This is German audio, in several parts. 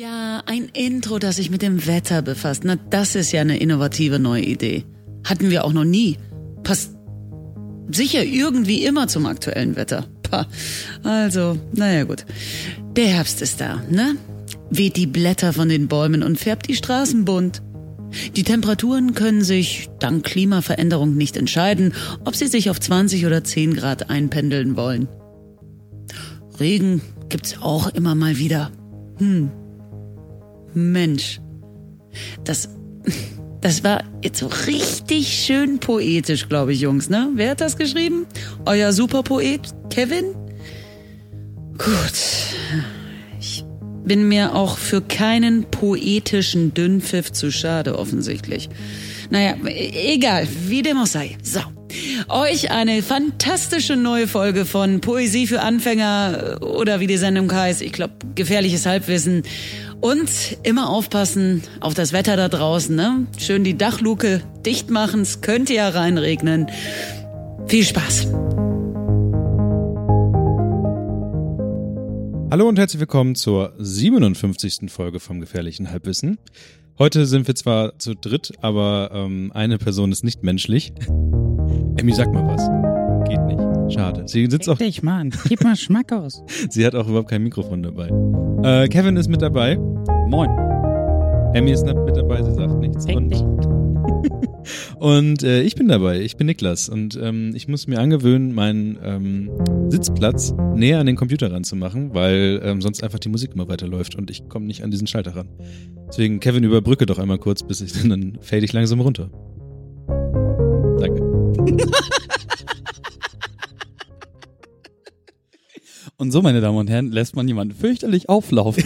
Ja, ein Intro, das sich mit dem Wetter befasst. Na, das ist ja eine innovative neue Idee. Hatten wir auch noch nie. Passt sicher irgendwie immer zum aktuellen Wetter. Pah. Also, naja gut. Der Herbst ist da, ne? Weht die Blätter von den Bäumen und färbt die Straßen bunt. Die Temperaturen können sich dank Klimaveränderung nicht entscheiden, ob sie sich auf 20 oder 10 Grad einpendeln wollen. Regen gibt's auch immer mal wieder. Hm. Mensch. Das, das war jetzt so richtig schön poetisch, glaube ich, Jungs, ne? Wer hat das geschrieben? Euer Superpoet Kevin? Gut. Ich bin mir auch für keinen poetischen Dünnpfiff zu schade, offensichtlich. Naja, egal, wie dem auch sei. So. Euch eine fantastische neue Folge von Poesie für Anfänger oder wie die Sendung heißt, ich glaube, gefährliches Halbwissen. Und immer aufpassen auf das Wetter da draußen, ne? Schön die Dachluke dicht machen, es könnte ja reinregnen. Viel Spaß. Hallo und herzlich willkommen zur 57. Folge vom gefährlichen Halbwissen. Heute sind wir zwar zu dritt, aber ähm, eine Person ist nicht menschlich. Emmy, sag mal was. Geht nicht. Schade. Sie sitzt auch. Dich, Mann. Gib mal Schmack aus. Sie hat auch überhaupt kein Mikrofon dabei. Äh, Kevin ist mit dabei. Moin. Emmy ist nicht mit dabei, sie sagt nichts. Fick und dich. Und äh, ich bin dabei, ich bin Niklas und ähm, ich muss mir angewöhnen, meinen ähm, Sitzplatz näher an den Computer ranzumachen, weil ähm, sonst einfach die Musik immer weiterläuft und ich komme nicht an diesen Schalter ran. Deswegen, Kevin, überbrücke doch einmal kurz, bis ich dann fade ich langsam runter. Danke. Und so, meine Damen und Herren, lässt man jemanden fürchterlich auflaufen.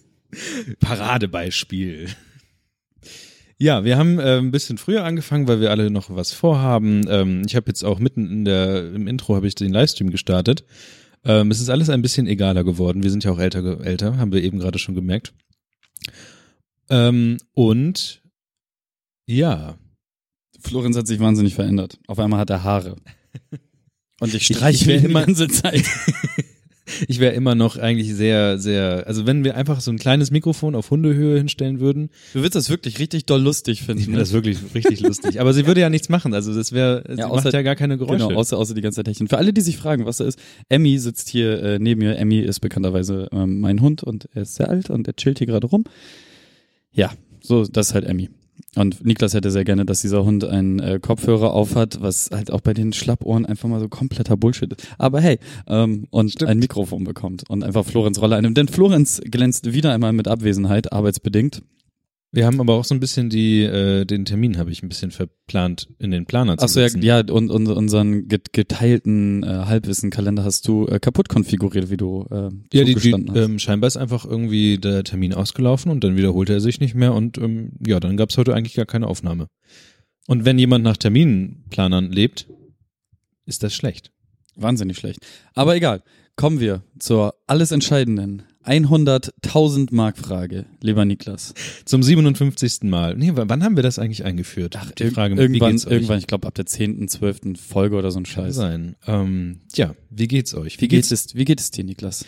Paradebeispiel. Ja, wir haben äh, ein bisschen früher angefangen, weil wir alle noch was vorhaben. Ähm, ich habe jetzt auch mitten in der im Intro habe ich den Livestream gestartet. Ähm, es ist alles ein bisschen egaler geworden. Wir sind ja auch älter, älter, haben wir eben gerade schon gemerkt. Ähm, und ja, Florenz hat sich wahnsinnig verändert. Auf einmal hat er Haare. Und ich Ich- streiche ich will ihn die immer- ganze Zeit. ich wäre immer noch eigentlich sehr, sehr, also wenn wir einfach so ein kleines Mikrofon auf Hundehöhe hinstellen würden, Du würdest das wirklich richtig doll lustig ich finden. finde das wirklich richtig lustig. Aber sie würde ja nichts machen, also das wäre, sie Ja, macht außer- ja gar keine Geräusche. Genau, außer, außer die ganze Technik. Für alle, die sich fragen, was da ist, Emmy sitzt hier äh, neben mir. Emmy ist bekannterweise ähm, mein Hund und er ist sehr alt und er chillt hier gerade rum. Ja, so, das ist halt Emmy. Und Niklas hätte sehr gerne, dass dieser Hund einen äh, Kopfhörer aufhat, was halt auch bei den Schlappohren einfach mal so kompletter Bullshit ist. Aber hey, ähm, und Stimmt. ein Mikrofon bekommt und einfach Florenz Rolle einnimmt. Denn Florenz glänzt wieder einmal mit Abwesenheit, arbeitsbedingt. Wir haben aber auch so ein bisschen die, äh, den Termin habe ich ein bisschen verplant in den Planer zu Achso, ja, setzen. ja, und, und unseren get- geteilten äh, Halbwissen-Kalender hast du äh, kaputt konfiguriert, wie du äh, Ja, die, die, hast. ähm, scheinbar ist einfach irgendwie der Termin ausgelaufen und dann wiederholte er sich nicht mehr und ähm, ja, dann gab es heute eigentlich gar keine Aufnahme. Und wenn jemand nach Terminplanern lebt, ist das schlecht. Wahnsinnig schlecht. Aber egal. Kommen wir zur alles entscheidenden 100.000 Mark Frage, lieber Niklas. Zum 57. Mal. Nee, wann haben wir das eigentlich eingeführt? die Ir- Frage, irgendwann, wie geht's euch? irgendwann, ich glaube ab der 10., 12. Folge oder so ein Kann Scheiß. sein. Ähm, ja, wie geht's euch? Wie geht es, wie geht es dir, Niklas?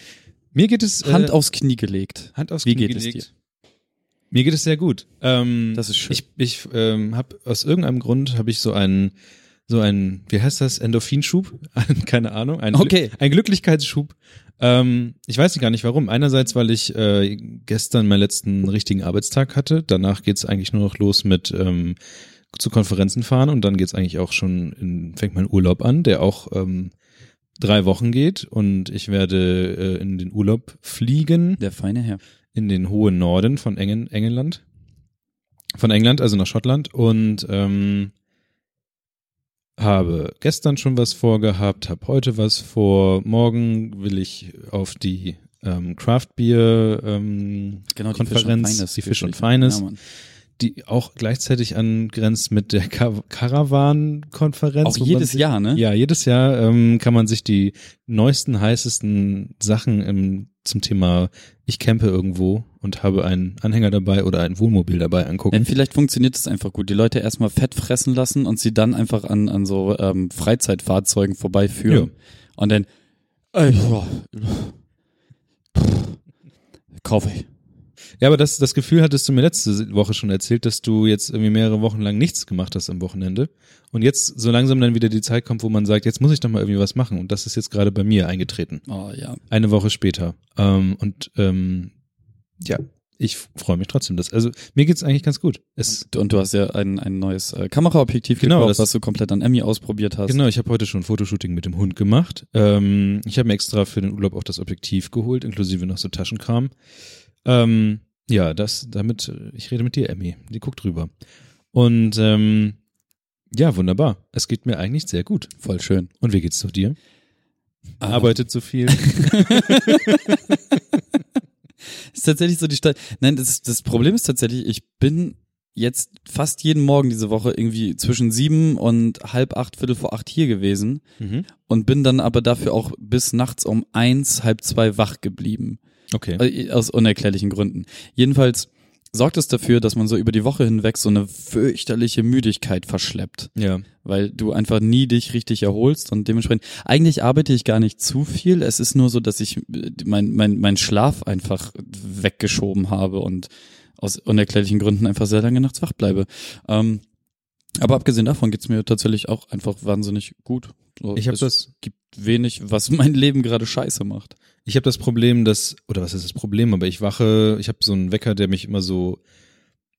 Mir geht es äh, Hand aufs Knie gelegt. Hand aufs Wie Knie geht es gelegt. Mir geht es sehr gut. Ähm, Das ist schön. Ich, ich ähm, habe aus irgendeinem Grund habe ich so einen so einen wie heißt das Endorphinschub? Keine Ahnung. Ein, Okay. Glück- ein Glücklichkeitsschub. Ähm, ich weiß gar nicht warum. Einerseits, weil ich äh, gestern meinen letzten richtigen Arbeitstag hatte. Danach geht's eigentlich nur noch los mit ähm, zu Konferenzen fahren und dann geht's eigentlich auch schon in, fängt mein Urlaub an, der auch ähm, drei Wochen geht und ich werde äh, in den Urlaub fliegen Der feine Herr. in den hohen Norden von Engen, England. Von England, also nach Schottland. Und ähm, habe gestern schon was vorgehabt, habe heute was vor. Morgen will ich auf die ähm, Craft Beer ähm, Genau, Konferenz, die Fisch und Feines, Ja, die auch gleichzeitig angrenzt mit der Caravan-Konferenz. Auch jedes sich- Jahr, ne? Ja, jedes Jahr ähm, kann man sich die neuesten, heißesten Sachen im, zum Thema ich campe irgendwo und habe einen Anhänger dabei oder ein Wohnmobil dabei angucken. Denn vielleicht funktioniert es einfach gut. Die Leute erstmal Fett fressen lassen und sie dann einfach an, an so ähm, Freizeitfahrzeugen vorbeiführen. Und dann, äh, kaufe ich. Ja, aber das, das Gefühl hattest du mir letzte Woche schon erzählt, dass du jetzt irgendwie mehrere Wochen lang nichts gemacht hast am Wochenende. Und jetzt so langsam dann wieder die Zeit kommt, wo man sagt, jetzt muss ich doch mal irgendwie was machen. Und das ist jetzt gerade bei mir eingetreten. Oh ja. Eine Woche später. Ähm, und ähm, ja, ich freue mich trotzdem. Dass, also mir geht's eigentlich ganz gut. Es, Und du hast ja ein, ein neues äh, Kameraobjektiv Genau, gekauft, das- was du komplett an Emmy ausprobiert hast. Genau, ich habe heute schon ein Fotoshooting mit dem Hund gemacht. Ähm, ich habe mir extra für den Urlaub auch das Objektiv geholt, inklusive noch so Taschenkram. Ähm, ja, das, damit, ich rede mit dir, Emmy. Die guckt drüber. Und ähm, ja, wunderbar. Es geht mir eigentlich sehr gut. Voll schön. Und wie geht's zu dir? Ah. Arbeitet so viel? ist tatsächlich so die Stadt. Nein, das, das Problem ist tatsächlich, ich bin jetzt fast jeden Morgen diese Woche irgendwie zwischen sieben und halb acht, viertel vor acht hier gewesen mhm. und bin dann aber dafür auch bis nachts um eins, halb zwei wach geblieben. Okay. Äh, Aus unerklärlichen Gründen. Jedenfalls sorgt es dafür, dass man so über die Woche hinweg so eine fürchterliche Müdigkeit verschleppt. Ja. weil du einfach nie dich richtig erholst und dementsprechend eigentlich arbeite ich gar nicht zu viel. Es ist nur so, dass ich äh, mein mein mein Schlaf einfach weggeschoben habe und aus unerklärlichen Gründen einfach sehr lange nachts wach bleibe. Ähm, aber abgesehen davon geht's mir tatsächlich auch einfach wahnsinnig gut. So, Ich habe es das, gibt wenig, was mein Leben gerade scheiße macht. ich habe das Problem, dass, oder was ist das Problem, aber ich wache, ich habe so einen Wecker, der mich immer so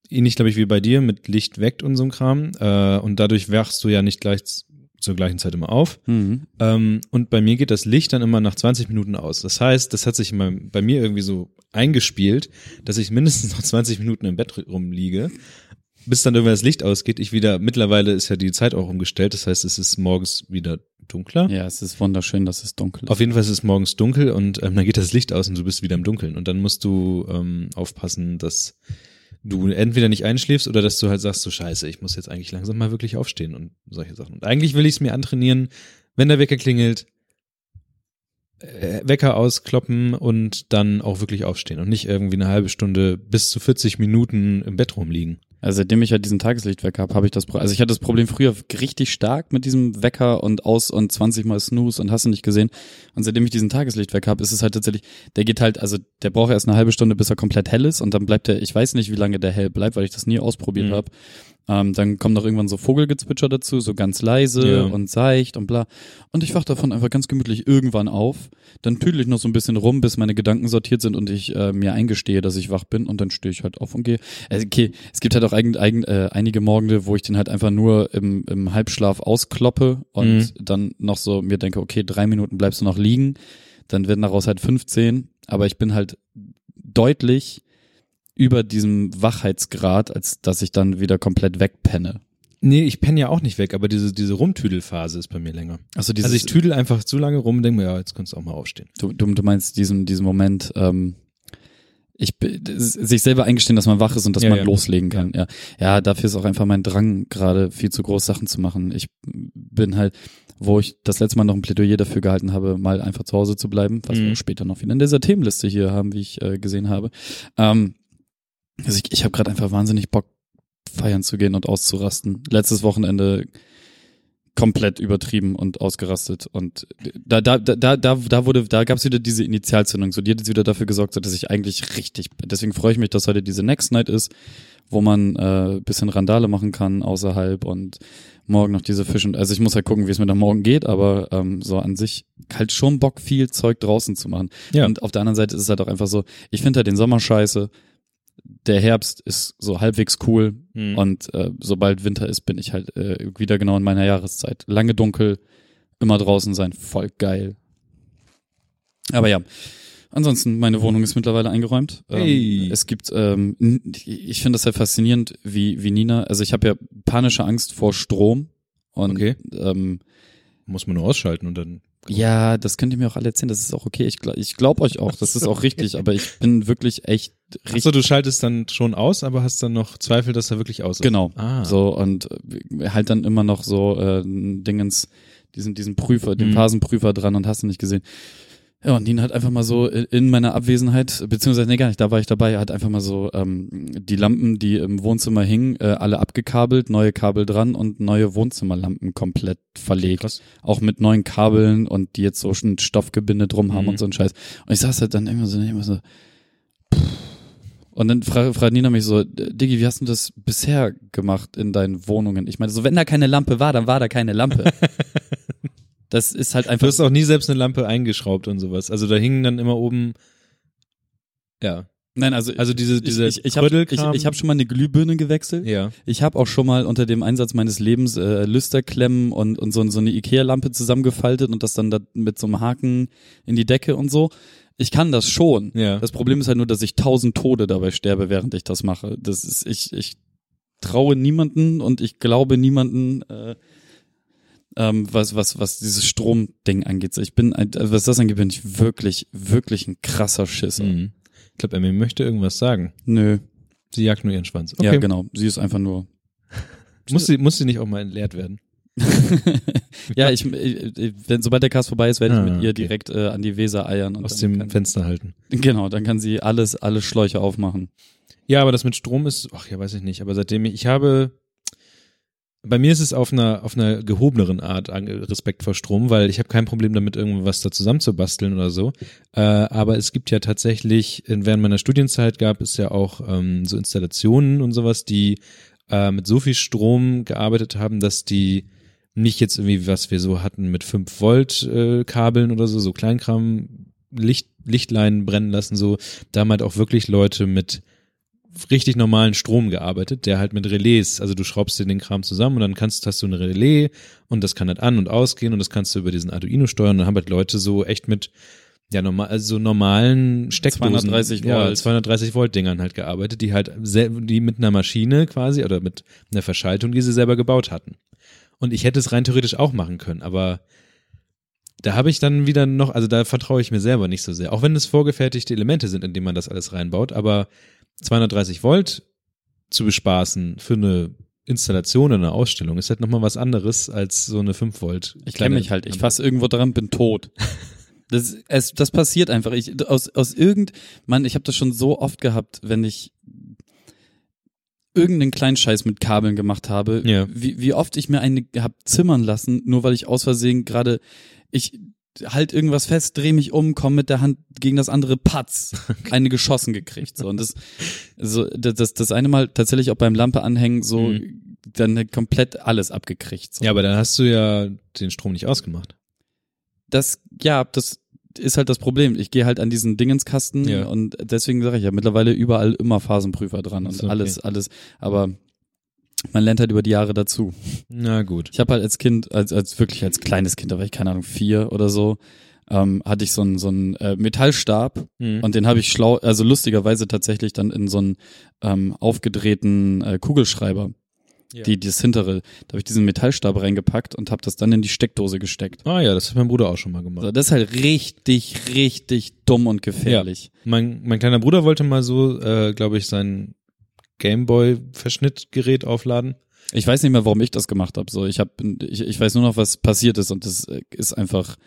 ähnlich, glaube ich, wie bei dir, mit Licht weckt und so ein Kram. Äh, und dadurch wachst du ja nicht gleich zur gleichen Zeit immer auf. Mhm. Ähm, und bei mir geht das Licht dann immer nach 20 Minuten aus. Das heißt, das hat sich immer bei mir irgendwie so eingespielt, dass ich mindestens noch 20 Minuten im Bett rumliege, bis dann irgendwann das Licht ausgeht. Ich wieder, mittlerweile ist ja die Zeit auch umgestellt, das heißt, es ist morgens wieder dunkler. Ja, es ist wunderschön, dass es dunkel ist. Auf jeden Fall ist es morgens dunkel und ähm, dann geht das Licht aus und du bist wieder im Dunkeln. Und dann musst du ähm, aufpassen, dass du entweder nicht einschläfst oder dass du halt sagst, so scheiße, ich muss jetzt eigentlich langsam mal wirklich aufstehen und solche Sachen. Und eigentlich will ich es mir antrainieren, wenn der Wecker klingelt, Wecker auskloppen und dann auch wirklich aufstehen und nicht irgendwie eine halbe Stunde bis zu 40 Minuten im Bett rumliegen. Also seitdem ich ja diesen Tageslichtwecker habe, habe ich das Pro also ich hatte das Problem früher richtig stark mit diesem Wecker und aus und 20 mal Snooze und hast du nicht gesehen. Und seitdem ich diesen Tageslichtwecker habe, ist es halt tatsächlich, der geht halt, also der braucht erst eine halbe Stunde, bis er komplett hell ist und dann bleibt der, ich weiß nicht, wie lange der hell bleibt, weil ich das nie ausprobiert Mhm. habe. Ähm, dann kommt noch irgendwann so Vogelgezwitscher dazu, so ganz leise Ja. und seicht und bla. Und ich wach davon einfach ganz gemütlich irgendwann auf. Dann tüdel ich noch so ein bisschen rum, bis meine Gedanken sortiert sind und ich äh, mir eingestehe, dass ich wach bin und dann stehe ich halt auf und gehe. Also okay, es gibt halt auch eigen, eigen, äh, einige Morgende, wo ich den halt einfach nur im, im Halbschlaf auskloppe und Mhm. dann noch so mir denke, okay, drei Minuten bleibst du noch liegen. Dann werden daraus halt 15, aber ich bin halt deutlich über diesem Wachheitsgrad, als dass ich dann wieder komplett wegpenne. Nee, ich penne ja auch nicht weg, aber diese, diese Rumtüdelphase ist bei mir länger. Also dieses, also ich tüdel einfach zu lange rum und denke mir, ja, jetzt kannst du auch mal aufstehen. du, du, du meinst diesen, diesen Moment, ähm, ich sich selber eingestehen, dass man wach ist und dass Ja, man ja. loslegen kann. Ja. ja, dafür ist auch einfach mein Drang gerade viel zu groß, Sachen zu machen. Ich bin halt, wo ich das letzte Mal noch ein Plädoyer dafür gehalten habe, mal einfach zu Hause zu bleiben, was Mhm. wir später noch wieder in dieser Themenliste hier haben, wie ich äh, gesehen habe. Ähm, also ich, ich habe gerade einfach wahnsinnig Bock, feiern zu gehen und auszurasten. Letztes Wochenende komplett übertrieben und ausgerastet und da da da da da, wurde da gab's wieder diese Initialzündung so die hat jetzt wieder dafür gesorgt so dass ich eigentlich richtig deswegen freue ich mich dass heute diese Next Night ist wo man äh, bisschen Randale machen kann außerhalb und morgen noch diese Fischen also ich muss halt gucken wie es mir dann morgen geht aber ähm, so an sich halt schon Bock viel Zeug draußen zu machen Ja. und auf der anderen Seite ist es halt auch einfach so ich finde halt den Sommer scheiße der Herbst ist so halbwegs cool Mhm. und äh, sobald Winter ist, bin ich halt äh, wieder genau in meiner Jahreszeit. Lange dunkel, immer draußen sein, voll geil. Aber ja, ansonsten, meine Wohnung ist mittlerweile eingeräumt. Ähm, Hey. Es gibt, ähm, ich finde das halt faszinierend, wie, wie Nina, also ich habe ja panische Angst vor Strom. Und Okay. ähm, Muss man nur ausschalten und dann. ja, das könnt ihr mir auch alle erzählen, das ist auch okay. Ich, ich glaube euch auch, das ist auch richtig, aber ich bin wirklich echt. Achso, du schaltest dann schon aus, aber hast dann noch Zweifel, dass er wirklich aus ist. Genau. Ah. So und äh, halt dann immer noch so äh, Dingens, diesen, diesen Prüfer, den Mhm. Phasenprüfer dran und hast du nicht gesehen. Ja, und Nina hat einfach mal so in in meiner Abwesenheit, beziehungsweise, nee, gar nicht, da war ich dabei, hat einfach mal so ähm, die Lampen, die im Wohnzimmer hingen, äh, alle abgekabelt, neue Kabel dran und neue Wohnzimmerlampen komplett verlegt. Krass. Auch mit neuen Kabeln und die jetzt so schon Stoffgebinde drum haben Mhm. und so ein Scheiß. Und ich saß halt dann immer so, immer so, pff. Und dann fragt fra Nina mich so, Diggi, wie hast du das bisher gemacht in deinen Wohnungen? Ich meine, so wenn da keine Lampe war, dann war da keine Lampe. das ist halt Du einfach. hast auch nie selbst eine Lampe eingeschraubt und sowas. Also da hingen dann immer oben, ja, Nein, also, also diese, diese ich, ich, ich habe ich, ich hab schon mal eine Glühbirne gewechselt. ja. Ich habe auch schon mal unter dem Einsatz meines Lebens äh, Lüsterklemmen und, und so, so eine Ikea-Lampe zusammengefaltet und das dann da mit so einem Haken in die Decke und so. Ich kann das schon. Ja. Das Problem ist halt nur, dass ich tausend Tode dabei sterbe, während ich das mache. Das ist, ich, ich traue niemanden und ich glaube niemanden, äh, ähm, was, was, was dieses Stromding angeht. Ich bin, ein, was das angeht, bin ich wirklich, wirklich ein krasser Schisser. Mhm. Ich glaube, Emmy möchte irgendwas sagen. Nö. Sie jagt nur ihren Schwanz. Okay. Ja, genau. Sie ist einfach nur Muss sie, muss sie nicht auch mal entleert werden? ja, ich, ich, wenn sobald der Cast vorbei ist, werde ich Ah, mit ihr okay. direkt äh, an die Weser eiern und Aus dem kann, Fenster halten. genau, dann kann sie alles, alle Schläuche aufmachen. Ja, aber das mit Strom ist, ach ja, weiß ich nicht, aber seitdem ich, ich habe, bei mir ist es auf einer, auf einer gehobeneren Art Respekt vor Strom, weil ich habe kein Problem damit, irgendwas da zusammenzubasteln oder so. Äh, aber es gibt ja tatsächlich, während meiner Studienzeit gab es ja auch ähm, so Installationen und sowas, die äh, mit so viel Strom gearbeitet haben, dass die nicht jetzt irgendwie, was wir so hatten mit 5 Volt äh, Kabeln oder so, so Kleinkram, Licht, Lichtleinen brennen lassen, so, da haben halt auch wirklich Leute mit richtig normalen Strom gearbeitet, der halt mit Relais, also du schraubst dir den Kram zusammen und dann kannst, hast du ein Relais und das kann halt an und ausgehen und das kannst du über diesen Arduino steuern und dann haben halt Leute so echt mit ja normal, also so normalen Steckdosen, 230 ja, Volt. 230 Volt Dingern halt gearbeitet, die halt die mit einer Maschine quasi oder mit einer Verschaltung, die sie selber gebaut hatten. Und ich hätte es rein theoretisch auch machen können, aber da habe ich dann wieder noch, also da vertraue ich mir selber nicht so sehr. Auch wenn es vorgefertigte Elemente sind, in denen man das alles reinbaut, aber 230 Volt zu bespaßen für eine Installation eine Ausstellung ist halt nochmal was anderes als so eine 5 Volt. Ich kenne mich halt, ich fasse irgendwo dran, bin tot. Das, es, das passiert einfach. Ich, aus, aus irgend, Mann, ich habe das schon so oft gehabt, wenn ich irgendeinen kleinen Scheiß mit Kabeln gemacht habe, Ja. wie, wie oft ich mir eine hab zimmern lassen, nur weil ich aus Versehen gerade, ich halt irgendwas fest, drehe mich um, komme mit der Hand gegen das andere, patz, eine geschossen gekriegt. So. Und das, so, das, das, das eine Mal tatsächlich auch beim Lampe anhängen, so Mhm. dann komplett alles abgekriegt. So. Ja, aber dann hast du ja den Strom nicht ausgemacht. das, ja, das ist halt das Problem. Ich gehe halt an diesen Dingenskasten Ja. und deswegen sage ich ja mittlerweile überall immer Phasenprüfer dran und okay. alles, alles. Aber man lernt halt über die Jahre dazu. Na gut. Ich habe halt als Kind, als, als wirklich als kleines Kind, da war ich keine Ahnung vier oder so, ähm, hatte ich so einen so einen äh, Metallstab Mhm. und den habe ich schlau, also lustigerweise tatsächlich dann in so einen ähm, aufgedrehten äh, Kugelschreiber. Ja. Die, das hintere, da habe ich diesen Metallstab reingepackt und habe das dann in die Steckdose gesteckt. Ah ja, das hat mein Bruder auch schon mal gemacht. Also das ist halt richtig, richtig dumm und gefährlich. Mein, mein kleiner Bruder wollte mal so, äh, glaube ich, sein Gameboy-Verschnittgerät aufladen. Ich weiß nicht mehr, warum ich das gemacht habe. So, ich habe, ich, ich weiß nur noch, was passiert ist und das äh, ist einfach.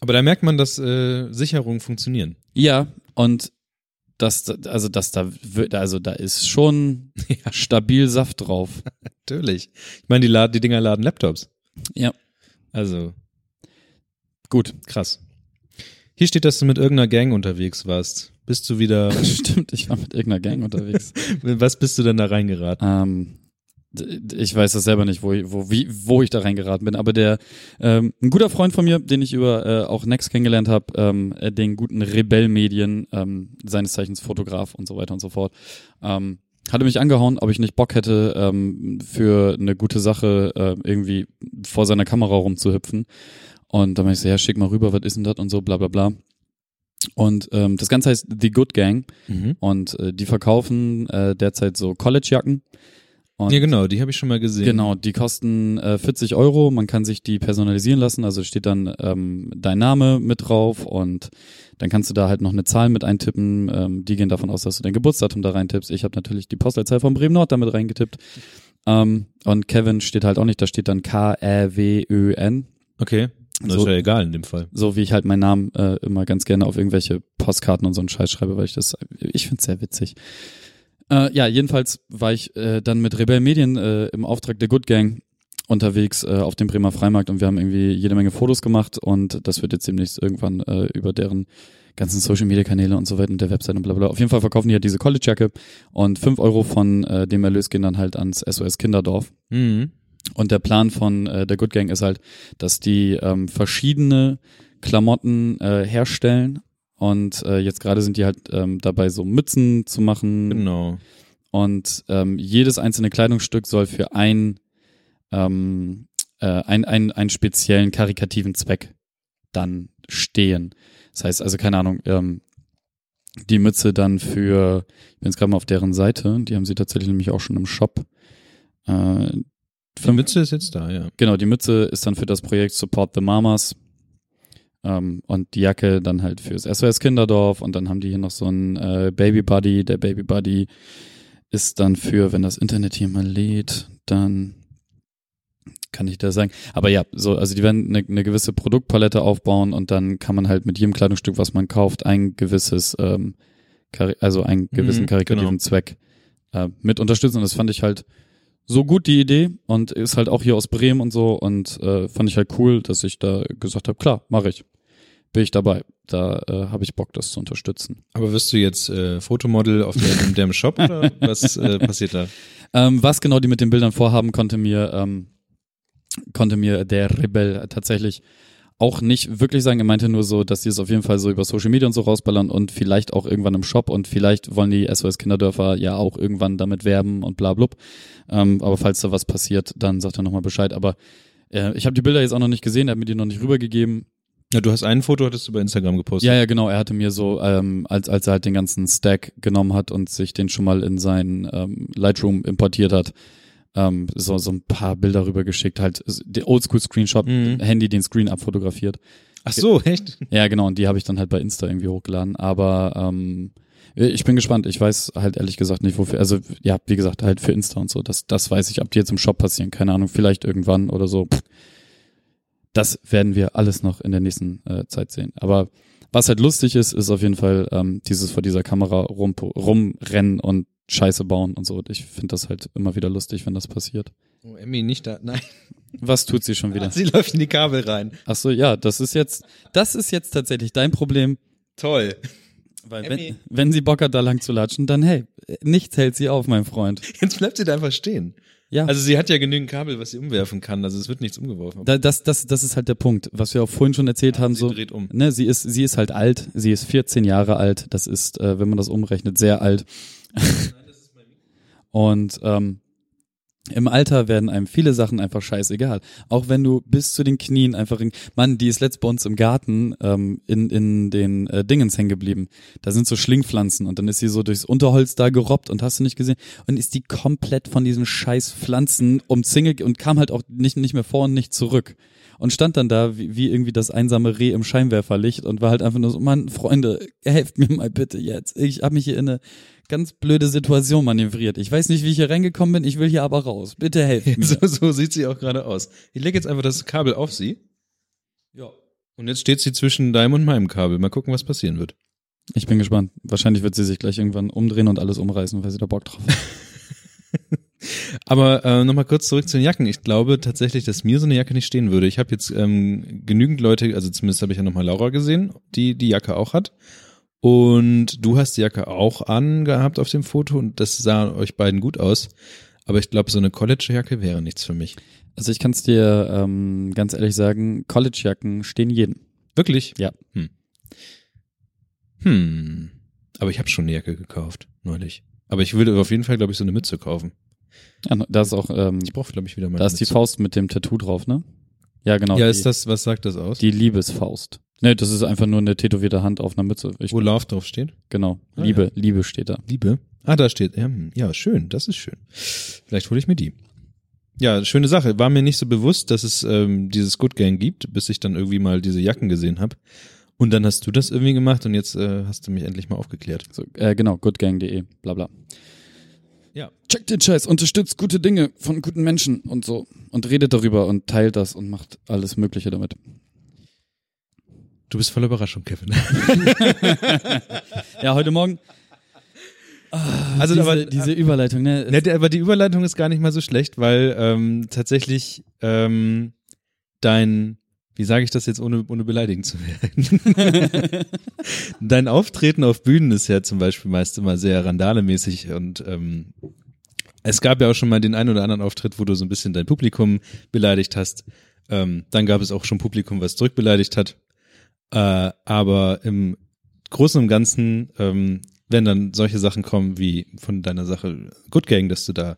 Aber da merkt man, dass äh, Sicherungen funktionieren. Ja, und das, also das da, wird- also da ist schon stabil Saft drauf. Natürlich. Ich meine, die, laden, die Dinger laden Laptops. Ja, Also, gut. krass. Hier steht, dass du mit irgendeiner Gang unterwegs warst. Bist du wieder, Stimmt, ich war mit irgendeiner Gang unterwegs. was bist du denn da reingeraten? ähm, ich weiß das selber nicht, wo ich, wo, wie, wo ich da reingeraten bin, aber der, ähm, ein guter Freund von mir, den ich über äh, auch Next kennengelernt habe, ähm, äh, den guten Rebell-Medien, ähm, seines Zeichens Fotograf und so weiter und so fort, ähm, hatte mich angehauen, ob ich nicht Bock hätte, ähm, für eine gute Sache äh, irgendwie vor seiner Kamera rumzuhüpfen. Und dann meinte ich so, ja, schick mal rüber, was ist denn das und so, bla bla bla. Und ähm, das Ganze heißt The Good Gang Mhm. und äh, die verkaufen äh, derzeit so College-Jacken. Und Ja, genau, die habe ich schon mal gesehen. Genau, die kosten äh, 40 Euro. Man kann sich die personalisieren lassen. Also steht dann ähm, dein Name mit drauf und dann kannst du da halt noch eine Zahl mit eintippen. Ähm, die gehen davon aus, dass du dein Geburtsdatum da reintippst. Ich habe natürlich die Postleitzahl von Bremen Nord damit reingetippt. Ähm, und Kevin steht halt auch nicht, da steht dann K-R-W-Ö-N. Okay. Das So- ist ja egal in dem Fall. So wie ich halt meinen Namen äh, immer ganz gerne auf irgendwelche Postkarten und so einen Scheiß schreibe, weil ich das, ich find's sehr witzig. Äh, ja, jedenfalls war ich äh, dann mit Rebell Medien äh, im Auftrag der Good Gang unterwegs äh, auf dem Bremer Freimarkt und wir haben irgendwie jede Menge Fotos gemacht und das wird jetzt demnächst irgendwann äh, über deren ganzen Social Media Kanäle und so weiter und der Website und bla bla. Auf jeden Fall verkaufen die halt diese College-Jacke und fünf Euro von äh, dem Erlös gehen dann halt ans SOS Kinderdorf. Mhm. Und der Plan von äh, der Good Gang ist halt, dass die ähm, verschiedene Klamotten äh, herstellen und äh, jetzt gerade sind die halt ähm, dabei, so Mützen zu machen. Genau. Und ähm, jedes einzelne Kleidungsstück soll für ein, ähm, äh, ein, ein, einen speziellen karikativen Zweck dann stehen. Das heißt also, keine Ahnung, ähm, die Mütze dann für, ich bin jetzt gerade mal auf deren Seite, die haben sie tatsächlich nämlich auch schon im Shop. Äh, Die Mütze ist jetzt da, ja. Genau, die Mütze ist dann für das Projekt Support the Mamas. Ähm, und die Jacke dann halt fürs SOS Kinderdorf und dann haben die hier noch so einen äh, Baby Buddy. Der Baby Buddy ist dann für, wenn das Internet hier mal lädt, dann kann ich das sagen. Aber ja, so, also die werden eine, eine gewisse Produktpalette aufbauen und dann kann man halt mit jedem Kleidungsstück, was man kauft, ein gewisses, ähm, also einen gewissen Mhm, karikativen genau. Zweck äh, mit unterstützen. Und das fand ich halt so gut die Idee und ist halt auch hier aus Bremen und so und äh, fand ich halt cool, dass ich da gesagt habe, klar, mache ich. Bin ich dabei. Da äh, habe ich Bock, das zu unterstützen. Aber wirst du jetzt äh, Fotomodel auf in dem Shop oder was äh, passiert da? Ähm, was genau die mit den Bildern vorhaben, konnte mir, ähm, konnte mir der Rebell tatsächlich auch nicht wirklich sagen. Er meinte nur so, dass die es auf jeden Fall so über Social Media und so rausballern und vielleicht auch irgendwann im Shop und vielleicht wollen die SOS Kinderdörfer ja auch irgendwann damit werben und bla blub. Ähm, aber falls da was passiert, dann sagt er nochmal Bescheid. Aber äh, ich habe die Bilder jetzt auch noch nicht gesehen, er hat mir die noch nicht rübergegeben. Ja, du hast ein Foto, hattest du bei Instagram gepostet. Ja, ja, genau. Er hatte mir so, ähm, als, als er halt den ganzen Stack genommen hat und sich den schon mal in sein ähm, Lightroom importiert hat, ähm, so, so ein paar Bilder rübergeschickt, halt der Oldschool-Screenshot, Mhm. Handy den Screen abfotografiert. Ach so, echt? Ja, genau, und die habe ich dann halt bei Insta irgendwie hochgeladen. Aber ähm, ich bin gespannt. Ich weiß halt ehrlich gesagt nicht, wofür. Also, ja, wie gesagt, halt für Insta und so. Das, das weiß ich, ob die jetzt im Shop passieren. Keine Ahnung, vielleicht irgendwann oder so. Das werden wir alles noch in der nächsten äh, Zeit sehen. Aber was halt lustig ist, ist auf jeden Fall ähm, dieses vor dieser Kamera rum, rumrennen und Scheiße bauen und so. Ich finde das halt immer wieder lustig, wenn das passiert. Oh, Emmy, nicht da. Nein. Was tut sie schon wieder? Sie läuft in die Kabel rein. Ach so, ja, das ist jetzt, das ist jetzt tatsächlich dein Problem. Toll. Weil Emmy. wenn, wenn sie Bock hat, da lang zu latschen, dann hey, nichts hält sie auf, mein Freund. Jetzt bleibt sie da einfach stehen. Ja. Also sie hat ja genügend Kabel, was sie umwerfen kann. Also es wird nichts umgeworfen. da, das, das, das ist halt der Punkt, was wir auch vorhin schon erzählt haben. sie So, dreht um. ne, sie ist, sie ist halt alt, sie ist 14 Jahre alt. Das ist, äh, wenn man das umrechnet, sehr alt. Und ähm, im Alter werden einem viele Sachen einfach scheißegal. Auch wenn du bis zu den Knien einfach in, Mann, die ist letzt bei uns im Garten ähm, in, in den äh, Dingens hängen geblieben. Da sind so Schlingpflanzen und dann ist sie so durchs Unterholz da gerobbt und hast du nicht gesehen und ist die komplett von diesen scheiß Pflanzen umzingelt und kam halt auch nicht, nicht mehr vor und nicht zurück. Und stand dann da wie, wie irgendwie das einsame Reh im Scheinwerferlicht und war halt einfach nur so, Mann, Freunde, helft mir mal bitte jetzt. Ich habe mich hier in eine ganz blöde Situation manövriert. Ich weiß nicht, wie ich hier reingekommen bin, ich will hier aber raus. Bitte helft mir. So, so sieht sie auch gerade aus. Ich lege jetzt einfach das Kabel auf sie. Ja. Und jetzt steht sie zwischen deinem und meinem Kabel. Mal gucken, was passieren wird. Ich bin gespannt. Wahrscheinlich wird sie sich gleich irgendwann umdrehen und alles umreißen, weil sie da Bock drauf hat. Aber äh, nochmal kurz zurück zu den Jacken. Ich glaube tatsächlich, dass mir so eine Jacke nicht stehen würde. Ich habe jetzt ähm, genügend Leute, also zumindest habe ich ja nochmal Laura gesehen, die die Jacke auch hat. Und du hast die Jacke auch angehabt auf dem Foto und das sah euch beiden gut aus. Aber ich glaube, so eine College-Jacke wäre nichts für mich. Also ich kann es dir ähm, ganz ehrlich sagen, Collegejacken stehen jedem. Wirklich? Ja. Hm. Hm. Aber ich habe schon eine Jacke gekauft, neulich. Aber ich würde auf jeden Fall, glaube ich, so eine Mütze kaufen. Ja, da ist auch, ähm, Ich brauche, glaube ich, wieder mal da ist die Mütze. Faust mit dem Tattoo drauf, ne? Ja, genau. Ja, die, ist das, was sagt das aus? die Liebesfaust. Ne, das ist einfach nur eine tätowierte Hand auf einer Mütze. Ich, Wo Love drauf steht? genau. Ah, Liebe, Liebe steht da. Liebe. Ah, da steht. Ja, hm, ja, schön, das ist schön. Vielleicht hole ich mir die. Ja, schöne Sache. War mir nicht so bewusst, dass es ähm, dieses Good Gang gibt, bis ich dann irgendwie mal diese Jacken gesehen habe. Und dann hast du das irgendwie gemacht und jetzt äh, hast du mich endlich mal aufgeklärt. So, äh, genau, goodgang.de, bla bla. Ja. Checkt den Scheiß, unterstützt gute Dinge von guten Menschen und so. Und redet darüber und teilt das und macht alles Mögliche damit. Du bist voller Überraschung, Kevin. Ja, heute Morgen. Ah, Also, diese, aber- diese Überleitung, ne? Nett, aber die Überleitung ist gar nicht mal so schlecht, weil ähm, tatsächlich ähm, dein, wie sage ich das jetzt ohne, ohne beleidigend zu werden? Dein Auftreten auf Bühnen ist ja zum Beispiel meist immer sehr randalemäßig und ähm, es gab ja auch schon mal den einen oder anderen Auftritt, wo du so ein bisschen dein Publikum beleidigt hast. Ähm, dann gab es auch schon Publikum, was zurückbeleidigt hat. Äh, aber im Großen und Ganzen, ähm, wenn dann solche Sachen kommen wie von deiner Sache Good Gang, dass du da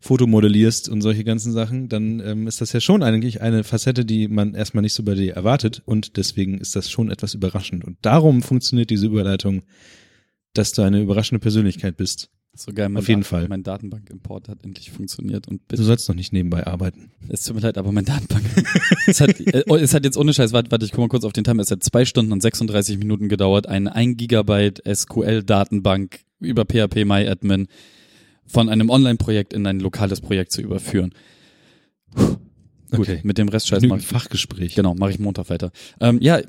Fotomodellierst und solche ganzen Sachen, dann ähm, ist das ja schon eigentlich eine Facette, die man erstmal nicht so bei dir erwartet und deswegen ist das schon etwas überraschend. Und darum funktioniert diese Überleitung, dass du eine überraschende Persönlichkeit bist. So geil, mein Auf jeden Dat- Fall. Mein Datenbank-Import hat endlich funktioniert und Du bitte, sollst noch nicht nebenbei arbeiten. es tut mir leid, aber mein Datenbank, es hat, äh, es hat jetzt ohne Scheiß, warte, warte, ich guck mal kurz auf den Timer, es hat zwei Stunden und 36 Minuten gedauert, eine 1 Gigabyte SQL-Datenbank über PHP MyAdmin von einem Online-Projekt in ein lokales Projekt zu überführen. Puh. Gut, Okay. mit dem Genügend mache ich Fachgespräch. Genau, mache ich Montag weiter. Ähm, ja,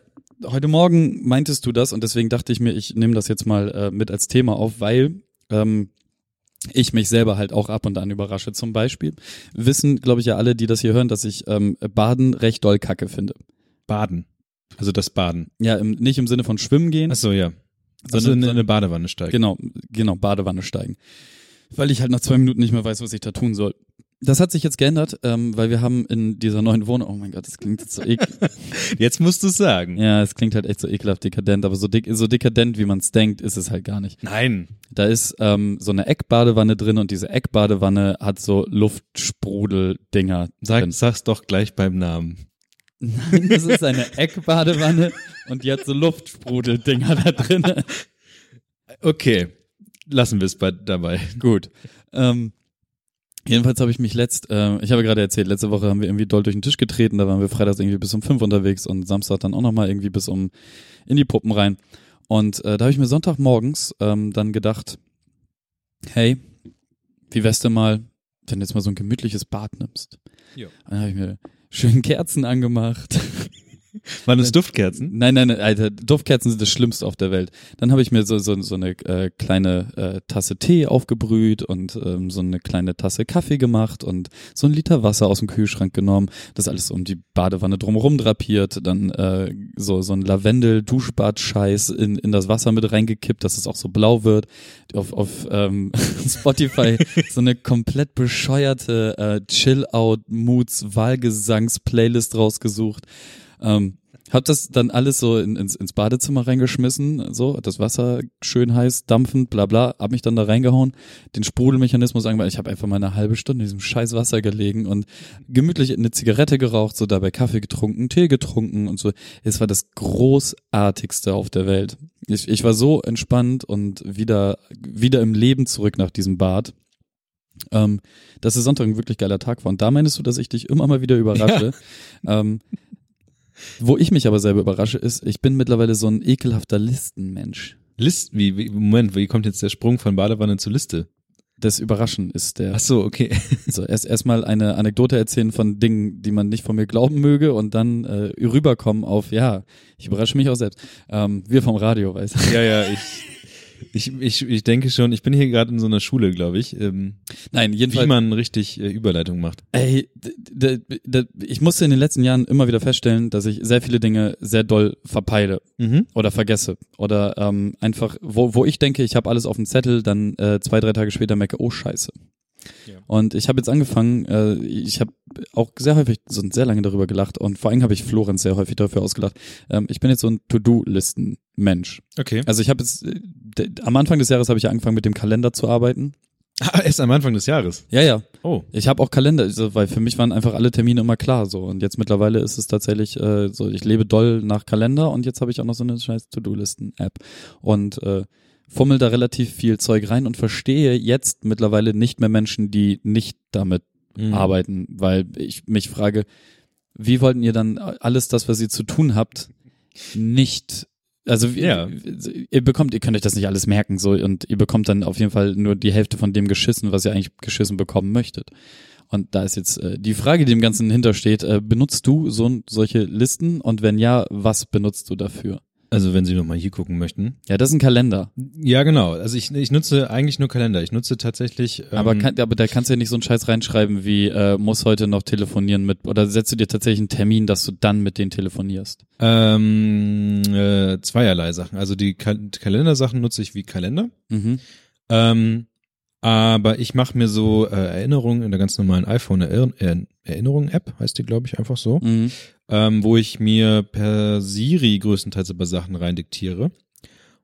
heute Morgen meintest du das und deswegen dachte ich mir, ich nehme das jetzt mal äh, mit als Thema auf, weil ähm, ich mich selber halt auch ab und an überrasche. Zum Beispiel wissen, glaube ich, ja alle, die das hier hören, dass ich ähm, Baden recht doll kacke finde. Baden. Also das Baden. Ja, im, nicht im Sinne von Schwimmen gehen, Ach so, ja. Also sondern in eine Badewanne steigen. Genau, genau, Badewanne steigen. Weil ich halt nach zwei Minuten nicht mehr weiß, was ich da tun soll. Das hat sich jetzt geändert, ähm, weil wir haben in dieser neuen Wohnung, oh mein Gott, das klingt jetzt so ekel. Jetzt musst du es sagen. Ja, es klingt halt echt so ekelhaft dekadent, aber so, dick, so dekadent, wie man es denkt, ist es halt gar nicht. Nein. Da ist ähm, so eine Eckbadewanne drin und diese Eckbadewanne hat so Luftsprudeldinger Sag, drin. sag's doch gleich beim Namen. Nein, das ist eine Eckbadewanne und die hat so Luftsprudeldinger da drin. Okay. Lassen wir es bei, dabei. Gut. Ähm, jedenfalls habe ich mich letzt, äh, ich habe gerade erzählt, letzte Woche haben wir irgendwie doll durch den Tisch getreten, da waren wir freitags irgendwie bis um fünf unterwegs und Samstag dann auch nochmal irgendwie bis um in die Puppen rein. Und äh, da habe ich mir Sonntagmorgens ähm, dann gedacht, hey, wie wär's denn mal, wenn du jetzt mal so ein gemütliches Bad nimmst? Jo. Dann habe ich mir schön Kerzen angemacht. Waren es Duftkerzen? Nein, nein, nein, Alter, Duftkerzen sind das Schlimmste auf der Welt. Dann habe ich mir so, so, so eine äh, kleine äh, Tasse Tee aufgebrüht und ähm, so eine kleine Tasse Kaffee gemacht und so ein Liter Wasser aus dem Kühlschrank genommen. Das alles um die Badewanne drumherum drapiert, dann äh, so, so ein Lavendel-Duschbad-Scheiß in, in das Wasser mit reingekippt, dass es auch so blau wird. Auf, auf ähm, Spotify so eine komplett bescheuerte äh, Chill-Out-Moods-Wahlgesangs-Playlist rausgesucht. Ähm, hab das dann alles so in, ins, ins Badezimmer reingeschmissen, so, das Wasser schön heiß, dampfend, bla bla, hab mich dann da reingehauen, den Sprudelmechanismus angemacht. Ich habe einfach mal eine halbe Stunde in diesem scheiß Wasser gelegen und gemütlich eine Zigarette geraucht, so dabei Kaffee getrunken, Tee getrunken und so. Es war das großartigste auf der Welt. Ich, ich war so entspannt und wieder, wieder im Leben zurück nach diesem Bad. Ähm, dass der Sonntag ein wirklich geiler Tag war. Und da meinst du, dass ich dich immer mal wieder überrasche. Ähm, wo ich mich aber selber überrasche, ist, ich bin mittlerweile so ein ekelhafter Listenmensch. List, wie, wie, Moment, wie kommt jetzt der Sprung von Badewanne zu Liste? Das Überraschen ist der. Ach so, okay. So, erst erstmal eine Anekdote erzählen von Dingen, die man nicht von mir glauben möge und dann äh, rüberkommen auf, ja, ich überrasche mich auch selbst. Ähm, wir vom Radio, weißt du. Ja, ja, ich, ich, ich, ich denke schon, ich bin hier gerade in so einer Schule, glaube ich, ähm, Nein, wie jedenfalls. man richtig äh, Überleitung macht. Ey, ich musste in den letzten Jahren immer wieder feststellen, dass ich sehr viele Dinge sehr doll verpeile Mhm. oder vergesse oder ähm, einfach, wo, wo ich denke, ich habe alles auf dem Zettel, dann äh, zwei, drei Tage später merke, oh Scheiße. Ja. Und ich habe jetzt angefangen, äh, ich habe auch sehr häufig, so sehr lange darüber gelacht und vor allem habe ich Florenz sehr häufig dafür ausgelacht. Ähm, ich bin jetzt so ein To-Do-Listen-Mensch. Okay. Also ich habe jetzt, äh, d- am Anfang des Jahres habe ich ja angefangen mit dem Kalender zu arbeiten. Ah, erst am Anfang des Jahres. Ja, ja. Oh. Ich habe auch Kalender, also, weil für mich waren einfach alle Termine immer klar so. Und jetzt mittlerweile ist es tatsächlich äh, so, ich lebe doll nach Kalender und jetzt habe ich auch noch so eine scheiß To-Do-Listen-App. Und äh, fummel da relativ viel Zeug rein und verstehe jetzt mittlerweile nicht mehr Menschen, die nicht damit Mhm. arbeiten, weil ich mich frage, wie wollten ihr dann alles das, was ihr zu tun habt, nicht also Ja. ihr bekommt, ihr könnt euch das nicht alles merken so und ihr bekommt dann auf jeden Fall nur die Hälfte von dem geschissen, was ihr eigentlich geschissen bekommen möchtet. Und da ist jetzt äh, die Frage, die dem Ganzen hintersteht, äh, benutzt du so solche Listen und wenn ja, was benutzt du dafür? Also wenn Sie nochmal hier gucken möchten. Ja, das ist ein Kalender. Ja, genau. Also ich, ich nutze eigentlich nur Kalender. Ich nutze tatsächlich. Ähm, Aber, kann, aber da kannst du ja nicht so einen Scheiß reinschreiben wie, äh, muss heute noch telefonieren mit, oder setzt du dir tatsächlich einen Termin, dass du dann mit denen telefonierst? ähm, äh, zweierlei Sachen. Also die Kal Kalendersachen nutze ich wie Kalender. Mhm. Ähm, aber ich mache mir so äh, Erinnerungen in der ganz normalen iPhone Erinner äh, Erinnerungen-App, heißt die, glaube ich, einfach so, Mhm. Ähm, wo ich mir per Siri größtenteils aber Sachen reindiktiere.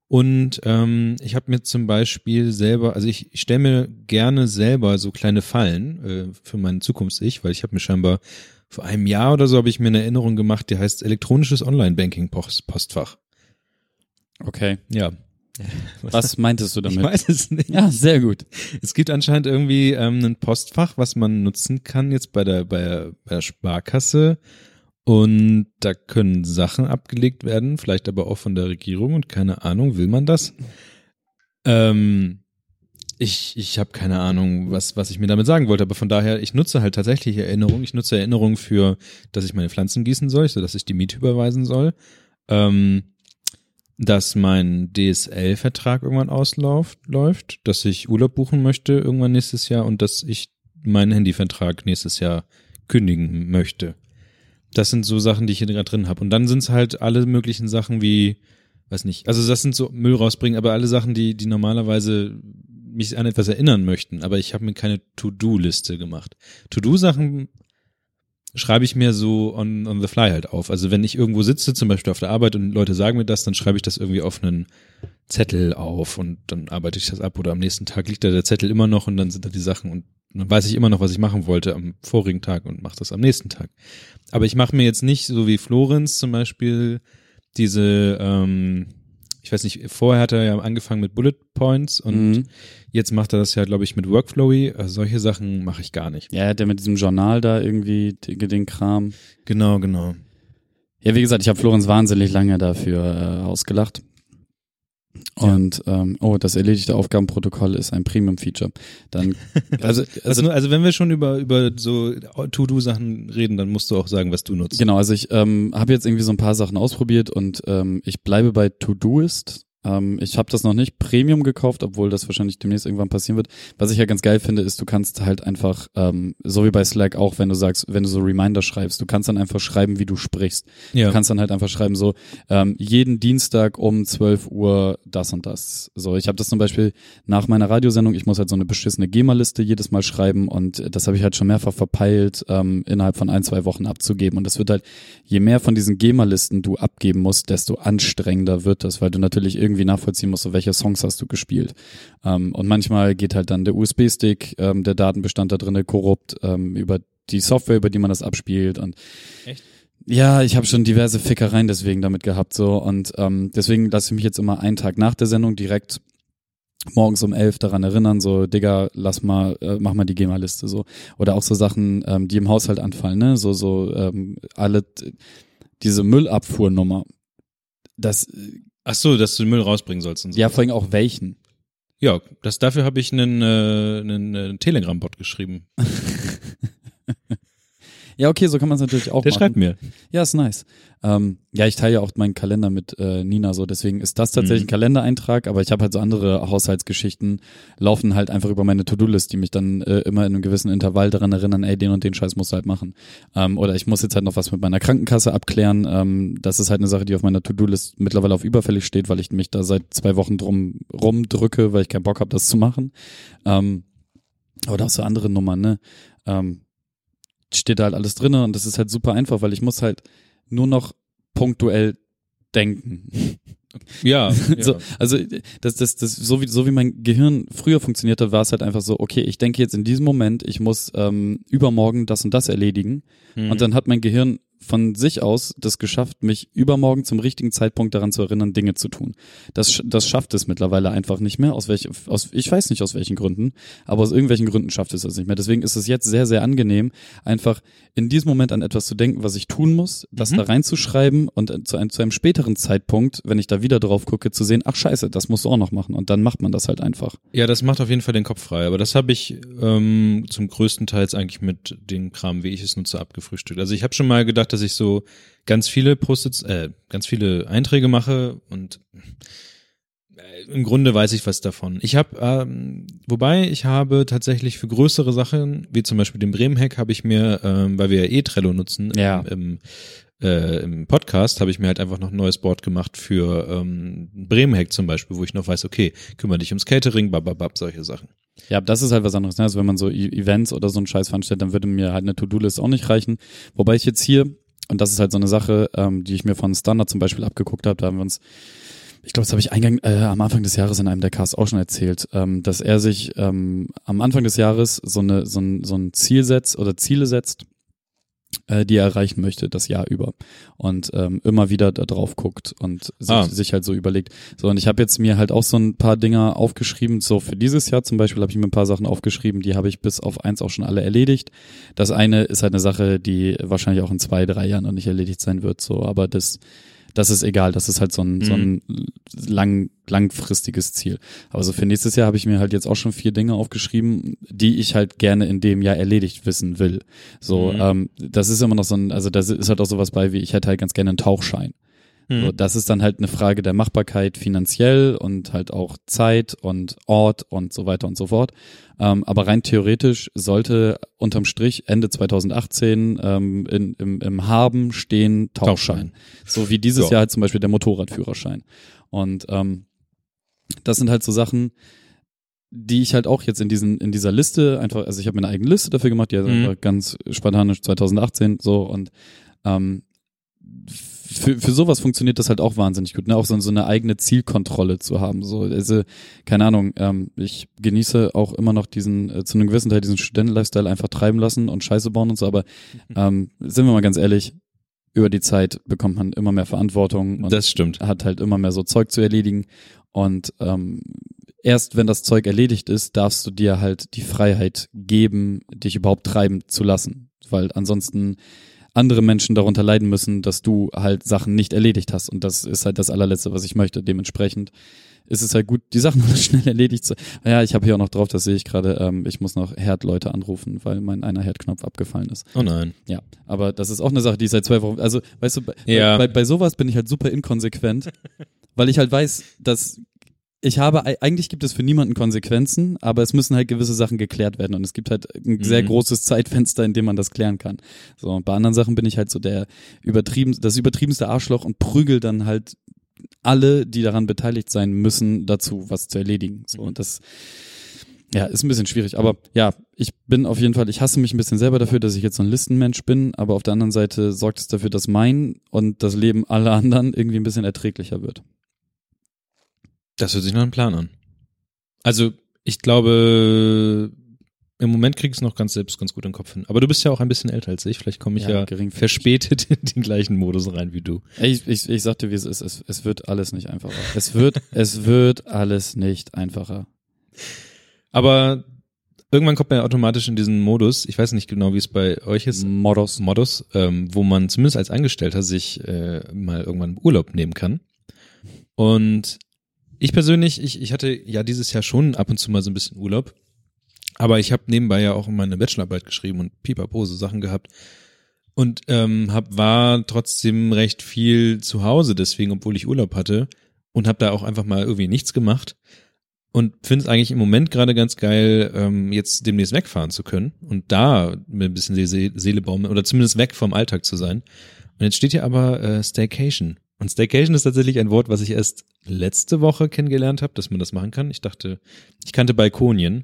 Und ähm, ich habe mir zum Beispiel selber, also ich, ich stelle mir gerne selber so kleine Fallen äh, für meinen Zukunfts-Ich, weil ich habe mir scheinbar vor einem Jahr oder so habe ich mir eine Erinnerung gemacht, die heißt elektronisches Online-Banking-Postfach. Okay. Ja. Was meintest du Ich damit? weiß es nicht. Ja, sehr gut. Es gibt anscheinend irgendwie ähm, ein Postfach, was man nutzen kann jetzt bei der, bei der, bei der Sparkasse. Und da können Sachen abgelegt werden, vielleicht aber auch von der Regierung und keine Ahnung, will man das? Ähm, ich ich habe keine Ahnung, was, was ich mir damit sagen wollte, aber von daher, ich nutze halt tatsächlich Erinnerungen. Ich nutze Erinnerungen für, dass ich meine Pflanzen gießen soll, so dass ich die Miete überweisen soll. Ähm, dass mein DSL-Vertrag irgendwann ausläuft, läuft, dass ich Urlaub buchen möchte irgendwann nächstes Jahr und dass ich meinen Handyvertrag nächstes Jahr kündigen möchte. Das sind so Sachen, die ich hier gerade drin habe. Und dann sind es halt alle möglichen Sachen wie, weiß nicht, also das sind so Müll rausbringen, aber alle Sachen, die, die normalerweise mich an etwas erinnern möchten. Aber ich habe mir keine To-Do-Liste gemacht. To-Do-Sachen schreibe ich mir so on, on the fly halt auf. Also wenn ich irgendwo sitze, zum Beispiel auf der Arbeit und Leute sagen mir das, dann schreibe ich das irgendwie auf einen Zettel auf und dann arbeite ich das ab oder am nächsten Tag liegt da der Zettel immer noch und dann sind da die Sachen und dann weiß ich immer noch, was ich machen wollte am vorigen Tag und mache das am nächsten Tag. Aber ich mache mir jetzt nicht so wie Florenz zum Beispiel diese, ähm, ich weiß nicht, vorher hat er ja angefangen mit Bullet Points und Mhm. jetzt macht er das ja, glaube ich, mit Workflowy. Also solche Sachen mache ich gar nicht. Ja, der mit diesem Journal da irgendwie den, Kram. Genau, genau. Ja, wie gesagt, ich habe Florenz wahnsinnig lange dafür äh, ausgelacht. Ja. Und ähm, oh, das erledigte Aufgabenprotokoll ist ein Premium-Feature. Dann, also, Also, also also wenn wir schon über, über so To-Do-Sachen reden, dann musst du auch sagen, was du nutzt. Genau, also ich ähm, habe jetzt irgendwie so ein paar Sachen ausprobiert und ähm, ich bleibe bei Todoist. Ähm, ich habe das noch nicht Premium gekauft, obwohl das wahrscheinlich demnächst irgendwann passieren wird. Was ich ja ganz geil finde, ist, du kannst halt einfach, ähm, so wie bei Slack auch, wenn du sagst, wenn du so Reminder schreibst, du kannst dann einfach schreiben, wie du sprichst. Ja. Du kannst dann halt einfach schreiben, so ähm, jeden Dienstag um 12 Uhr das und das. So, ich habe das zum Beispiel nach meiner Radiosendung, ich muss halt so eine beschissene GEMA-Liste jedes Mal schreiben und das habe ich halt schon mehrfach verpeilt, ähm, innerhalb von ein, zwei Wochen abzugeben. Und das wird halt, je mehr von diesen GEMA-Listen du abgeben musst, desto anstrengender wird das, weil du natürlich irgendwie nachvollziehen musst, so welche Songs hast du gespielt. Ähm, und manchmal geht halt dann der USB-Stick, ähm, der Datenbestand da drinne korrupt ähm, über die Software, über die man das abspielt und Echt? ja, ich habe schon diverse Fickereien deswegen damit gehabt so und ähm, deswegen lasse ich mich jetzt immer einen Tag nach der Sendung direkt morgens um elf daran erinnern, so Digga, lass mal, äh, mach mal die GEMA-Liste so oder auch so Sachen, ähm, die im Haushalt anfallen, ne, so so ähm, alle diese Müllabfuhrnummer, das Ach so, dass du den Müll rausbringen sollst und so. ja vor allem auch welchen. Ja, das, dafür habe ich einen, äh, einen, einen Telegram-Bot geschrieben. Ja, okay, so kann man es natürlich auch Der machen. schreibt mir. Ja, ist nice. Ähm, ja, ich teile ja auch meinen Kalender mit äh, Nina so, deswegen ist das tatsächlich Mhm. ein Kalendereintrag, aber ich habe halt so andere Haushaltsgeschichten, laufen halt einfach über meine To-Do-List, die mich dann äh, immer in einem gewissen Intervall daran erinnern, ey, den und den Scheiß musst du halt machen. Ähm, oder ich muss jetzt halt noch was mit meiner Krankenkasse abklären. Ähm, das ist halt eine Sache, die auf meiner To-Do-List mittlerweile auf überfällig steht, weil ich mich da seit zwei Wochen drum rumdrücke, weil ich keinen Bock habe, das zu machen. Ähm, oder auch so andere Nummern, ne? Ähm, steht da halt alles drinne und das ist halt super einfach, weil ich muss halt nur noch punktuell denken. Ja, So, also das, das, das, so wie, so wie mein Gehirn früher funktionierte, war es halt einfach so, okay, ich denke jetzt in diesem Moment, ich muss ähm, übermorgen das und das erledigen. Mhm. Und dann hat mein Gehirn von sich aus das geschafft, mich übermorgen zum richtigen Zeitpunkt daran zu erinnern, Dinge zu tun. Das, das schafft es mittlerweile einfach nicht mehr. Aus welch, aus, ich weiß nicht aus welchen Gründen, aber aus irgendwelchen Gründen schafft es das nicht mehr. Deswegen ist es jetzt sehr, sehr angenehm, einfach in diesem Moment an etwas zu denken, was ich tun muss, das Mhm. da reinzuschreiben und äh, zu einem, zu einem späteren Zeitpunkt, wenn ich da wieder drauf gucke, zu sehen, ach scheiße, das musst du auch noch machen. Und dann macht man das halt einfach. Ja, das macht auf jeden Fall den Kopf frei. Aber das habe ich ähm, zum größten Teils eigentlich mit dem Kram, wie ich es nutze, abgefrühstückt. Also ich habe schon mal gedacht, gedacht, dass ich so ganz viele Post äh, ganz viele Einträge mache und äh, im Grunde weiß ich was davon. Ich habe, ähm, wobei ich habe tatsächlich für größere Sachen, wie zum Beispiel den Bremen-Hack, habe ich mir, ähm, weil wir ja eh Trello nutzen, Ja. im, im, äh, im Podcast, habe ich mir halt einfach noch ein neues Board gemacht für ähm, Bremen-Hack zum Beispiel, wo ich noch weiß, okay, kümmere dich ums Catering, bababab, solche Sachen. Ja, das ist halt was anderes. Ne? Also wenn man so E- Events oder so einen Scheiß veranstaltet, dann würde mir halt eine To-Do-List auch nicht reichen. Wobei ich jetzt hier, und das ist halt so eine Sache, ähm, die ich mir von Standard zum Beispiel abgeguckt habe, da haben wir uns, ich glaube, das habe ich eingang, äh, am Anfang des Jahres in einem der Casts auch schon erzählt, ähm, dass er sich ähm, am Anfang des Jahres so, eine, so, ein, so ein Ziel setzt oder Ziele setzt, äh, die er erreichen möchte, das Jahr über. Und ähm, immer wieder da drauf guckt und sich, Ah. sich halt so überlegt. So, und ich habe jetzt mir halt auch so ein paar Dinger aufgeschrieben. So für dieses Jahr zum Beispiel habe ich mir ein paar Sachen aufgeschrieben, die habe ich bis auf eins auch schon alle erledigt. Das eine ist halt eine Sache, die wahrscheinlich auch in zwei, drei Jahren noch nicht erledigt sein wird. So, aber das, das ist egal. Das ist halt so ein, so ein lang, langfristiges Ziel. Aber so für nächstes Jahr habe ich mir halt jetzt auch schon vier Dinge aufgeschrieben, die ich halt gerne in dem Jahr erledigt wissen will. So, Mhm. ähm, das ist immer noch so ein, also das ist halt auch sowas bei, wie ich hätte halt ganz gerne einen Tauchschein. Mhm. So, das ist dann halt eine Frage der Machbarkeit finanziell und halt auch Zeit und Ort und so weiter und so fort. Ähm, aber rein theoretisch sollte unterm Strich Ende 2018 ähm, in, im, im Haben stehen Tauchschein. Tauchschein. So wie dieses Ja. Jahr halt zum Beispiel der Motorradführerschein. Und ähm, das sind halt so Sachen, die ich halt auch jetzt in diesen in dieser Liste einfach, also ich habe mir eine eigene Liste dafür gemacht, die Mhm. ganz spartanisch 2018 so und ähm, für, für sowas funktioniert das halt auch wahnsinnig gut, ne? Auch so, so eine eigene Zielkontrolle zu haben. So, also, keine Ahnung, ähm, ich genieße auch immer noch diesen, äh, zu einem gewissen Teil diesen Studentenlifestyle einfach treiben lassen und Scheiße bauen und so, aber ähm, sind wir mal ganz ehrlich, über die Zeit bekommt man immer mehr Verantwortung und Das stimmt. hat halt immer mehr so Zeug zu erledigen. Und ähm, erst wenn das Zeug erledigt ist, darfst du dir halt die Freiheit geben, dich überhaupt treiben zu lassen. Weil ansonsten andere Menschen darunter leiden müssen, dass du halt Sachen nicht erledigt hast. Und das ist halt das allerletzte, was ich möchte. Dementsprechend ist es halt gut, die Sachen schnell erledigt zu. Ja, ich habe hier auch noch drauf, das sehe ich gerade, ähm, ich muss noch Herdleute anrufen, weil mein einer Herdknopf abgefallen ist. Oh nein. Ja, aber das ist auch eine Sache, die ich seit zwei Wochen, also weißt du, bei, Ja. bei, bei sowas bin ich halt super inkonsequent, weil ich halt weiß, dass ich habe, ei- eigentlich gibt es für niemanden Konsequenzen, aber es müssen halt gewisse Sachen geklärt werden und es gibt halt ein sehr Mhm. großes Zeitfenster, in dem man das klären kann. So, bei anderen Sachen bin ich halt so der übertrieben, das übertriebenste Arschloch und prügel dann halt alle, die daran beteiligt sein müssen, dazu was zu erledigen. So, und das, ja, ist ein bisschen schwierig. Aber ja, ich bin auf jeden Fall, ich hasse mich ein bisschen selber dafür, dass ich jetzt so ein Listenmensch bin, aber auf der anderen Seite sorgt es dafür, dass mein und das Leben aller anderen irgendwie ein bisschen erträglicher wird. Das hört sich nach einem Plan an. Also, ich glaube, im Moment krieg ich es noch ganz selbst ganz gut in den Kopf hin. Aber du bist ja auch ein bisschen älter als ich. Vielleicht komme ich ja, geringfügig. verspätet in den gleichen Modus rein wie du. Ich, ich, ich sagte, wie es ist. Es, es wird alles nicht einfacher. Es wird, es wird alles nicht einfacher. Aber irgendwann kommt man ja automatisch in diesen Modus. Ich weiß nicht genau, wie es bei euch ist. Modus. Modus, ähm, wo man zumindest als Angestellter sich äh, mal irgendwann Urlaub nehmen kann. Und ich persönlich, ich, ich hatte ja dieses Jahr schon ab und zu mal so ein bisschen Urlaub. Aber ich habe nebenbei ja auch meine Bachelorarbeit geschrieben und pipapose Sachen gehabt. Und ähm, hab, war trotzdem recht viel zu Hause, deswegen, obwohl ich Urlaub hatte. Und habe da auch einfach mal irgendwie nichts gemacht. Und finde es eigentlich im Moment gerade ganz geil, ähm, jetzt demnächst wegfahren zu können und da mir ein bisschen die See Seele baumeln oder zumindest weg vom Alltag zu sein. Und jetzt steht hier aber äh, Staycation. Und Staycation ist tatsächlich ein Wort, was ich erst letzte Woche kennengelernt habe, dass man das machen kann. Ich dachte, ich kannte Balkonien,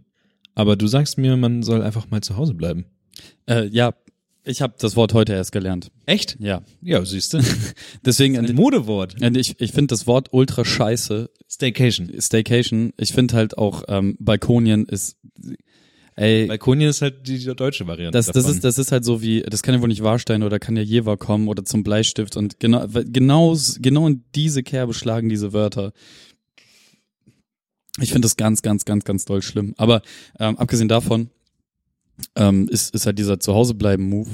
aber du sagst mir, man soll einfach mal zu Hause bleiben. Äh, ja, ich habe das Wort heute erst gelernt. Echt? Ja. Ja, siehst du. Deswegen, Ein Modewort. und ich, ich finde das Wort ultra scheiße. Staycation. Staycation. Ich finde halt auch, ähm, Balkonien ist, ey, Balkonien ist halt die, die deutsche Variante. Das, das, davon. ist, das ist halt so wie, das kann ja wohl nicht Warstein oder kann ja Jever kommen oder zum Bleistift und genau, genau, genau in diese Kerbe schlagen diese Wörter. Ich finde das ganz, ganz, ganz, ganz doll schlimm. Aber ähm, abgesehen davon ähm, ist, ist halt dieser Zuhausebleiben-Move,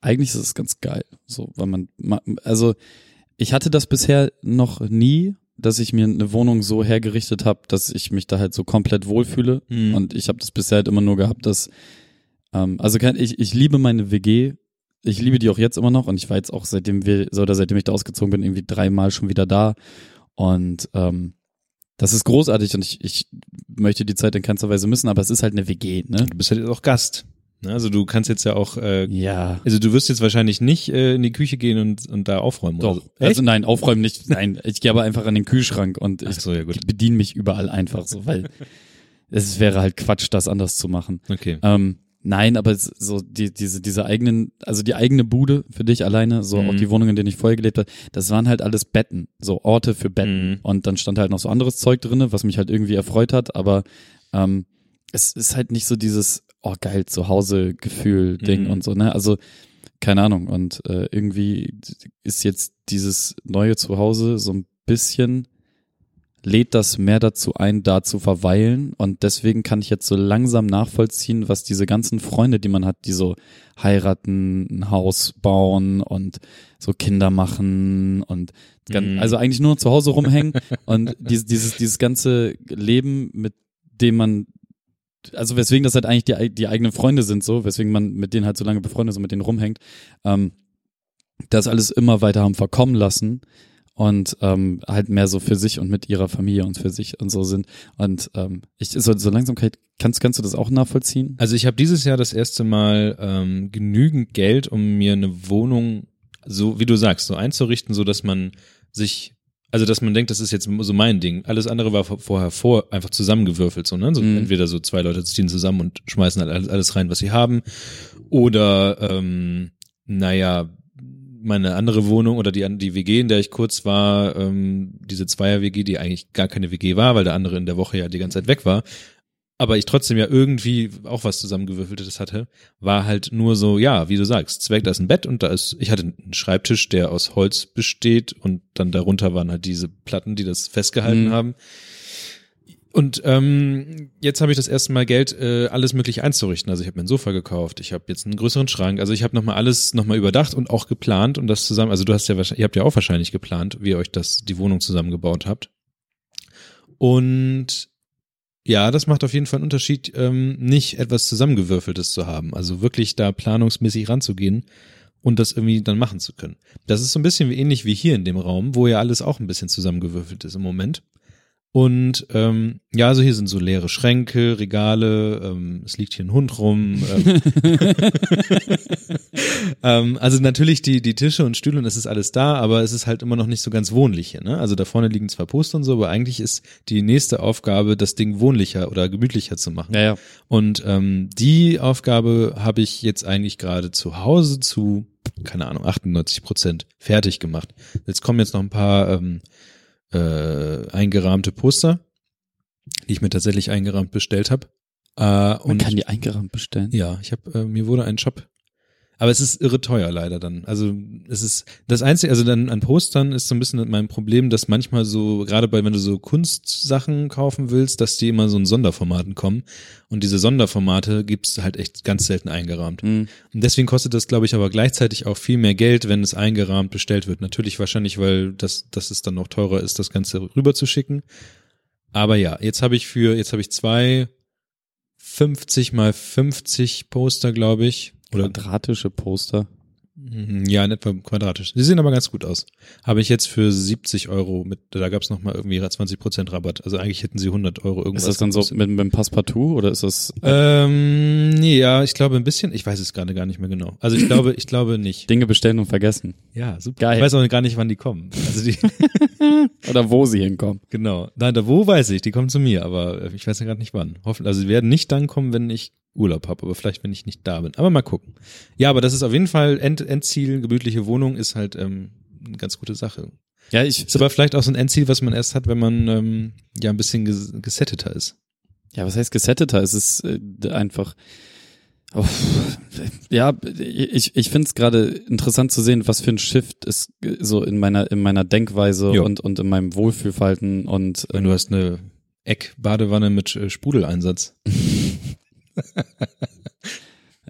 eigentlich ist es ganz geil. So, weil man, ma- also ich hatte das bisher noch nie, dass ich mir eine Wohnung so hergerichtet habe, dass ich mich da halt so komplett wohlfühle. Mhm. Und ich habe das bisher halt immer nur gehabt, dass ähm, also ich, ich liebe meine WG ich liebe die auch jetzt immer noch und ich war jetzt auch seitdem wir, so oder seitdem ich da ausgezogen bin, irgendwie dreimal schon wieder da. Und ähm, das ist großartig und ich, ich möchte die Zeit in keinster Weise missen, aber es ist halt eine WG, ne? Du bist halt auch Gast. Ne? Also du kannst jetzt ja auch, äh, Ja. also du wirst jetzt wahrscheinlich nicht äh, in die Küche gehen und, und da aufräumen. Doch. Oder so. Also nein, aufräumen nicht. Nein, ich gehe aber einfach an den Kühlschrank und ich so, ja bediene mich überall einfach so, weil es wäre halt Quatsch, das anders zu machen. Okay. Ähm, nein, aber so die, diese, diese eigenen, also die eigene Bude für dich alleine, so Mhm. auch die Wohnung, in denen ich vorher gelebt habe, das waren halt alles Betten, so Orte für Betten. Mhm. Und dann stand halt noch so anderes Zeug drinne, was mich halt irgendwie erfreut hat, aber ähm, es ist halt nicht so dieses, oh geil, Zuhause-Gefühl-Ding Mhm. und so, ne? Also, keine Ahnung. Und äh, irgendwie ist jetzt dieses neue Zuhause so ein bisschen lädt das mehr dazu ein, da zu verweilen. Und deswegen kann ich jetzt so langsam nachvollziehen, was diese ganzen Freunde, die man hat, die so heiraten, ein Haus bauen und so Kinder machen und Mhm. also eigentlich nur zu Hause rumhängen und dieses, dieses, dieses ganze Leben, mit dem man also weswegen das halt eigentlich die, die eigenen Freunde sind, so, weswegen man mit denen halt so lange befreundet ist und mit denen rumhängt, ähm, das alles immer weiter haben verkommen lassen und ähm, halt mehr so für sich und mit ihrer Familie und für sich und so sind. Und ähm, ich so, so Langsamkeit, kannst, kannst du das auch nachvollziehen? Also ich habe dieses Jahr das erste Mal ähm, genügend Geld, um mir eine Wohnung, so wie du sagst, so einzurichten, so dass man sich, also dass man denkt, das ist jetzt so mein Ding. Alles andere war vor- vorher vor einfach zusammengewürfelt, so ne? So Mhm. entweder so zwei Leute ziehen zusammen und schmeißen halt alles, alles rein, was sie haben, oder ähm, naja meine andere Wohnung oder die, die WG, in der ich kurz war, ähm, diese Zweier-WG, die eigentlich gar keine WG war, weil der andere in der Woche ja die ganze Zeit weg war, aber ich trotzdem ja irgendwie auch was zusammengewürfeltes hatte, war halt nur so, ja, wie du sagst, Zweck, da ist ein Bett und da ist, ich hatte einen Schreibtisch, der aus Holz besteht und dann darunter waren halt diese Platten, die das festgehalten Mhm. haben. Und ähm, jetzt habe ich das erste Mal Geld, äh, alles möglich einzurichten. Also ich habe mir ein Sofa gekauft, ich habe jetzt einen größeren Schrank. Also ich habe nochmal alles nochmal überdacht und auch geplant und das zusammen. Also du hast ja wahrscheinlich, ihr habt ja auch wahrscheinlich geplant, wie ihr euch das die Wohnung zusammengebaut habt. Und ja, das macht auf jeden Fall einen Unterschied, ähm, nicht etwas zusammengewürfeltes zu haben. Also wirklich da planungsmäßig ranzugehen und das irgendwie dann machen zu können. Das ist so ein bisschen wie ähnlich wie hier in dem Raum, wo ja alles auch ein bisschen zusammengewürfelt ist im Moment. Und ähm, ja, also hier sind so leere Schränke, Regale, ähm, es liegt hier ein Hund rum. Ähm, ähm, also natürlich die, die Tische und Stühle und es ist alles da, aber es ist halt immer noch nicht so ganz wohnlich hier. Ne? Also da vorne liegen zwar Poster und so, aber eigentlich ist die nächste Aufgabe, das Ding wohnlicher oder gemütlicher zu machen. Ja, ja. Und ähm, die Aufgabe habe ich jetzt eigentlich gerade zu Hause zu, keine Ahnung, 98 Prozent fertig gemacht. Jetzt kommen jetzt noch ein paar ähm, äh, eingerahmte Poster, die ich mir tatsächlich eingerahmt bestellt habe. Äh, Man und kann die eingerahmt bestellen. ja, ich habe äh, mir wurde ein Shop. Aber es ist irre teuer leider dann. Also es ist das einzige, also dann an Postern ist so ein bisschen mein Problem, dass manchmal so gerade bei wenn du so Kunstsachen kaufen willst, dass die immer so in Sonderformaten kommen und diese Sonderformate gibt's halt echt ganz selten eingerahmt. Mhm. Und deswegen kostet das, glaube ich, aber gleichzeitig auch viel mehr Geld, wenn es eingerahmt bestellt wird. Natürlich wahrscheinlich, weil das, dass es dann noch teurer ist, das Ganze rüber zu schicken. Aber ja, jetzt habe ich für, jetzt habe ich zwei 50 mal 50 Poster, glaube ich. Oder Quadratische Poster. Mhm, ja, in etwa quadratisch. Sie sehen aber ganz gut aus. Habe ich jetzt für 70 Euro mit, da gab's noch mal irgendwie 20 Prozent Rabatt. Also eigentlich hätten sie 100 Euro irgendwas. Ist das dann so mit, mit dem Passepartout oder ist das Ähm, ja, ich glaube ein bisschen. Ich weiß es gerade gar nicht mehr genau. Also ich glaube, ich glaube nicht. Dinge bestellen und vergessen? Ja, super. Geil. Ich weiß auch gar nicht, wann die kommen. Also die, Oder wo sie hinkommen? genau. Nein, da wo weiß ich, die kommen zu mir, aber ich weiß ja gerade nicht wann. Hoffen, also sie werden nicht dann kommen, wenn ich Urlaub habe, aber vielleicht, wenn ich nicht da bin. Aber mal gucken. Ja, aber das ist auf jeden Fall End, Endziel, gemütliche Wohnung ist halt ähm, eine ganz gute Sache. Ja, ich, Ist aber vielleicht auch so ein Endziel, was man erst hat, wenn man ähm, ja ein bisschen ges gesetteter ist. Ja, was heißt gesetteter? Es ist äh, einfach. Oh, ja, ich, ich finde es gerade interessant zu sehen, was für ein Shift ist äh, so in meiner in meiner Denkweise Ja. und und in meinem Wohlfühlverhalten und Wenn du hast eine Eckbadewanne mit äh, Sprudeleinsatz.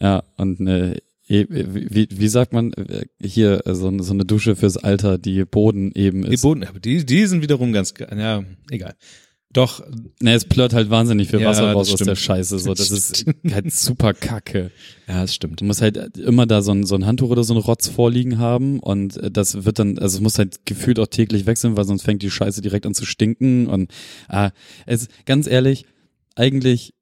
ja und eine e- wie, wie sagt man äh, hier äh, so, eine- so eine Dusche fürs Alter, die Boden eben Die ist. Boden, aber die, die sind wiederum ganz, ja, egal. Doch, Ne, es plört halt wahnsinnig viel Ja, Wasser raus aus der Scheiße. So, das ist halt super kacke. ja, das stimmt. Du musst halt immer da so ein, so ein Handtuch oder so ein Rotz vorliegen haben und äh, das wird dann, also es muss halt gefühlt auch täglich wechseln, weil sonst fängt die Scheiße direkt an zu stinken und ah, es ganz ehrlich, eigentlich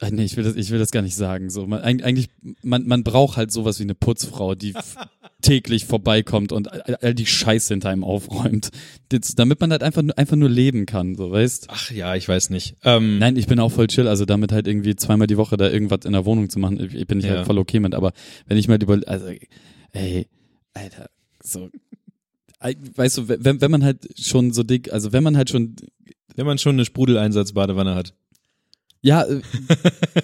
Ah, nee, ich will das, ich will das gar nicht sagen. So, man, eig- eigentlich, man, man braucht halt sowas wie eine Putzfrau, die täglich vorbeikommt und all, die Scheiße hinter einem aufräumt, das, damit man halt einfach, nur- einfach nur leben kann, so weißt. Ach ja, ich weiß nicht. Ähm, Nein, ich bin auch voll chill, also damit halt irgendwie zweimal die Woche da irgendwas in der Wohnung zu machen, ich, bin ich Ja. halt voll okay mit, aber wenn ich mal über, also, ey, Alter, so, weißt du, wenn, wenn man halt schon so dick, also wenn man halt schon, Wenn man schon eine Sprudeleinsatz-Badewanne hat. Ja, äh,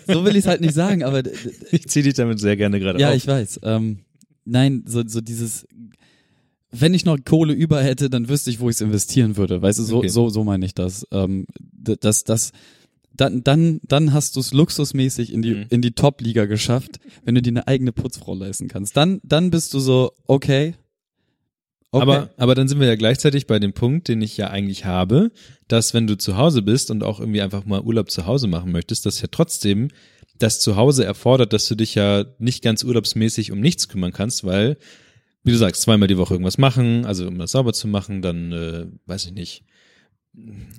so will ich es halt nicht sagen, aber Ich ziehe dich damit sehr gerne gerade ja, auf. ich weiß, ähm, nein, so, so dieses, wenn ich noch Kohle über hätte, dann wüsste ich, wo ich es investieren würde, weißt du, so, Okay. so, so meine ich das, ähm, das, das, dann, dann, dann hast du es luxusmäßig in die, Mhm. in die Top-Liga geschafft, wenn du dir eine eigene Putzfrau leisten kannst. Dann, dann bist du so, okay. Okay. Aber, aber dann sind wir ja gleichzeitig bei dem Punkt, den ich ja eigentlich habe, dass wenn du zu Hause bist und auch irgendwie einfach mal Urlaub zu Hause machen möchtest, dass ja trotzdem das Zuhause erfordert, dass du dich ja nicht ganz urlaubsmäßig um nichts kümmern kannst, weil, wie du sagst, zweimal die Woche irgendwas machen, also um das sauber zu machen, dann, äh, weiß ich nicht.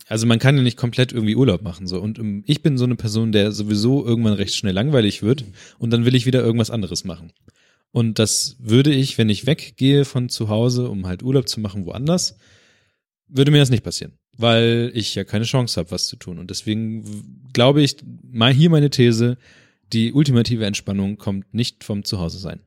Also man kann ja nicht komplett irgendwie Urlaub machen so und ähm, ich bin so eine Person, der sowieso irgendwann recht schnell langweilig wird und dann will ich wieder irgendwas anderes machen. Und das würde ich, wenn ich weggehe von zu Hause, um halt Urlaub zu machen woanders, würde mir das nicht passieren, weil ich ja keine Chance habe, was zu tun. Und deswegen glaube ich, mal hier meine These, die ultimative Entspannung kommt nicht vom Zuhause sein.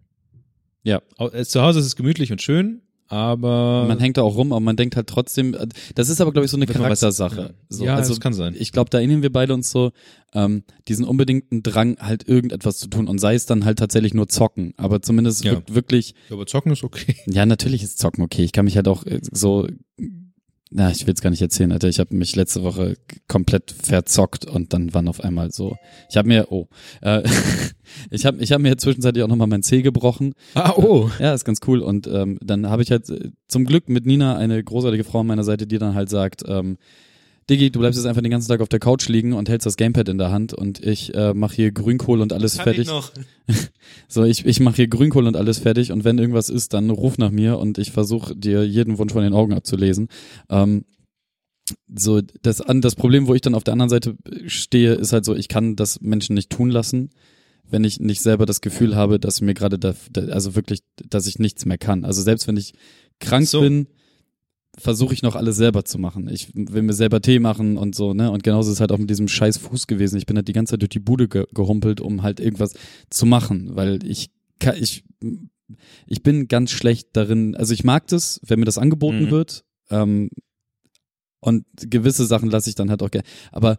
Ja. Äh, Zu Hause ist es gemütlich und schön, aber man hängt da auch rum, aber man denkt halt trotzdem, das ist aber, glaube ich, so eine Charaktersache. ja. So, Ja, also, das kann sein. Ich glaube, da erinnern wir beide uns so, ähm, diesen unbedingten Drang, halt irgendetwas zu tun und sei es dann halt tatsächlich nur zocken, aber zumindest Ja. wirk- wirklich, aber zocken ist okay. ja, natürlich ist Zocken okay. Ich kann mich halt auch äh, so, na, ich will es gar nicht erzählen, Alter. Ich habe mich letzte Woche komplett verzockt und dann waren auf einmal so, ich habe mir, oh, äh, ich habe ich hab mir zwischenzeitlich auch nochmal mein Zeh gebrochen Ah, oh. ja, ist ganz cool. Und ähm, dann habe ich halt äh, zum Glück mit Nina eine großartige Frau an meiner Seite, die dann halt sagt, ähm, Diggi, du bleibst jetzt einfach den ganzen Tag auf der Couch liegen und hältst das Gamepad in der Hand und ich äh, mache hier Grünkohl und alles fertig. noch. So, ich, ich mache hier Grünkohl und alles fertig und wenn irgendwas ist, dann ruf nach mir und ich versuche dir jeden Wunsch von den Augen abzulesen. Ähm, so, das, an, das Problem, wo ich dann auf der anderen Seite stehe, ist halt so, ich kann das Menschen nicht tun lassen, wenn ich nicht selber das Gefühl habe, dass mir gerade da, da, also wirklich, dass ich nichts mehr kann. Also selbst wenn ich krank So. bin, versuche ich noch alles selber zu machen. Ich will mir selber Tee machen und so, ne? Und genauso ist es halt auch mit diesem scheiß Fuß gewesen. Ich bin halt die ganze Zeit durch die Bude ge gehumpelt, um halt irgendwas zu machen, weil ich kann, ich, ich bin ganz schlecht darin, also ich mag das, wenn mir das angeboten Mhm. wird, ähm, und gewisse Sachen lasse ich dann halt auch gerne, aber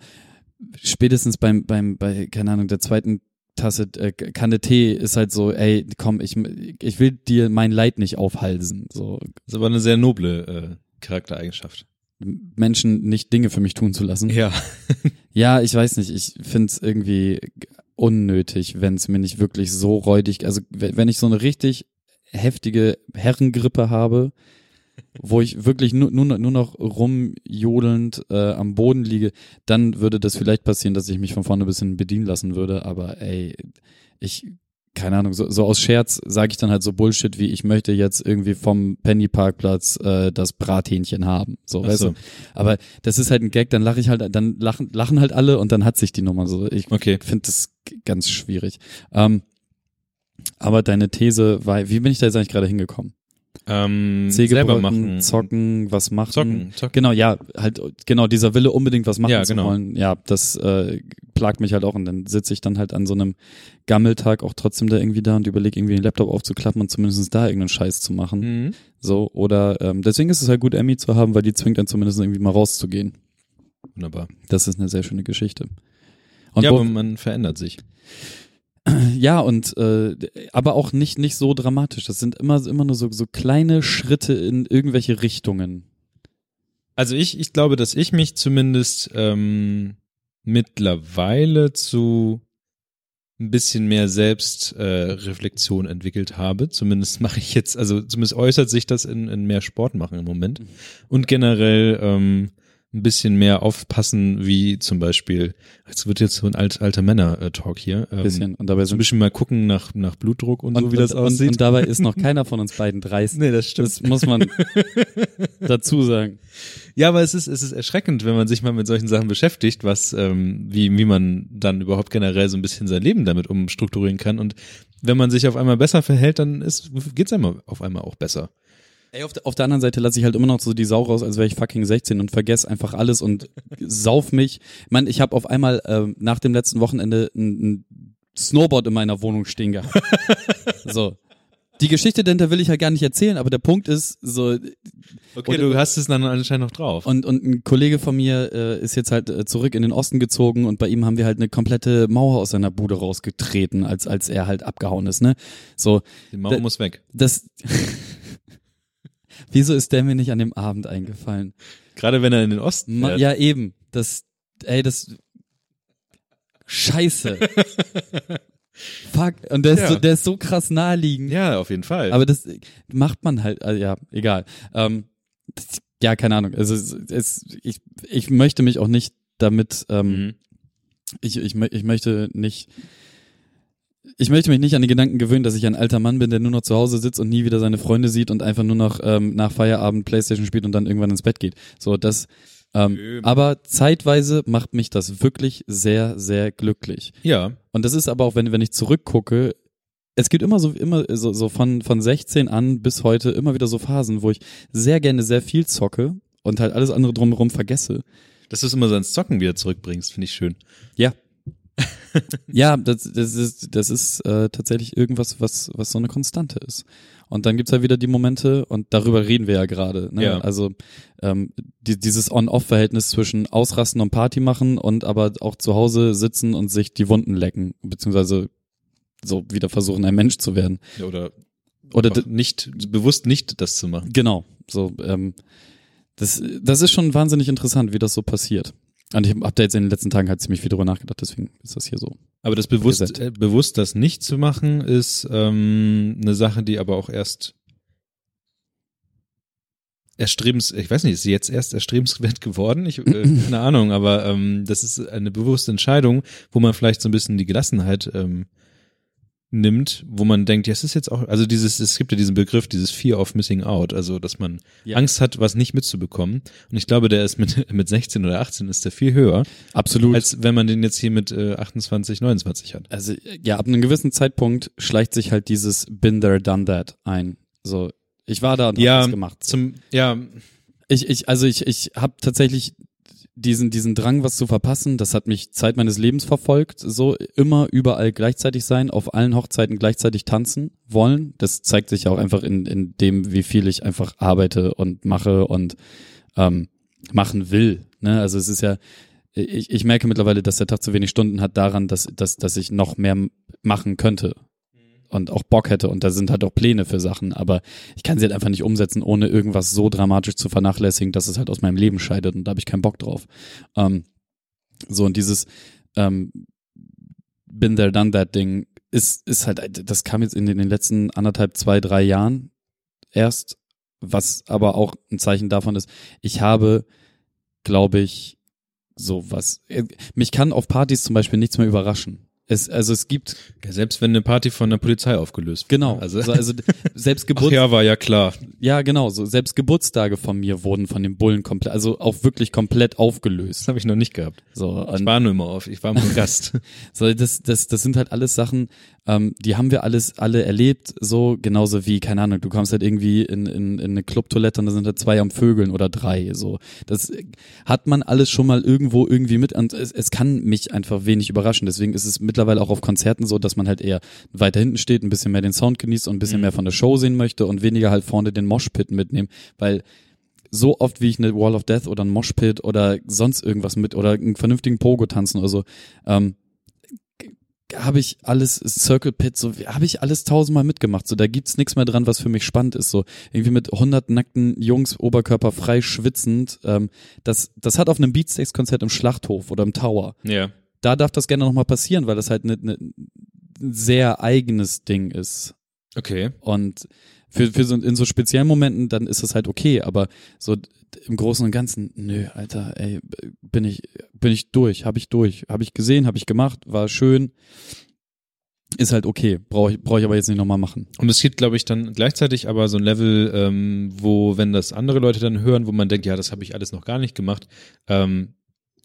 spätestens beim, beim, bei, keine Ahnung, der zweiten Tasse äh, Kanne Tee ist halt so, ey, komm, ich, ich will dir mein Leid nicht aufhalsen, so, Das ist aber eine sehr noble äh, Charaktereigenschaft. Menschen nicht Dinge für mich tun zu lassen. Ja. Ja, ich weiß nicht, ich find's irgendwie unnötig, wenn es mir nicht wirklich so räudig, also wenn ich so eine richtig heftige Herrengrippe habe, wo ich wirklich nur, nur, noch- nur noch rumjodelnd äh, am Boden liege, dann würde das vielleicht passieren, dass ich mich von vorne bis hin bedienen lassen würde, aber ey, ich keine Ahnung, so, so aus Scherz sage ich dann halt so Bullshit wie ich möchte jetzt irgendwie vom Penny Parkplatz äh, das Brathähnchen haben, so, Ach weißt so. du. Aber das ist halt ein Gag, dann lache ich halt, dann lachen, lachen halt alle und dann hat sich die Nummer so. Ich Okay. finde das ganz schwierig. Ähm, aber deine These war, wie bin ich da jetzt eigentlich gerade hingekommen? Ähm, selber machen. zocken, was machen. Zocken, zocken. Genau, ja, halt, genau, dieser Wille unbedingt was machen Ja, zu genau. wollen. Ja, das äh, plagt mich halt auch und dann sitze ich dann halt an so einem Gammeltag auch trotzdem da irgendwie da und überlege irgendwie den Laptop aufzuklappen und zumindest da irgendeinen Scheiß zu machen. Mhm. So, oder ähm, deswegen ist es halt gut, Emmy zu haben, weil die zwingt dann zumindest irgendwie mal rauszugehen. Wunderbar. Das ist eine sehr schöne Geschichte. Und ja, aber man verändert sich. ja, und äh, aber auch nicht nicht so dramatisch. Das sind immer immer nur so so kleine Schritte in irgendwelche Richtungen. Also ich, ich glaube, dass ich mich zumindest ähm, mittlerweile zu ein bisschen mehr Selbstreflexion äh, entwickelt habe. Zumindest mache ich jetzt, also zumindest äußert sich das in, in mehr Sport machen im Moment. Und generell ähm, ein bisschen mehr aufpassen, wie zum Beispiel, es wird jetzt so ein alt, alter Männer-Talk hier. Ähm, Bisschen. Und dabei So ein bisschen mal gucken nach, nach Blutdruck und, so, wie das und, aussieht. Und, und dabei ist noch keiner von uns beiden dreist. nee, das Das muss man dazu sagen. Ja, aber es ist, es ist erschreckend, wenn man sich mal mit solchen Sachen beschäftigt, was, ähm, wie, wie man dann überhaupt generell so ein bisschen sein Leben damit umstrukturieren kann. Und wenn man sich auf einmal besser verhält, dann ist, geht's einem auf einmal auch besser. Ey, auf der, auf der anderen Seite lasse ich halt immer noch so die Sau raus, als wäre ich fucking 16 und vergesse einfach alles und sauf mich. Ich meine, ich habe auf einmal ähm, nach dem letzten Wochenende ein, ein Snowboard in meiner Wohnung stehen gehabt. so. Die Geschichte denn da will ich ja gar nicht erzählen, aber der Punkt ist so Okay, du hast es dann anscheinend noch drauf. und und ein Kollege von mir äh, ist jetzt halt äh, zurück in den Osten gezogen und bei ihm haben wir halt eine komplette Mauer aus seiner Bude rausgetreten, als als er halt abgehauen ist, ne? So, Die Mauer da- muss weg. das Wieso ist der mir nicht an dem Abend eingefallen? Gerade wenn er in den Osten Ma fährt. ja, eben. Das, ey, das. Scheiße. Fuck. Und der ist, Ja. so, der ist so krass naheliegend. ja, auf jeden Fall. Aber das macht man halt, also ja, egal. Ähm, das, ja, keine Ahnung. Also es, es, ich, ich möchte mich auch nicht damit, ähm, mhm. ich, ich, ich möchte nicht, ich möchte mich nicht an den Gedanken gewöhnen, dass ich ein alter Mann bin, der nur noch zu Hause sitzt und nie wieder seine Freunde sieht und einfach nur noch ähm, nach Feierabend Playstation spielt und dann irgendwann ins Bett geht. So, das, ähm, aber zeitweise macht mich das wirklich sehr, sehr glücklich. ja, Und das ist aber auch, wenn, wenn ich zurückgucke, es gibt immer so, immer so, so von, von 16 an bis heute immer wieder so Phasen, wo ich sehr gerne sehr viel zocke und halt alles andere drumherum vergesse. dass du es immer so ans Zocken wieder zurückbringst, finde ich schön. Ja. Ja, das, das ist, das ist äh, tatsächlich irgendwas, was, was so eine Konstante ist. Und dann gibt's ja wieder die Momente, und darüber reden wir ja gerade. Ne? Ja. Also ähm, die, dieses On-Off-Verhältnis zwischen Ausrasten und Party machen und aber auch zu Hause sitzen und sich die Wunden lecken, beziehungsweise so wieder versuchen, ein Mensch zu werden. Ja, Oder, Oder nicht, bewusst nicht das zu machen. Genau, so ähm, das, das ist schon wahnsinnig interessant, wie das so passiert. Und ich habe da jetzt in den letzten Tagen halt ziemlich viel drüber nachgedacht, deswegen ist das hier so. Aber das bewusst, äh, bewusst das nicht zu machen, ist ähm, eine Sache, die aber auch erst erstrebens, ich weiß nicht, ist sie jetzt erst erstrebenswert geworden? Ich, äh, keine Ahnung, aber ähm, das ist eine bewusste Entscheidung, wo man vielleicht so ein bisschen die Gelassenheit ähm, nimmt, wo man denkt, ja, es ist jetzt auch, also dieses, es gibt ja diesen Begriff, dieses Fear of Missing Out, also dass man Ja. Angst hat, was nicht mitzubekommen. Und ich glaube, der ist mit, mit 16 oder 18 ist der viel höher, Absolut. als wenn man den jetzt hier mit äh, 28, 29 hat. Also ja, ab einem gewissen Zeitpunkt schleicht sich halt dieses Been there, done that ein. So, ich war da und Ja, hab das gemacht. Zum, ja, Ich, ich, also ich, ich habe tatsächlich diesen, diesen Drang, was zu verpassen. Das hat mich Zeit meines Lebens verfolgt. So immer überall gleichzeitig sein, auf allen Hochzeiten gleichzeitig tanzen wollen. Das zeigt sich auch einfach in, in dem, wie viel ich einfach arbeite und mache und ähm, machen will. Ne? Also es ist ja, ich, ich merke mittlerweile, dass der Tag zu wenig Stunden hat daran, dass, dass, dass ich noch mehr machen könnte und auch Bock hätte und da sind halt auch Pläne für Sachen, aber ich kann sie halt einfach nicht umsetzen, ohne irgendwas so dramatisch zu vernachlässigen, dass es halt aus meinem Leben scheidet und da habe ich keinen Bock drauf. Ähm, so und dieses ähm, Been there, done that Ding ist, ist halt, das kam jetzt in den, in den letzten anderthalb, zwei, drei Jahren erst, was aber auch ein Zeichen davon ist, ich habe, glaube ich, so was, mich kann auf Partys zum Beispiel nichts mehr überraschen. Es, also es gibt, ja, selbst wenn eine Party von der Polizei aufgelöst wird. genau, Also, also, selbst ach Geburt, ja, war ja klar. Ja, genau, so selbst Geburtstage von mir wurden von den Bullen komplett, also auch wirklich komplett Das aufgelöst. habe ich noch nicht gehabt. So, Ich war nur immer auf, ich war nur Gast. so das, das, das sind halt alles Sachen, ähm, die haben wir alles alle erlebt, so genauso wie, keine Ahnung, du kommst halt irgendwie in, in, in eine Clubtoilette und da sind halt zwei am Vögeln oder drei, so. Das hat man alles schon mal irgendwo irgendwie mit und es, es kann mich einfach wenig überraschen. Deswegen ist es mittlerweile auch auf Konzerten so, dass man halt eher weiter hinten steht, ein bisschen mehr den Sound genießt und ein bisschen mehr von der Show sehen möchte und weniger halt vorne den Moshpit mitnehmen, weil so oft wie ich eine Wall of Death oder ein Moshpit oder sonst irgendwas mit oder einen vernünftigen Pogo tanzen oder so, ähm, habe ich alles Circle Pit so habe ich alles tausendmal mitgemacht so da gibt's nichts mehr dran was für mich spannend ist so irgendwie mit hundert nackten Jungs Oberkörper frei schwitzend ähm, das das hat auf einem Beatsteaks Konzert im Schlachthof oder im Tower ja. da darf das gerne noch mal passieren weil das halt ne, ne, ein sehr eigenes Ding ist Okay. und Für, für so, in so speziellen Momenten, dann ist das halt okay, aber so im Großen und Ganzen, nö, Alter, ey, bin ich, bin ich durch, habe ich durch, habe ich gesehen, habe ich gemacht, war schön, ist halt okay, brauche ich, brauch ich aber jetzt nicht nochmal machen. Und es gibt, glaube ich, dann gleichzeitig aber so ein Level, ähm, wo, wenn das andere Leute dann hören, wo man denkt, ja, das habe ich alles noch gar nicht gemacht, ähm,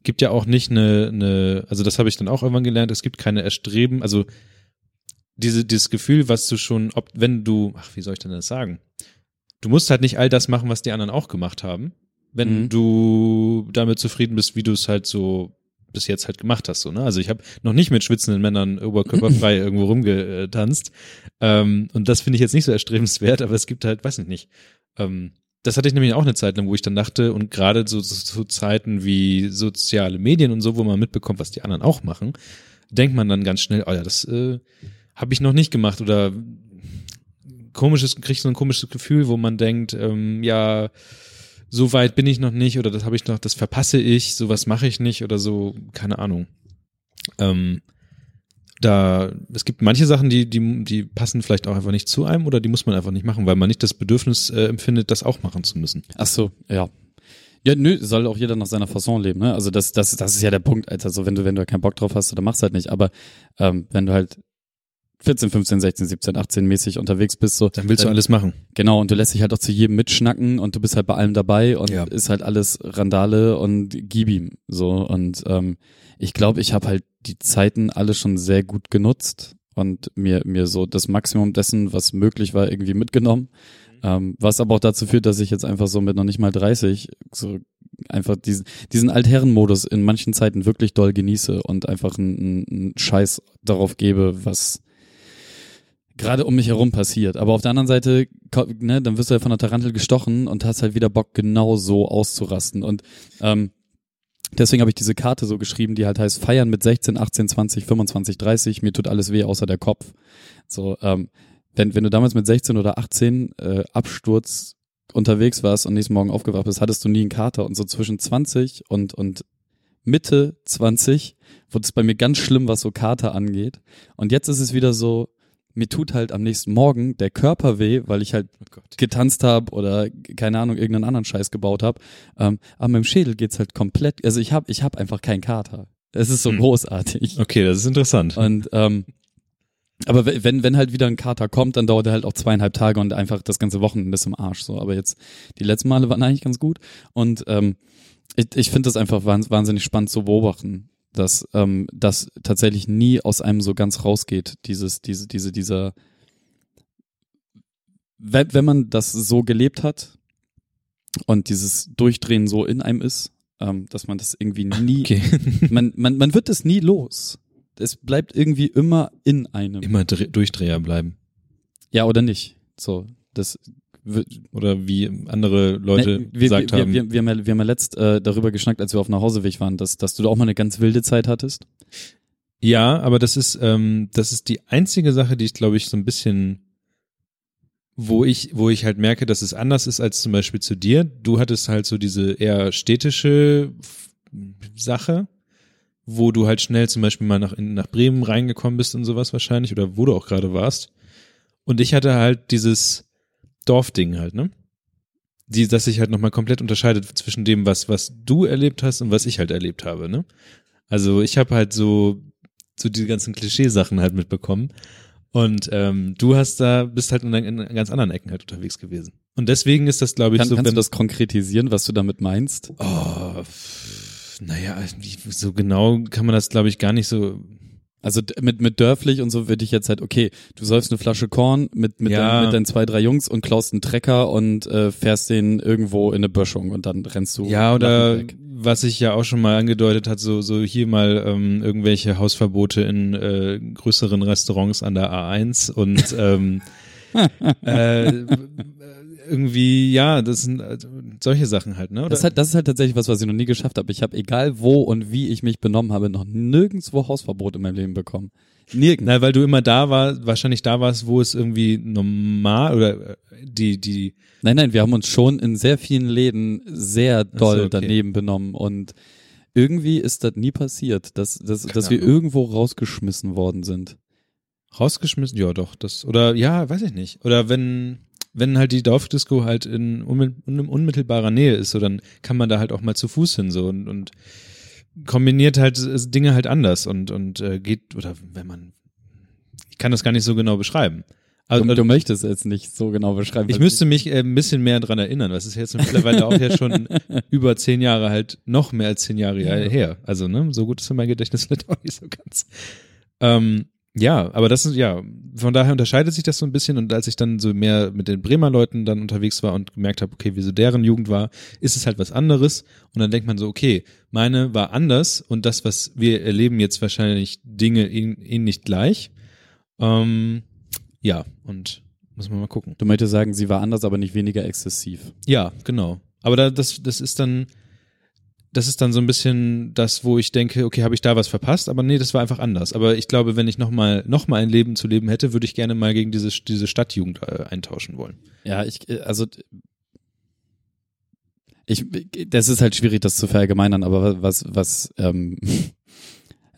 gibt ja auch nicht eine, eine also das habe ich dann auch irgendwann gelernt, es gibt keine Erstreben, also diese, dieses Gefühl, was du schon, ob, wenn du, ach, wie soll ich denn das sagen? Du musst halt nicht all das machen, was die anderen auch gemacht haben, wenn Mhm. du damit zufrieden bist, wie du es halt so bis jetzt halt gemacht hast. So, ne? Also ich habe noch nicht mit schwitzenden Männern oberkörperfrei irgendwo rumgetanzt. Ähm, und das finde ich jetzt nicht so erstrebenswert, aber es gibt halt, weiß ich nicht. Ähm, das hatte ich nämlich auch eine Zeit lang, wo ich dann dachte, und gerade so zu so Zeiten wie soziale Medien und so, wo man mitbekommt, was die anderen auch machen, denkt man dann ganz schnell, oh ja, das äh, habe ich noch nicht gemacht oder komisches, kriegt so ein komisches Gefühl, wo man denkt, ähm, ja, so weit bin ich noch nicht oder das habe ich noch, das verpasse ich, sowas mache ich nicht oder so, keine Ahnung. Ähm, da, es gibt manche Sachen, die, die, die passen vielleicht auch einfach nicht zu einem oder die muss man einfach nicht machen, weil man nicht das Bedürfnis äh, empfindet, das auch machen zu müssen. Ach so, ja. Ja, nö, soll auch jeder nach seiner Fasson leben, ne? Also das, das, das ist ja der Punkt, Alter. So, wenn du, wenn du keinen Bock drauf hast, dann machst halt nicht. Aber ähm, wenn du halt 14, 15, 16, 17, 18 mäßig unterwegs bist, so. Dann willst du alles machen. Genau, und du lässt dich halt auch zu jedem mitschnacken und du bist halt bei allem dabei und Ja. ist halt alles Randale und gib ihm. So. Und ähm, ich glaube, ich habe halt die Zeiten alle schon sehr gut genutzt und mir, mir so das Maximum dessen, was möglich war, irgendwie mitgenommen. Ähm, was aber auch dazu führt, dass ich jetzt einfach so mit noch nicht mal 30 so einfach diesen, diesen Altherrenmodus in manchen Zeiten wirklich doll genieße und einfach einen, einen Scheiß darauf gebe, was gerade um mich herum passiert. Aber auf der anderen Seite, ne, dann wirst du ja von der Tarantel gestochen und hast halt wieder Bock, genau so auszurasten. Und ähm, deswegen habe ich diese Karte so geschrieben, die halt heißt Feiern mit 16, 18, 20, 25, 30, mir tut alles weh außer der Kopf. So, ähm, wenn, wenn du damals mit 16 oder 18 äh, Absturz unterwegs warst und nächsten Morgen aufgewacht bist, hattest du nie einen Kater. Und so zwischen 20 und, und Mitte 20 wurde es bei mir ganz schlimm, was so Kater angeht. Und jetzt ist es wieder so, mir tut halt am nächsten Morgen der Körper weh, weil ich halt Oh getanzt habe oder keine Ahnung irgendeinen anderen Scheiß gebaut habe. Ähm, aber mit dem Schädel geht's halt komplett. Also ich habe ich hab einfach keinen Kater. Es ist so Hm. großartig. Okay, das ist interessant. Und ähm, aber we- wenn wenn halt wieder ein Kater kommt, dann dauert er halt auch zweieinhalb Tage und einfach das ganze Wochenende ist im Arsch. So, aber jetzt die letzten Male waren eigentlich ganz gut und ähm, ich, ich finde das einfach wahns- wahnsinnig spannend zu beobachten, dass ähm, das tatsächlich nie aus einem so ganz rausgeht. Dieses diese diese dieser wenn, wenn man das so gelebt hat und dieses Durchdrehen so in einem ist, ähm, dass man das irgendwie nie Okay. man, man, man wird es nie los. Es bleibt irgendwie immer in einem. Immer Dre Durchdreher bleiben. Ja, oder nicht. So, das Oder wie andere Leute Ne, wir, gesagt wir, haben. Wir, wir, haben ja, wir haben ja letzt äh, darüber geschnackt, als wir auf dem Nachhauseweg waren, dass, dass du da auch mal eine ganz wilde Zeit hattest. Ja, aber das ist, ähm, das ist die einzige Sache, die ich glaube ich so ein bisschen, wo ich, wo ich halt merke, dass es anders ist als zum Beispiel zu dir. Du hattest halt so diese eher städtische Sache, wo du halt schnell zum Beispiel mal nach, in, nach Bremen reingekommen bist und sowas wahrscheinlich oder wo du auch gerade warst. Und ich hatte halt dieses Dorfding halt, ne? Die, dass sich halt nochmal komplett unterscheidet zwischen dem, was, was du erlebt hast und was ich halt erlebt habe, ne? Also ich habe halt so so die ganzen Klischeesachen halt mitbekommen. Und ähm, du hast da, bist halt in, in ganz anderen Ecken halt unterwegs gewesen. Und deswegen ist das, glaube ich, Kann, so, kannst wenn du das konkretisieren, was du damit meinst? Oh, naja, wie- so genau kann man das, glaube ich, gar nicht so. Also mit, mit dörflich und so würde ich jetzt halt, okay, du säufst eine Flasche Korn mit, mit, Ja. deinen, mit deinen zwei, drei Jungs und klaust einen Trecker und äh, fährst den irgendwo in eine Böschung und dann rennst du Ja, oder was ich ja auch schon mal angedeutet hat, so, so hier mal ähm, irgendwelche Hausverbote in äh, größeren Restaurants an der A1 und ähm, äh, irgendwie, ja, das sind äh, solche Sachen halt, ne? Oder? Das ist, halt, das ist halt tatsächlich was, was ich noch nie geschafft habe. Ich habe, egal wo und wie ich mich benommen habe, noch nirgendwo Hausverbot in meinem Leben bekommen. Nirgends. Na, weil du immer da war, wahrscheinlich da warst, wo es irgendwie normal oder äh, die, die, Nein, nein, wir haben uns schon in sehr vielen Läden sehr doll okay. daneben benommen und irgendwie ist das nie passiert, dass, dass, dass wir irgendwo rausgeschmissen worden sind. rausgeschmissen, ja doch, das, oder ja, weiß ich nicht. Oder wenn, wenn halt die Dorfdisco halt in, unmi- in unmittelbarer Nähe ist, so dann kann man da halt auch mal zu Fuß hin so und, und kombiniert halt äh, Dinge halt anders und und äh, geht oder wenn man ich kann das gar nicht so genau beschreiben. Also, du, du möchtest jetzt nicht so genau beschreiben. ich müsste mich äh, ein bisschen mehr dran erinnern. Was ist jetzt mittlerweile auch ja schon über zehn Jahre halt noch mehr als zehn Jahre her. Also ne, so gut ist mein Gedächtnis vielleicht auch nicht so ganz. Ähm, ja, aber das ist ja von daher unterscheidet sich das so ein bisschen und als ich dann so mehr mit den Bremer Leuten dann unterwegs war und gemerkt habe, okay, wie so deren Jugend war, ist es halt was anderes und dann denkt man so, okay, meine war anders und das, was wir erleben jetzt wahrscheinlich Dinge ähn- ähnlich gleich. Ähm, ja und muss man mal gucken. Du möchtest sagen, sie war anders, aber nicht weniger exzessiv. Ja, genau. Aber da, das, das ist dann, das ist dann so ein bisschen das, wo ich denke, okay, habe ich da was verpasst? Aber nee, das war einfach anders. Aber ich glaube, wenn ich nochmal noch mal ein Leben zu leben hätte, würde ich gerne mal gegen diese, diese Stadtjugend äh, eintauschen wollen. Ja, ich, äh, also ich, das ist halt schwierig, das zu verallgemeinern, aber was, was, ähm,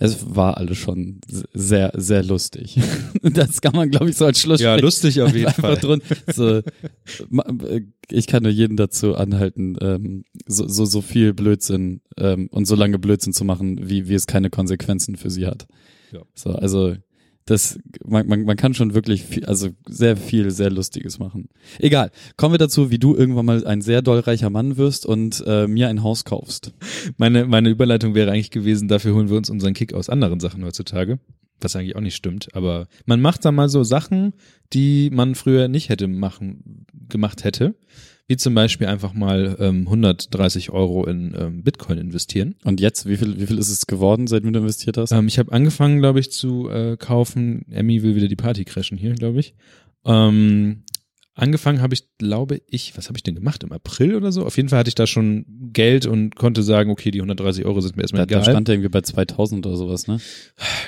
es war alles schon sehr, sehr lustig. Das kann man, glaube ich, so als Schluss Ja, lustig auf jeden einfach Fall. Drun, so, ich kann nur jeden dazu anhalten, ähm, so, so, so viel Blödsinn ähm, und so lange Blödsinn zu machen, wie, wie es keine Konsequenzen für sie hat. Ja. So, also das, man, man, man kann schon wirklich viel, also sehr viel, sehr Lustiges machen. Egal. Kommen wir dazu, wie du irgendwann mal ein sehr doll reicher Mann wirst und äh, mir ein Haus kaufst. Meine, meine Überleitung wäre eigentlich gewesen, dafür holen wir uns unseren Kick aus anderen Sachen heutzutage. Was eigentlich auch nicht stimmt. Aber man macht da mal so Sachen, die man früher nicht hätte machen, gemacht hätte. Wie zum Beispiel einfach mal ähm, 130 Euro in ähm, Bitcoin investieren. Und jetzt, wie viel, wie viel ist es geworden, seitdem du investiert hast? Ähm, ich habe angefangen, glaube ich, zu äh, kaufen. Emmy will wieder die Party crashen hier, glaube ich. Ähm, angefangen habe ich, glaube ich, was habe ich denn gemacht? Im April oder so? Auf jeden Fall hatte ich da schon Geld und konnte sagen, okay, die 130 Euro sind mir erstmal Da, da egal. stand er irgendwie bei 2000 oder sowas, ne?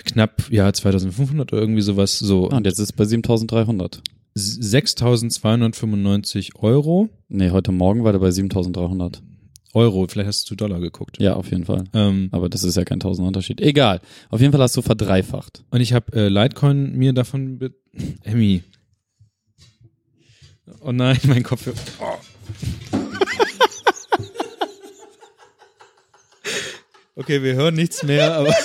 Knapp, ja, 2500 oder irgendwie sowas. So Ah, und jetzt ist es bei 7300. 6295 Euro. Nee, heute Morgen war der bei 7300. Euro, vielleicht hast du Dollar geguckt. Ja, auf jeden Fall. Ähm, Aber das ist ja kein tausender Unterschied. Egal. Auf jeden Fall hast du verdreifacht. Und ich habe äh, Litecoin mir davon be Emmy. Oh nein, mein Kopf. Oh. Okay, wir hören nichts mehr, aber.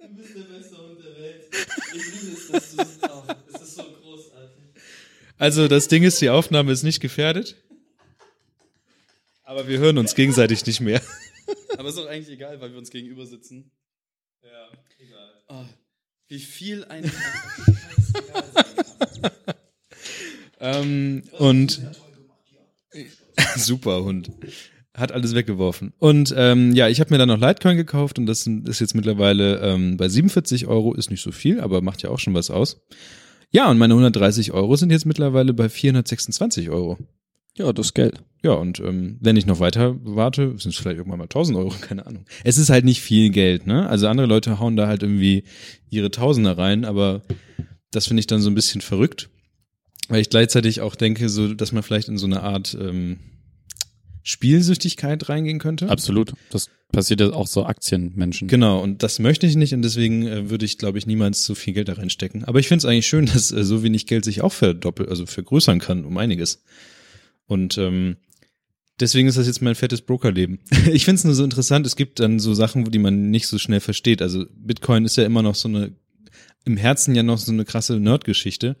Du bist der beste Hund der Welt. Ich liebe es, dass du es auch. Es ist so großartig. Also das Ding ist, die Aufnahme ist nicht gefährdet. Aber wir hören uns gegenseitig nicht mehr. Aber ist doch eigentlich egal, weil wir uns gegenüber sitzen. Ja, egal. Oh, wie viel ein Ähm, und super Hund. Hat alles weggeworfen. Und ähm, ja, ich habe mir dann noch Litecoin gekauft und das ist jetzt mittlerweile ähm, bei 47 Euro, ist nicht so viel, aber macht ja auch schon was aus. Ja, und meine 130 Euro sind jetzt mittlerweile bei 426 Euro. Ja, das Geld. Ja, und ähm, wenn ich noch weiter warte, sind es vielleicht irgendwann mal 1000 Euro, keine Ahnung. Es ist halt nicht viel Geld, ne? Also andere Leute hauen da halt irgendwie ihre Tausender rein, aber das finde ich dann so ein bisschen verrückt, weil ich gleichzeitig auch denke, so, dass man vielleicht in so eine Art ähm, Spielsüchtigkeit reingehen könnte. Absolut. Das passiert ja auch so Aktienmenschen. Genau, und das möchte ich nicht und deswegen äh, würde ich, glaube ich, niemals so viel Geld da reinstecken. Aber ich finde es eigentlich schön, dass äh, so wenig Geld sich auch verdoppelt, also vergrößern kann um einiges. Und ähm, deswegen ist das jetzt mein fettes Brokerleben. ich finde es nur so interessant, es gibt dann so Sachen, die man nicht so schnell versteht. Also Bitcoin ist ja immer noch so eine, im Herzen ja noch so eine krasse Nerd-Geschichte,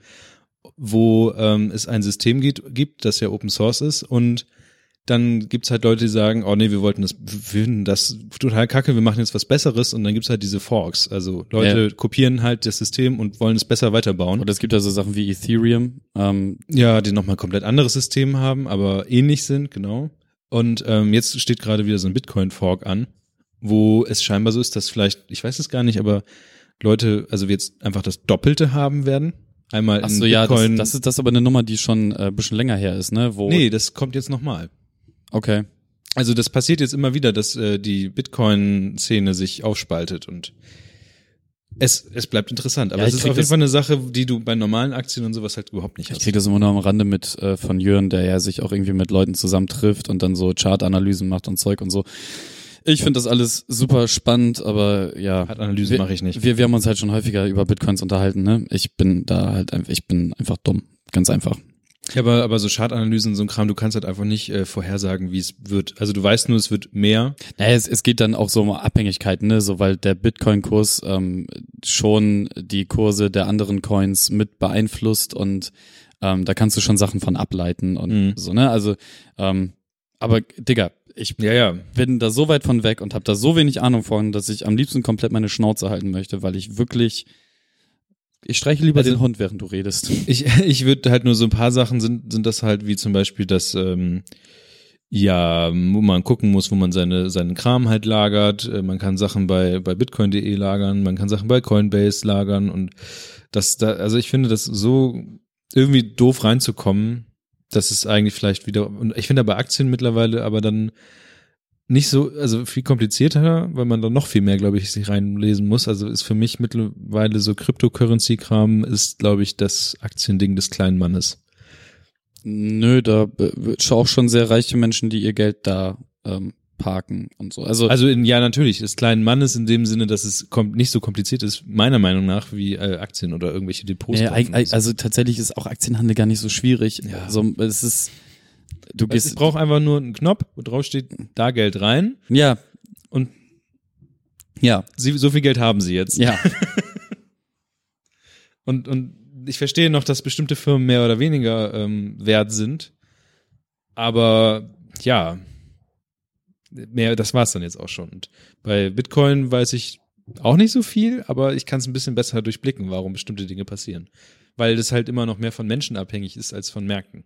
wo ähm, es ein System gibt, gibt, das ja Open Source ist und dann gibt's halt Leute, die sagen, oh nee, wir wollten das, wir finden das total kacke, wir machen jetzt was Besseres und dann gibt's halt diese Forks. Also Leute Ja. kopieren halt das System und wollen es besser weiterbauen. Oder es gibt ja so Sachen wie Ethereum. Ähm, Ja, die nochmal komplett anderes System haben, aber ähnlich sind, genau. Und ähm, jetzt steht gerade wieder so ein Bitcoin-Fork an, wo es scheinbar so ist, dass vielleicht, ich weiß es gar nicht, aber Leute, also wir jetzt einfach das Doppelte haben werden. Einmal ach in so, ja, das, Bitcoin. das ist das ist aber eine Nummer, die schon äh, ein bisschen länger her ist, ne? Wo, nee, das kommt jetzt nochmal. Okay. Also das passiert jetzt immer wieder, dass äh, die Bitcoin-Szene sich aufspaltet und es, es bleibt interessant. Aber Ja, es ich ist krieg auf jeden Fall eine Sache, die du bei normalen Aktien und sowas halt überhaupt nicht Ich hast. kriege das immer nur am Rande mit äh, von Jörn, der ja sich auch irgendwie mit Leuten zusammentrifft und dann so Chartanalysen macht und Zeug und so. Ich finde das alles super spannend, aber ja. Analyse wir- mache ich nicht. Wir, wir haben uns halt schon häufiger über Bitcoins unterhalten, ne? Ich bin da halt einfach, ich bin einfach dumm. Ganz einfach. Ja, aber, aber so Chartanalysen, so ein Kram, du kannst halt einfach nicht äh, vorhersagen, wie es wird. Also du weißt nur, es wird mehr. Naja, es, es geht dann auch so um Abhängigkeiten, ne? So, weil der Bitcoin-Kurs ähm, schon die Kurse der anderen Coins mit beeinflusst und ähm, da kannst du schon Sachen von ableiten und Mhm. so, ne? Also, ähm, aber Digga, ich Ja, ja. bin da so weit von weg und habe da so wenig Ahnung von, dass ich am liebsten komplett meine Schnauze halten möchte, weil ich wirklich ich streiche lieber Also- den Hund, während du redest. Ich, ich würde halt nur so ein paar Sachen sind, sind das halt, wie zum Beispiel, dass ähm, ja, wo man gucken muss, wo man seine, seinen Kram halt lagert. Äh, Man kann Sachen bei, bei bitcoin.de lagern, man kann Sachen bei Coinbase lagern und das da, also ich finde das so irgendwie doof reinzukommen, dass es eigentlich vielleicht wieder, und ich finde bei Aktien mittlerweile aber dann nicht so, also viel komplizierter, weil man dann noch viel mehr, glaube ich, sich reinlesen muss. Also ist für mich mittlerweile so Cryptocurrency-Kram ist, glaube ich, das Aktiending des kleinen Mannes. Nö, da äh, auch schon sehr reiche Menschen, die ihr Geld da ähm, parken und so. Also, Also in, ja, natürlich, des kleinen Mannes in dem Sinne, dass es kommt nicht so kompliziert ist, meiner Meinung nach, wie äh, Aktien oder irgendwelche Depots. eig- also tatsächlich ist auch Aktienhandel gar nicht so schwierig. Ja. Also es ist du es gehst braucht einfach nur einen Knopf, wo drauf steht, da Geld rein ja und ja sie, so viel Geld haben sie jetzt. ja Und, und ich verstehe noch, dass bestimmte Firmen mehr oder weniger ähm, wert sind. Aber ja, mehr, das war's dann jetzt auch schon. Und bei Bitcoin weiß ich auch nicht so viel, aber ich kann es ein bisschen besser durchblicken, warum bestimmte Dinge passieren. Weil das halt immer noch mehr von Menschen abhängig ist als von Märkten.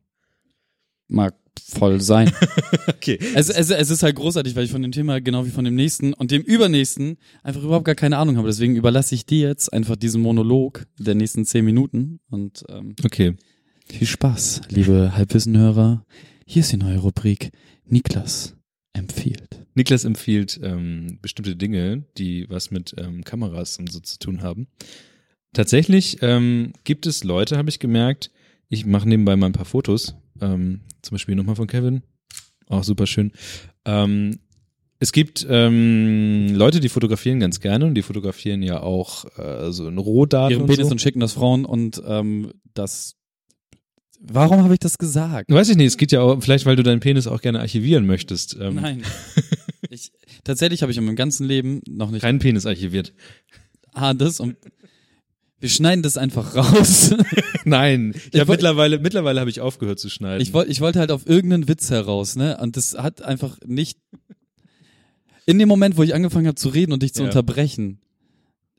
Mag voll sein. Okay. Es, es, es ist halt großartig, weil ich von dem Thema genau wie von dem nächsten und dem übernächsten einfach überhaupt gar keine Ahnung habe. Deswegen überlasse ich dir jetzt einfach diesen Monolog der nächsten zehn Minuten und ähm, Okay. viel Spaß, liebe Halbwissenhörer. Hier ist die neue Rubrik Niklas empfiehlt. Niklas empfiehlt ähm, bestimmte Dinge, die was mit ähm, Kameras und so zu tun haben. Tatsächlich ähm, gibt es Leute, habe ich gemerkt, ich mache nebenbei mal ein paar Fotos, ähm, zum Beispiel nochmal von Kevin, auch super schön. Ähm, es gibt ähm, Leute, die fotografieren ganz gerne und die fotografieren ja auch äh, so in Rohdaten Ihren und Penis so. und schicken das Frauen und ähm, das. Warum habe ich das gesagt? Weiß ich nicht, es geht ja auch, vielleicht weil du deinen Penis auch gerne archivieren möchtest. Ähm, Nein. Ich, tatsächlich habe ich in meinem ganzen Leben noch nicht Keinen Penis archiviert. Ah, das und wir schneiden das einfach raus. Nein, ich woll- mittlerweile, mittlerweile habe ich aufgehört zu schneiden. Ich wollte ich wollte halt auf irgendeinen Witz heraus, ne? Und das hat einfach nicht in dem Moment, wo ich angefangen habe zu reden und dich zu Ja. unterbrechen,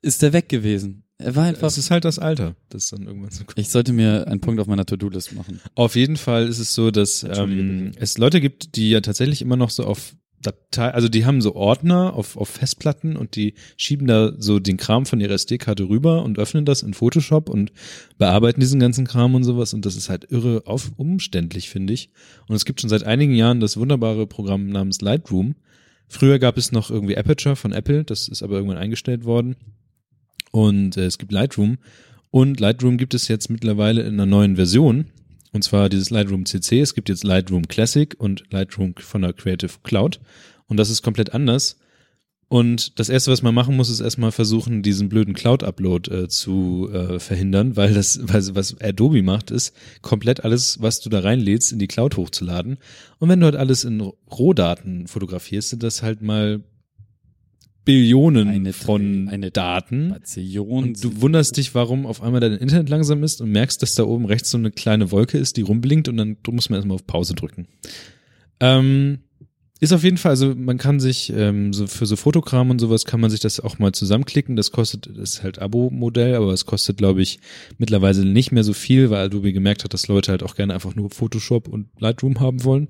ist der weg gewesen. Er war einfach Das ist halt das Alter, das dann irgendwann so kommt. ich sollte mir einen Punkt auf meiner To-Do-List machen. Auf jeden Fall ist es so, dass ähm, es Leute gibt, die ja tatsächlich immer noch so auf Datei, also die haben so Ordner auf, auf Festplatten und die schieben da so den Kram von ihrer SD-Karte rüber und öffnen das in Photoshop und bearbeiten diesen ganzen Kram und sowas und das ist halt irre auf, umständlich, finde ich. Und es gibt schon seit einigen Jahren das wunderbare Programm namens Lightroom. Früher gab es noch irgendwie Aperture von Apple, das ist aber irgendwann eingestellt worden. Und äh, es gibt Lightroom. Und Lightroom gibt es jetzt mittlerweile in einer neuen Version. Und zwar dieses Lightroom CC. Es gibt jetzt Lightroom Classic und Lightroom von der Creative Cloud. Und das ist komplett anders. Und das erste, was man machen muss, ist erstmal versuchen, diesen blöden Cloud-Upload äh, zu äh, verhindern, weil das, was, was Adobe macht, ist komplett alles, was du da reinlädst, in die Cloud hochzuladen. Und wenn du halt alles in Rohdaten fotografierst, sind das halt mal Billionen Eine von eine Daten. Bazillion. Und du wunderst dich, warum auf einmal dein Internet langsam ist und merkst, dass da oben rechts so eine kleine Wolke ist, die rumblinkt und dann muss man erstmal auf Pause drücken. Ähm, ist auf jeden Fall, also man kann sich ähm, so für so Fotokram und sowas kann man sich das auch mal zusammenklicken. Das kostet, das ist halt Abo-Modell, aber es kostet, glaube ich, mittlerweile nicht mehr so viel, weil Adobe gemerkt hat, dass Leute halt auch gerne einfach nur Photoshop und Lightroom haben wollen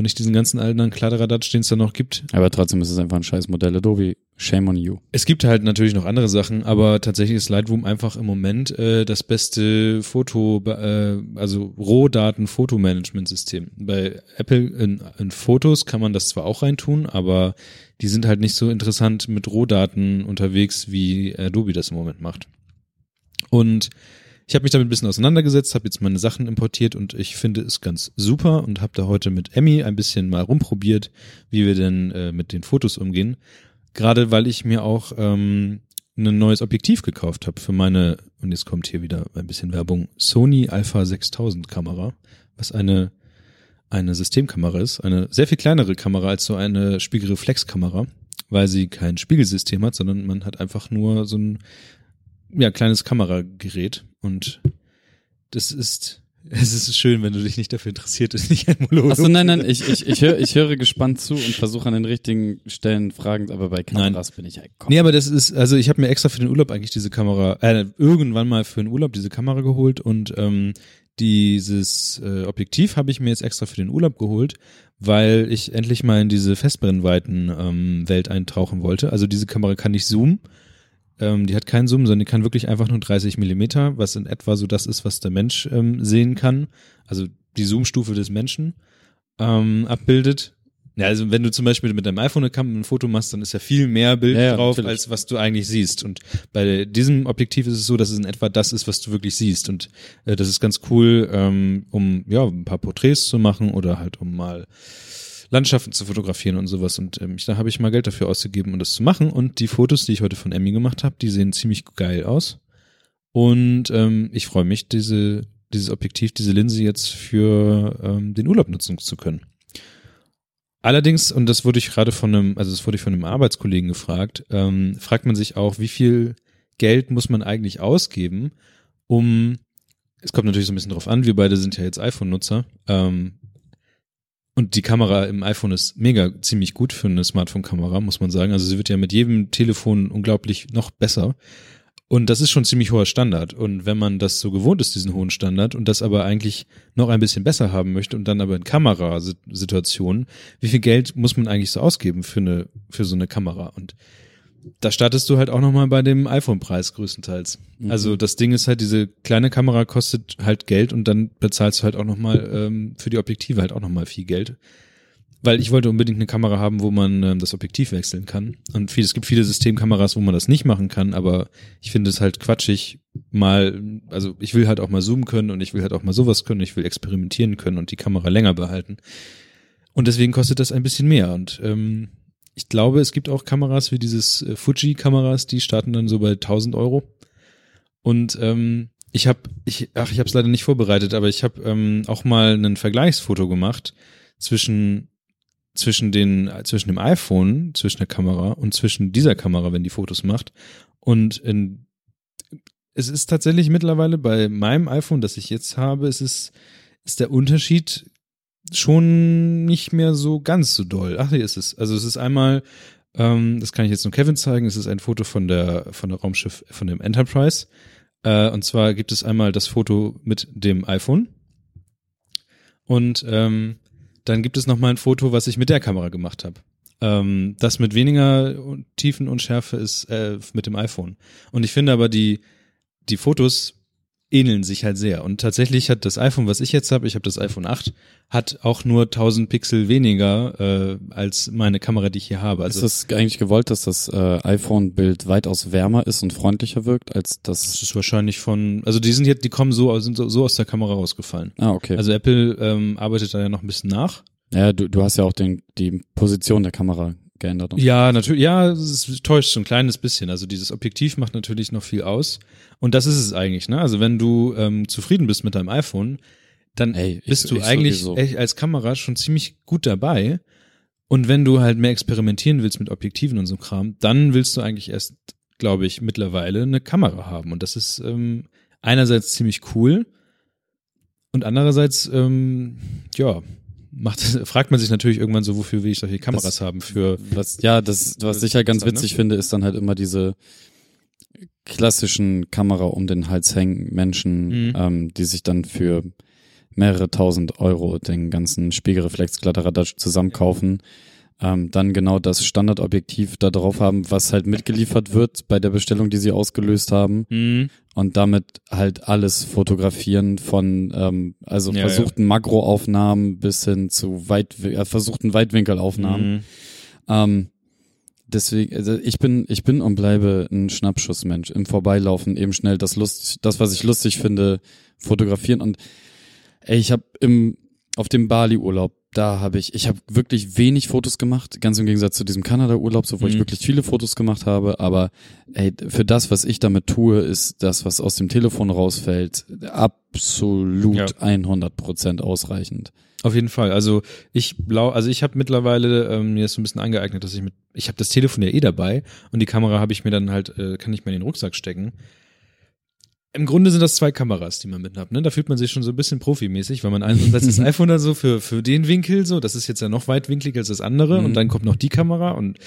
und nicht diesen ganzen anderen Kladderadatsch, den es da noch gibt. aber trotzdem ist es einfach ein scheiß Modell Adobe. Shame on you. Es gibt halt natürlich noch andere Sachen, aber tatsächlich ist Lightroom einfach im Moment äh, das beste Foto, äh, also Rohdaten-Fotomanagement-System. Bei Apple in, in Fotos kann man das zwar auch reintun, aber die sind halt nicht so interessant mit Rohdaten unterwegs, wie Adobe das im Moment macht. Und ich habe mich damit ein bisschen auseinandergesetzt, habe jetzt meine Sachen importiert und ich finde es ganz super und habe da heute mit Emmy ein bisschen mal rumprobiert, wie wir denn äh, mit den Fotos umgehen. Gerade weil ich mir auch ähm, ein neues Objektiv gekauft habe für meine, und jetzt kommt hier wieder ein bisschen Werbung, Sony Alpha 6000 Kamera, was eine, eine Systemkamera ist, eine sehr viel kleinere Kamera als so eine Spiegelreflexkamera, weil sie kein Spiegelsystem hat, sondern man hat einfach nur so ein, ja, kleines Kameragerät und das ist es ist schön, wenn du dich nicht dafür interessiert, ist nicht ein Monolog. Achso, nein, nein, ich, ich, ich, höre, ich höre gespannt zu und versuche an den richtigen Stellen Fragen, aber bei Kameras nein. bin ich halt komm. Nee, aber das ist, also ich habe mir extra für den Urlaub eigentlich diese Kamera, äh, irgendwann mal für den Urlaub diese Kamera geholt und ähm, dieses äh, Objektiv habe ich mir jetzt extra für den Urlaub geholt, weil ich endlich mal in diese Festbrennweiten ähm, Welt eintauchen wollte. Also diese Kamera kann nicht zoomen ähm, die hat keinen Zoom, sondern die kann wirklich einfach nur 30 Millimeter, was in etwa so das ist, was der Mensch ähm, sehen kann. Also die Zoom-Stufe des Menschen ähm, abbildet. Ja, also wenn du zum Beispiel mit deinem iPhone ein Foto machst, dann ist ja viel mehr Bild ja, ja, drauf, natürlich. als was du eigentlich siehst. Und bei diesem Objektiv ist es so, dass es in etwa das ist, was du wirklich siehst. Und äh, das ist ganz cool, ähm, um ja ein paar Porträts zu machen oder halt um mal Landschaften zu fotografieren und sowas. Und ähm, ich, da habe ich mal Geld dafür ausgegeben, um das zu machen. Und die Fotos, die ich heute von Emmy gemacht habe, die sehen ziemlich geil aus. Und ähm, ich freue mich, diese, dieses Objektiv, diese Linse jetzt für ähm, den Urlaub nutzen zu können. Allerdings, und das wurde ich gerade von einem, also das wurde ich von einem Arbeitskollegen gefragt, ähm, fragt man sich auch, wie viel Geld muss man eigentlich ausgeben, um, es kommt natürlich so ein bisschen drauf an, wir beide sind ja jetzt iPhone-Nutzer, ähm, und die Kamera im iPhone ist mega ziemlich gut für eine Smartphone-Kamera, muss man sagen. Also sie wird ja mit jedem Telefon unglaublich noch besser. Und das ist schon ziemlich hoher Standard. Und wenn man das so gewohnt ist, diesen hohen Standard, und das aber eigentlich noch ein bisschen besser haben möchte und dann aber in Kamerasituationen, wie viel Geld muss man eigentlich so ausgeben für eine, für so eine Kamera? Und da startest du halt auch nochmal bei dem iPhone-Preis größtenteils. Mhm. Also das Ding ist halt, diese kleine Kamera kostet halt Geld und dann bezahlst du halt auch nochmal ähm, für die Objektive halt auch nochmal viel Geld. Weil ich wollte unbedingt eine Kamera haben, wo man ähm, das Objektiv wechseln kann. Und viel, es gibt viele Systemkameras, wo man das nicht machen kann, aber ich finde es halt quatschig, mal, also ich will halt auch mal zoomen können und ich will halt auch mal sowas können, ich will experimentieren können und die Kamera länger behalten. Und deswegen kostet das ein bisschen mehr. Und ähm, ich glaube, es gibt auch Kameras wie dieses äh, Fuji-Kameras, die starten dann so bei 1000 Euro. Und ähm, ich habe, ich, ach, ich habe es leider nicht vorbereitet, aber ich habe ähm, auch mal ein Vergleichsfoto gemacht zwischen zwischen den zwischen dem iPhone, zwischen der Kamera und zwischen dieser Kamera, wenn die Fotos macht. Und in, es ist tatsächlich mittlerweile bei meinem iPhone, das ich jetzt habe, es ist ist der Unterschied schon nicht mehr so ganz so doll. Ach, hier ist es. Also es ist einmal, ähm, das kann ich jetzt nur Kevin zeigen, es ist ein Foto von der, von der Raumschiff, von dem Enterprise. Äh, und zwar gibt es einmal das Foto mit dem iPhone. Und ähm, dann gibt es nochmal ein Foto, was ich mit der Kamera gemacht habe. Ähm, das mit weniger Tiefen und Schärfe ist äh, mit dem iPhone. Und ich finde aber die, die Fotos ähneln sich halt sehr. Und tatsächlich hat das iPhone, was ich jetzt habe, ich habe das iPhone 8, hat auch nur 1000 Pixel weniger äh, als meine Kamera, die ich hier habe. Also ist es eigentlich gewollt, dass das äh, iPhone-Bild weitaus wärmer ist und freundlicher wirkt als das? Das ist wahrscheinlich von, also die sind jetzt, die kommen so, sind so, so aus der Kamera rausgefallen. Ah, okay. Also Apple ähm, arbeitet da ja noch ein bisschen nach. Ja, du, du hast ja auch den, die Position der Kamera geändert. Ja, natürlich, ja, es täuscht so ein kleines bisschen. Also dieses Objektiv macht natürlich noch viel aus. Und das ist es eigentlich, ne? Also wenn du ähm, zufrieden bist mit deinem iPhone, dann Ey, bist ich, du ich eigentlich echt als Kamera schon ziemlich gut dabei. Und wenn du halt mehr experimentieren willst mit Objektiven und so Kram, dann willst du eigentlich erst, glaube ich, mittlerweile eine Kamera haben. Und das ist ähm, einerseits ziemlich cool und andererseits, ähm, ja, macht, fragt man sich natürlich irgendwann so, wofür will ich solche Kameras das, haben für. Was, ja, das, was ich ja ganz witzig finde, ist dann halt immer diese klassischen Kamera um den Hals hängen Menschen, mhm. ähm, die sich dann für mehrere tausend Euro den ganzen Spiegelreflex-Kladderadatsch zusammenkaufen ähm, dann genau das Standardobjektiv da drauf haben, was halt mitgeliefert wird bei der Bestellung, die sie ausgelöst haben. Mhm. Und damit halt alles fotografieren von ähm, also ja, versuchten ja. Makroaufnahmen bis hin zu weit äh, versuchten Weitwinkelaufnahmen. Mhm. Ähm, deswegen, also ich bin, ich bin und bleibe ein Schnappschussmensch. Im Vorbeilaufen eben schnell das lustig, das, was ich lustig finde, fotografieren. Und ey, ich habe im auf dem Bali-Urlaub da habe ich, ich habe wirklich wenig Fotos gemacht, ganz im Gegensatz zu diesem Kanada-Urlaub, so wo ich Mhm. wirklich viele Fotos gemacht habe. Aber ey, für das, was ich damit tue, ist das, was aus dem Telefon rausfällt, absolut Ja. 100 Prozent ausreichend. Auf jeden Fall. Also ich blau, also ich habe mittlerweile ähm, mir das so ein bisschen angeeignet, dass ich mit, ich habe das Telefon ja eh dabei und die Kamera habe ich mir dann halt, äh, kann ich mir in den Rucksack stecken. Im Grunde sind das zwei Kameras, die man mit hat. Ne? Da fühlt man sich schon so ein bisschen profimäßig, weil man einerseits das iPhone da so für für den Winkel so, das ist jetzt ja noch weitwinkliger als das andere Mhm. und dann kommt noch die Kamera und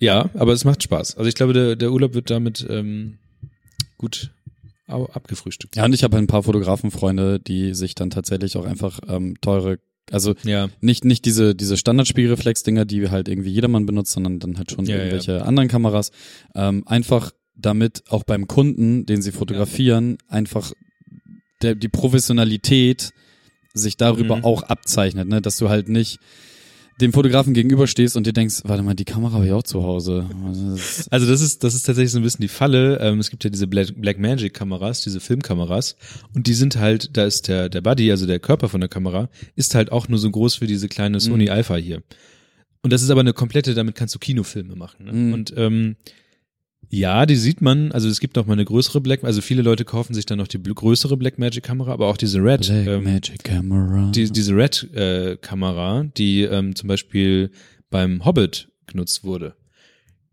ja, aber es macht Spaß. Also ich glaube, der der Urlaub wird damit ähm, gut abgefrühstückt. Ja, und ich habe ein paar Fotografenfreunde, die sich dann tatsächlich auch einfach ähm, teure, also Ja, nicht nicht diese diese Standardspiegelreflex-Dinger, die halt irgendwie jedermann benutzt, sondern dann halt schon Ja, irgendwelche anderen Kameras. Ähm, einfach damit auch beim Kunden, den sie fotografieren, einfach der, die Professionalität sich darüber Mhm. auch abzeichnet, ne? dass du halt nicht dem Fotografen gegenüberstehst und dir denkst, warte mal, die Kamera habe ich auch zu Hause. Also das ist- Also das ist, das ist tatsächlich so ein bisschen die Falle. Ähm, es gibt ja diese Black, Black Magic Kameras, diese Filmkameras. Und die sind halt, da ist der, der Body, also der Körper von der Kamera, ist halt auch nur so groß wie diese kleine Sony Alpha hier. Und das ist aber eine komplette, damit kannst du Kinofilme machen. Ne? Mhm. Und ähm, ja, die sieht man, also es gibt noch mal eine größere Black, also viele Leute kaufen sich dann noch die größere Black Magic Kamera, aber auch diese Red. Black ähm, Magic Camera. die, diese Red-Kamera, die ähm, zum Beispiel beim Hobbit genutzt wurde,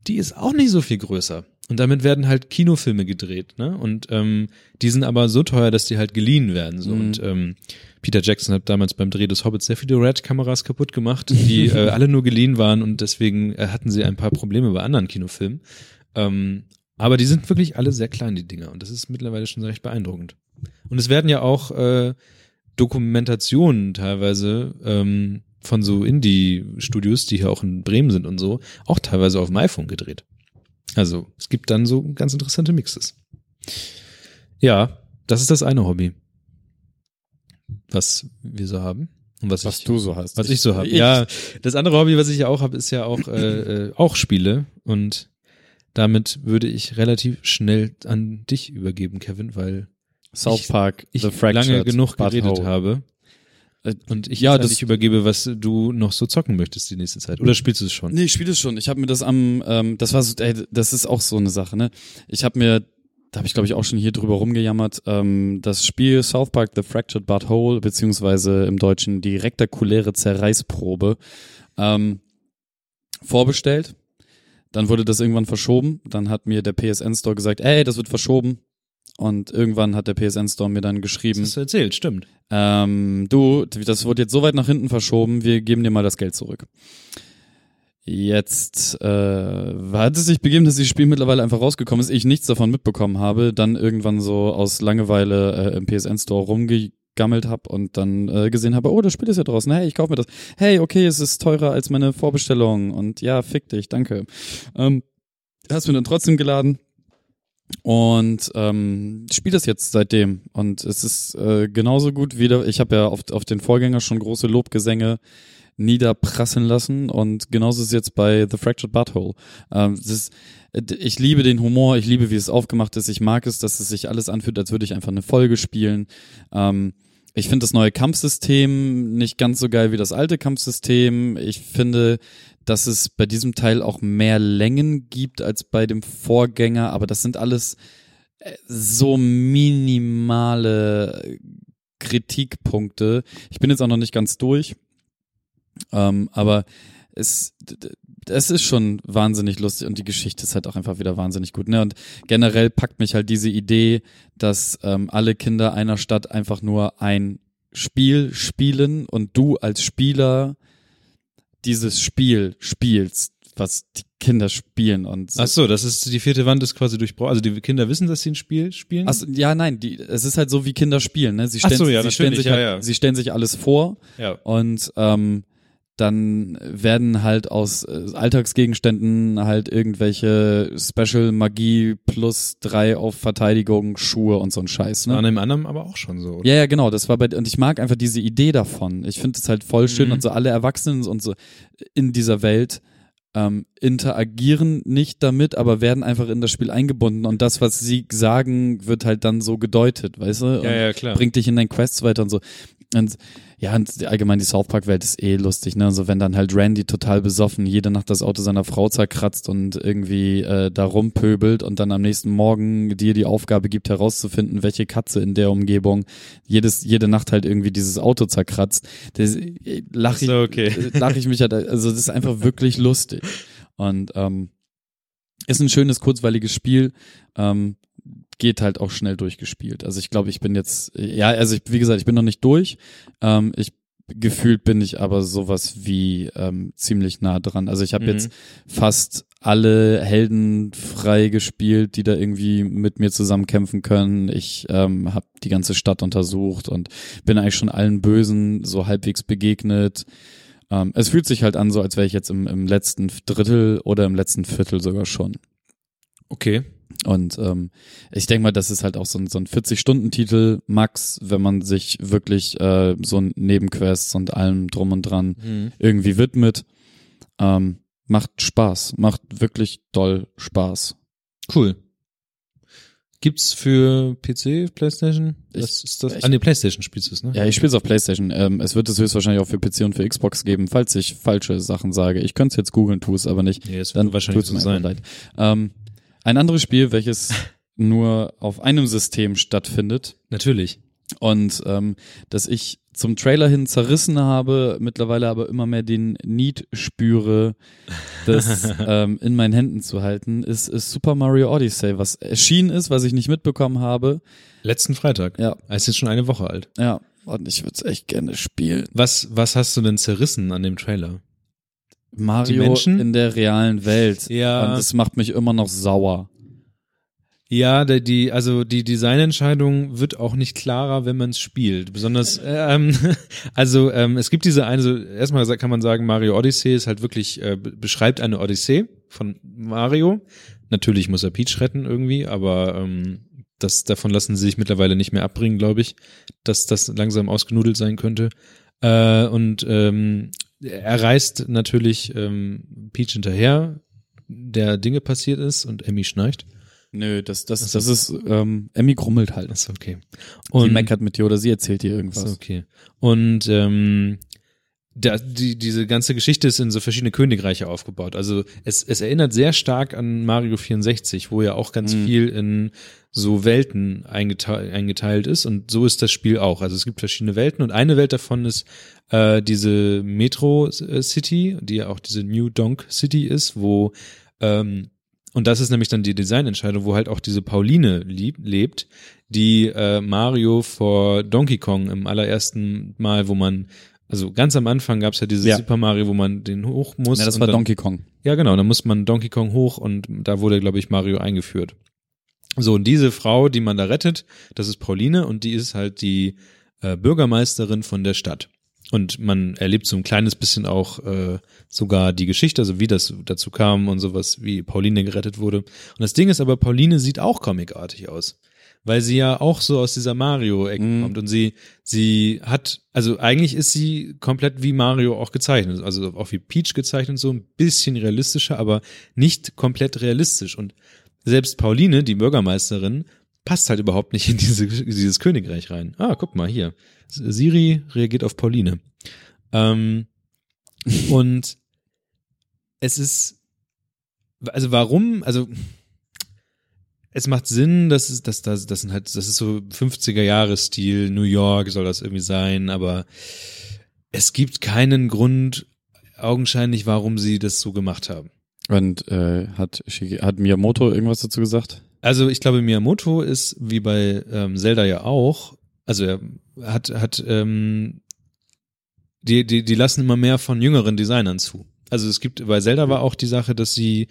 die ist auch nicht so viel größer. Und damit werden halt Kinofilme gedreht, ne? Und ähm, die sind aber so teuer, dass die halt geliehen werden. So. Mhm. Und ähm, Peter Jackson hat damals beim Dreh des Hobbits sehr viele Red-Kameras kaputt gemacht, die äh, alle nur geliehen waren und deswegen äh, hatten sie ein paar Probleme bei anderen Kinofilmen. Ähm, aber die sind wirklich alle sehr klein, die Dinger. Und das ist mittlerweile schon recht beeindruckend. Und es werden ja auch äh, Dokumentationen teilweise ähm, von so Indie-Studios, die hier auch in Bremen sind und so, auch teilweise auf dem iPhone gedreht. Also es gibt dann so ganz interessante Mixes. Ja, das ist das eine Hobby, was wir so haben. Und was, was ich, du so hast. was ich so habe. Ich- Ja, das andere Hobby, was ich ja auch habe, ist ja auch, äh, äh, auch Spiele. Und damit würde ich relativ schnell an dich übergeben, Kevin, weil South Park, ich The Fractured, lange genug geredet habe. Äh, Und ich ja, das- dich übergebe, was du noch so zocken möchtest die nächste Zeit. Oder spielst du es schon? Nee, ich spiele es schon. Ich habe mir das am, ähm, das war so, ey, das ist auch so eine Sache, ne? Ich habe mir, da habe ich glaube ich auch schon hier drüber rumgejammert, ähm, das Spiel South Park The Fractured But Whole, beziehungsweise im Deutschen die rektakuläre Zerreißprobe, ähm, vorbestellt. Dann wurde das irgendwann verschoben. Dann hat mir der PSN Store gesagt, ey, das wird verschoben. Und irgendwann hat der PSN Store mir dann Das geschrieben, hast du erzählt, stimmt. ähm, du, das wurde jetzt so weit nach hinten verschoben, wir geben dir mal das Geld zurück. Jetzt äh, hat es sich begeben, dass das Spiel mittlerweile einfach rausgekommen ist, ich nichts davon mitbekommen habe, dann irgendwann so aus Langeweile äh, im PSN-Store rumgegammelt habe und dann äh, gesehen habe, oh, das Spiel ist ja draußen, hey, ich kaufe mir das. Hey, okay, es ist teurer als meine Vorbestellung und ja, fick dich, danke. Ähm, hast mir dann trotzdem geladen und ähm, spiele das jetzt seitdem und es ist äh, genauso gut wieder. Ich habe ja auf, auf den Vorgänger schon große Lobgesänge niederprasseln lassen und genauso ist jetzt bei The Fractured Butthole. Ähm, ist, äh, ich liebe den Humor, ich liebe, wie es aufgemacht ist. Ich mag es, dass es sich alles anfühlt, als würde ich einfach eine Folge spielen. Ähm, ich finde das neue Kampfsystem nicht ganz so geil wie das alte Kampfsystem. Ich finde, dass es bei diesem Teil auch mehr Längen gibt als bei dem Vorgänger, aber das sind alles äh, so minimale Kritikpunkte. Ich bin jetzt auch noch nicht ganz durch, ähm, aber es, es ist schon wahnsinnig lustig und die Geschichte ist halt auch einfach wieder wahnsinnig gut. Ne? Und generell packt mich halt diese Idee, dass ähm, alle Kinder einer Stadt einfach nur ein Spiel spielen und du als Spieler dieses Spiel spielst, was die Kinder spielen und so. Ach so, das ist die vierte Wand ist quasi durchbrochen. Also die Kinder wissen, dass sie ein Spiel spielen. Ach so, ja, nein, die, es ist halt so, wie Kinder spielen. Ne? Sie stellen, so, ja, sie stellen sich halt, ja, ja. sie stellen sich alles vor ja. und ähm, dann werden halt aus äh, Alltagsgegenständen halt irgendwelche Special Magie plus drei auf Verteidigung, Schuhe und so ein Scheiß. Ne? An einem anderen aber auch schon so. Ja, ja, genau. Das war bei und ich mag einfach diese Idee davon. Ich finde es halt voll schön Mhm. und so alle Erwachsenen und so in dieser Welt ähm, interagieren nicht damit, aber werden einfach in das Spiel eingebunden und das, was sie sagen, wird halt dann so gedeutet, weißt du? Und ja, ja, klar. bringt dich in deinen Quests weiter und so. Und ja, und allgemein die South Park-Welt ist eh lustig, ne? Also wenn dann halt Randy total besoffen jede Nacht das Auto seiner Frau zerkratzt und irgendwie äh, da rumpöbelt und dann am nächsten Morgen dir die Aufgabe gibt, herauszufinden, welche Katze in der Umgebung jedes, jede Nacht halt irgendwie dieses Auto zerkratzt, das äh, lach ich, So, okay. äh, lach ich mich halt, also das ist einfach wirklich lustig. Und ähm, ist ein schönes, kurzweiliges Spiel. Ähm, geht halt auch schnell durchgespielt. Also ich glaube, ich bin jetzt, ja, also ich, wie gesagt, ich bin noch nicht durch. Ähm, ich gefühlt bin ich aber sowas wie ähm, ziemlich nah dran. Also ich habe Mhm. jetzt fast alle Helden frei gespielt, die da irgendwie mit mir zusammen kämpfen können. Ich ähm, habe die ganze Stadt untersucht und bin eigentlich schon allen Bösen so halbwegs begegnet. Ähm, es fühlt sich halt an, so als wäre ich jetzt im, im letzten Drittel oder im letzten Viertel sogar schon. Okay. Und ähm, ich denke mal, das ist halt auch so ein, so ein 40-Stunden-Titel, Max, wenn man sich wirklich äh, so ein Nebenquests und allem drum und dran Mhm. irgendwie widmet. Ähm, macht Spaß, macht wirklich doll Spaß. Cool. Gibt's für PC, Playstation? Ich- Was ist das? ich- An die Playstation spielst du es, ne? Ja, ich spiele es auf Playstation. Ähm, es wird es höchstwahrscheinlich auch für PC und für Xbox geben, falls ich falsche Sachen sage. Ich könnte es jetzt googeln, tu es aber nicht. Nee, es wird Dann wahrscheinlich tut's so mir einfach sein. leid. Ähm, ein anderes Spiel, welches nur auf einem System stattfindet, Natürlich. und ähm, dass ich zum Trailer hin zerrissen habe, mittlerweile aber immer mehr den Need spüre, das ähm, in meinen Händen zu halten, ist, ist Super Mario Odyssey, was erschienen ist, was ich nicht mitbekommen habe. Letzten Freitag. Ja, Er ist jetzt schon eine Woche alt. ja, und ich würde es echt gerne spielen. Was, was hast du denn zerrissen an dem Trailer? Mario in der realen Welt. Ja. Und das macht mich immer noch sauer. Ja, der, die, also die Designentscheidung wird auch nicht klarer, wenn man es spielt. Besonders, ähm, also ähm, es gibt diese eine, so, erstmal kann man sagen, Mario Odyssey ist halt wirklich, äh, be- beschreibt eine Odyssee von Mario. Natürlich muss er Peach retten irgendwie, aber ähm, das, davon lassen sie sich mittlerweile nicht mehr abbringen, glaube ich, dass das langsam ausgenudelt sein könnte. Äh, und ähm, er reist natürlich ähm, Peach hinterher, der Dinge passiert ist und Emmy schnarcht. Nö, das, das, so. das ist, ähm, Emmy grummelt halt. Ist okay. sie Und meckert mit dir oder sie erzählt dir irgendwas. Ist okay. Und ähm, da, die, diese ganze Geschichte ist in so verschiedene Königreiche aufgebaut. Also es, es erinnert sehr stark an Mario 64, wo ja auch ganz Mhm. viel in so Welten eingeteilt, eingeteilt ist. Und so ist das Spiel auch. Also es gibt verschiedene Welten und eine Welt davon ist äh, diese Metro äh, City, die ja auch diese New Donk City ist, wo ähm, und das ist nämlich dann die Designentscheidung, wo halt auch diese Pauline lieb, lebt, die äh, Mario vor Donkey Kong im allerersten Mal, wo man, also ganz am Anfang gab's ja dieses Ja. Super Mario, wo man den hoch muss. Ja, das war dann, Donkey Kong. Ja, genau, dann muss man Donkey Kong hoch und da wurde, glaube ich, Mario eingeführt. So, und diese Frau, die man da rettet, das ist Pauline und die ist halt die äh, Bürgermeisterin von der Stadt. Und man erlebt so ein kleines bisschen auch äh, sogar die Geschichte, also wie das dazu kam und sowas, wie Pauline gerettet wurde. Und das Ding ist aber, Pauline sieht auch comicartig aus. Weil sie ja auch so aus dieser Mario-Ecke Mhm. kommt und sie, sie hat, also eigentlich ist sie komplett wie Mario auch gezeichnet, also auch wie Peach gezeichnet, so ein bisschen realistischer, aber nicht komplett realistisch. Und selbst Pauline, die Bürgermeisterin, passt halt überhaupt nicht in diese, dieses Königreich rein. Ah, guck mal hier. Siri reagiert auf Pauline. Ähm, und es ist, also warum, also es macht Sinn, dass es, dass das, das sind halt, das ist so 50er Jahre Stil, New York soll das irgendwie sein, aber es gibt keinen Grund, augenscheinlich, warum sie das so gemacht haben. Und äh, hat, Shige- hat Miyamoto irgendwas dazu gesagt? Also ich glaube, Miyamoto ist wie bei ähm, Zelda ja auch, also er hat, hat ähm, die, die, die lassen immer mehr von jüngeren Designern zu. Also es gibt, bei Zelda war auch die Sache, dass sie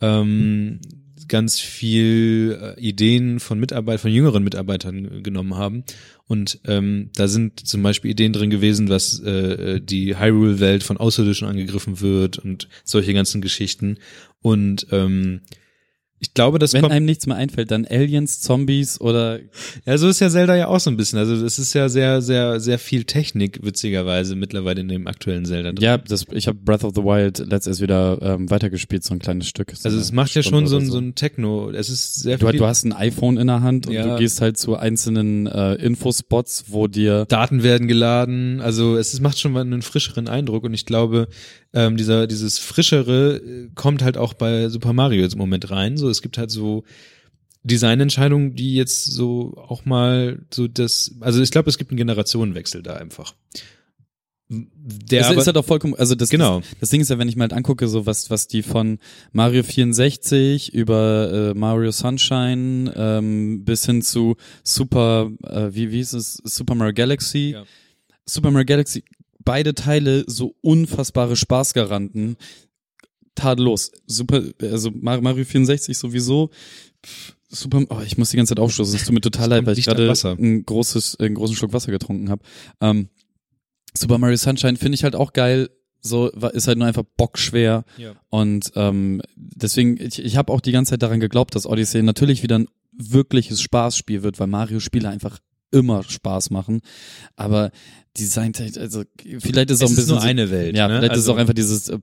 ähm, ganz viel äh, Ideen von Mitarbeit, von jüngeren Mitarbeitern genommen haben. Und ähm, da sind zum Beispiel Ideen drin gewesen, dass äh, die Hyrule-Welt von Außerirdischen angegriffen wird und solche ganzen Geschichten. Und ähm, ich glaube, das Wenn kommt. einem nichts mehr einfällt, dann Aliens, Zombies oder Ja, so ist ja Zelda ja auch so ein bisschen. Also es ist ja sehr, sehr, sehr viel Technik, witzigerweise, mittlerweile in dem aktuellen Zelda drin. ja, das, ich habe Breath of the Wild letztes wieder ähm, weitergespielt, so ein kleines Stück. So Also es macht ja Stunde schon so ein, so ein Techno. Es ist sehr Du, viel. du hast ein iPhone in der Hand und Ja. du gehst halt zu einzelnen äh, Infospots, wo dir Daten werden geladen, also es ist, macht schon mal einen frischeren Eindruck und ich glaube, ähm, dieser dieses frischere äh, kommt halt auch bei Super Mario jetzt im Moment rein. So, es gibt halt so Designentscheidungen, die jetzt so auch mal so das, also ich glaube, es gibt einen Generationenwechsel da einfach. Der das ist halt auch vollkommen, also das, Genau. das, das Ding ist ja, wenn ich mal halt angucke, so was, was die von Mario 64 über äh, Mario Sunshine ähm, bis hin zu Super, äh, wie, wie hieß es, Super Mario Galaxy, Ja. Super Mario Galaxy, beide Teile so unfassbare Spaßgaranten, tadellos. Super, also Mar- Mario 64 sowieso. Super, oh, ich muss die ganze Zeit aufstoßen. Es tut mir total leid, weil ich gerade ein großes, einen großen Schluck Wasser getrunken habe. Ähm, Super Mario Sunshine finde ich halt auch geil. So ist halt nur einfach bockschwer Ja. und ähm, deswegen ich, ich habe auch die ganze Zeit daran geglaubt, dass Odyssey natürlich wieder ein wirkliches Spaßspiel wird, weil Mario Spiele einfach immer Spaß machen. Aber Design, also vielleicht ist es auch es ein ist bisschen nur so- eine Welt. ja, ne? vielleicht ist es Also- auch einfach dieses, äh,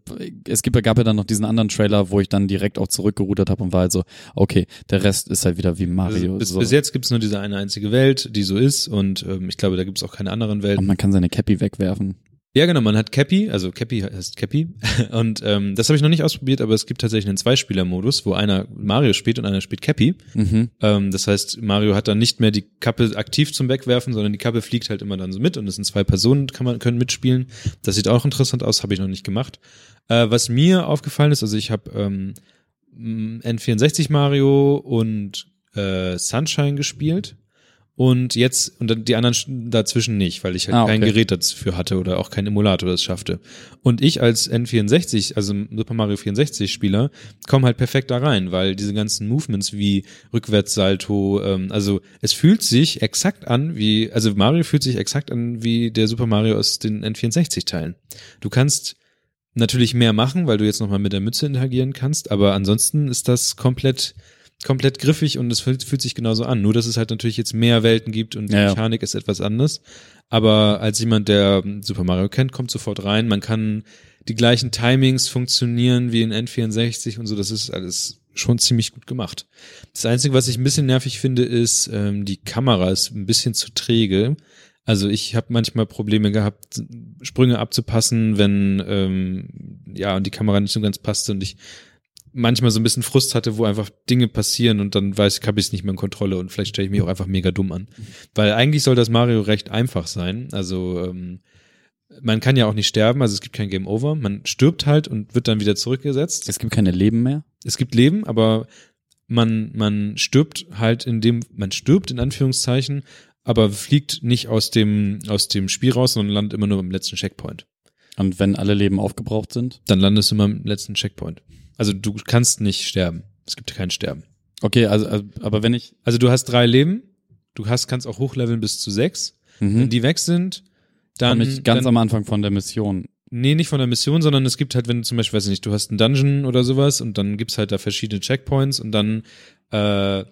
es gibt, gab ja dann noch diesen anderen Trailer, wo ich dann direkt auch zurückgerudert habe und war halt so, okay, der Rest ist halt wieder wie Mario. Also bis, so. bis jetzt gibt's nur diese eine einzige Welt, die so ist und ähm, ich glaube, da gibt's auch keine anderen Welten. und man kann seine Cappy wegwerfen. Ja, genau, man hat Cappy, also Cappy heißt Cappy. Und ähm, das habe ich noch nicht ausprobiert, aber es gibt tatsächlich einen Zweispieler-Modus, wo einer Mario spielt und einer spielt Cappy. Mhm. Ähm, das heißt, Mario hat dann nicht mehr die Kappe aktiv zum Wegwerfen, sondern die Kappe fliegt halt immer dann so mit und es sind zwei Personen, kann man, können mitspielen. Das sieht auch interessant aus, habe ich noch nicht gemacht. Äh, was mir aufgefallen ist, also ich habe ähm, m, N64 Mario und äh, Sunshine gespielt. Und jetzt, und dann die anderen sch- dazwischen nicht, weil ich halt Ah, okay. kein Gerät dafür hatte oder auch kein Emulator das schaffte. Und ich als N64, also Super Mario 64 Spieler, komme halt perfekt da rein, weil diese ganzen Movements wie Rückwärtssalto, ähm, also es fühlt sich exakt an wie, also Mario fühlt sich exakt an wie der Super Mario aus den N64-Teilen. Du kannst natürlich mehr machen, weil du jetzt nochmal mit der Mütze interagieren kannst, aber ansonsten ist das komplett komplett griffig und es fühlt, fühlt sich genauso an. Nur, dass es halt natürlich jetzt mehr Welten gibt und die Ja. Mechanik ist etwas anders. Aber als jemand, der Super Mario kennt, kommt sofort rein. Man kann die gleichen Timings funktionieren wie in N64 und so. Das ist alles schon ziemlich gut gemacht. Das Einzige, was ich ein bisschen nervig finde, ist, ähm, die Kamera ist ein bisschen zu träge. Also ich habe manchmal Probleme gehabt, Sprünge abzupassen, wenn ähm, ja und die Kamera nicht so ganz passte und ich manchmal so ein bisschen Frust hatte, wo einfach Dinge passieren und dann weiß ich, habe ich es nicht mehr in Kontrolle und vielleicht stelle ich mich auch einfach mega dumm an. Weil eigentlich soll das Mario recht einfach sein. Also ähm, man kann ja auch nicht sterben, also es gibt kein Game Over. Man stirbt halt und wird dann wieder zurückgesetzt. Es gibt keine Leben mehr. Es gibt Leben, aber man, man stirbt halt in dem, man stirbt in Anführungszeichen, aber fliegt nicht aus dem, aus dem Spiel raus, sondern landet immer nur am letzten Checkpoint. Und wenn alle Leben aufgebraucht sind? Dann landest du immer am letzten Checkpoint. Also du kannst nicht sterben. Es gibt kein Sterben. Okay, also, also aber wenn ich. Also du hast drei Leben, du hast, kannst auch hochleveln bis zu sechs. Wenn Mhm. die weg sind, Dann dann, ich ganz dann am Anfang von der Mission. Nee, nicht von der Mission, sondern es gibt halt, wenn du zum Beispiel, weiß ich nicht, du hast einen Dungeon oder sowas und dann gibt's halt da verschiedene Checkpoints und dann äh,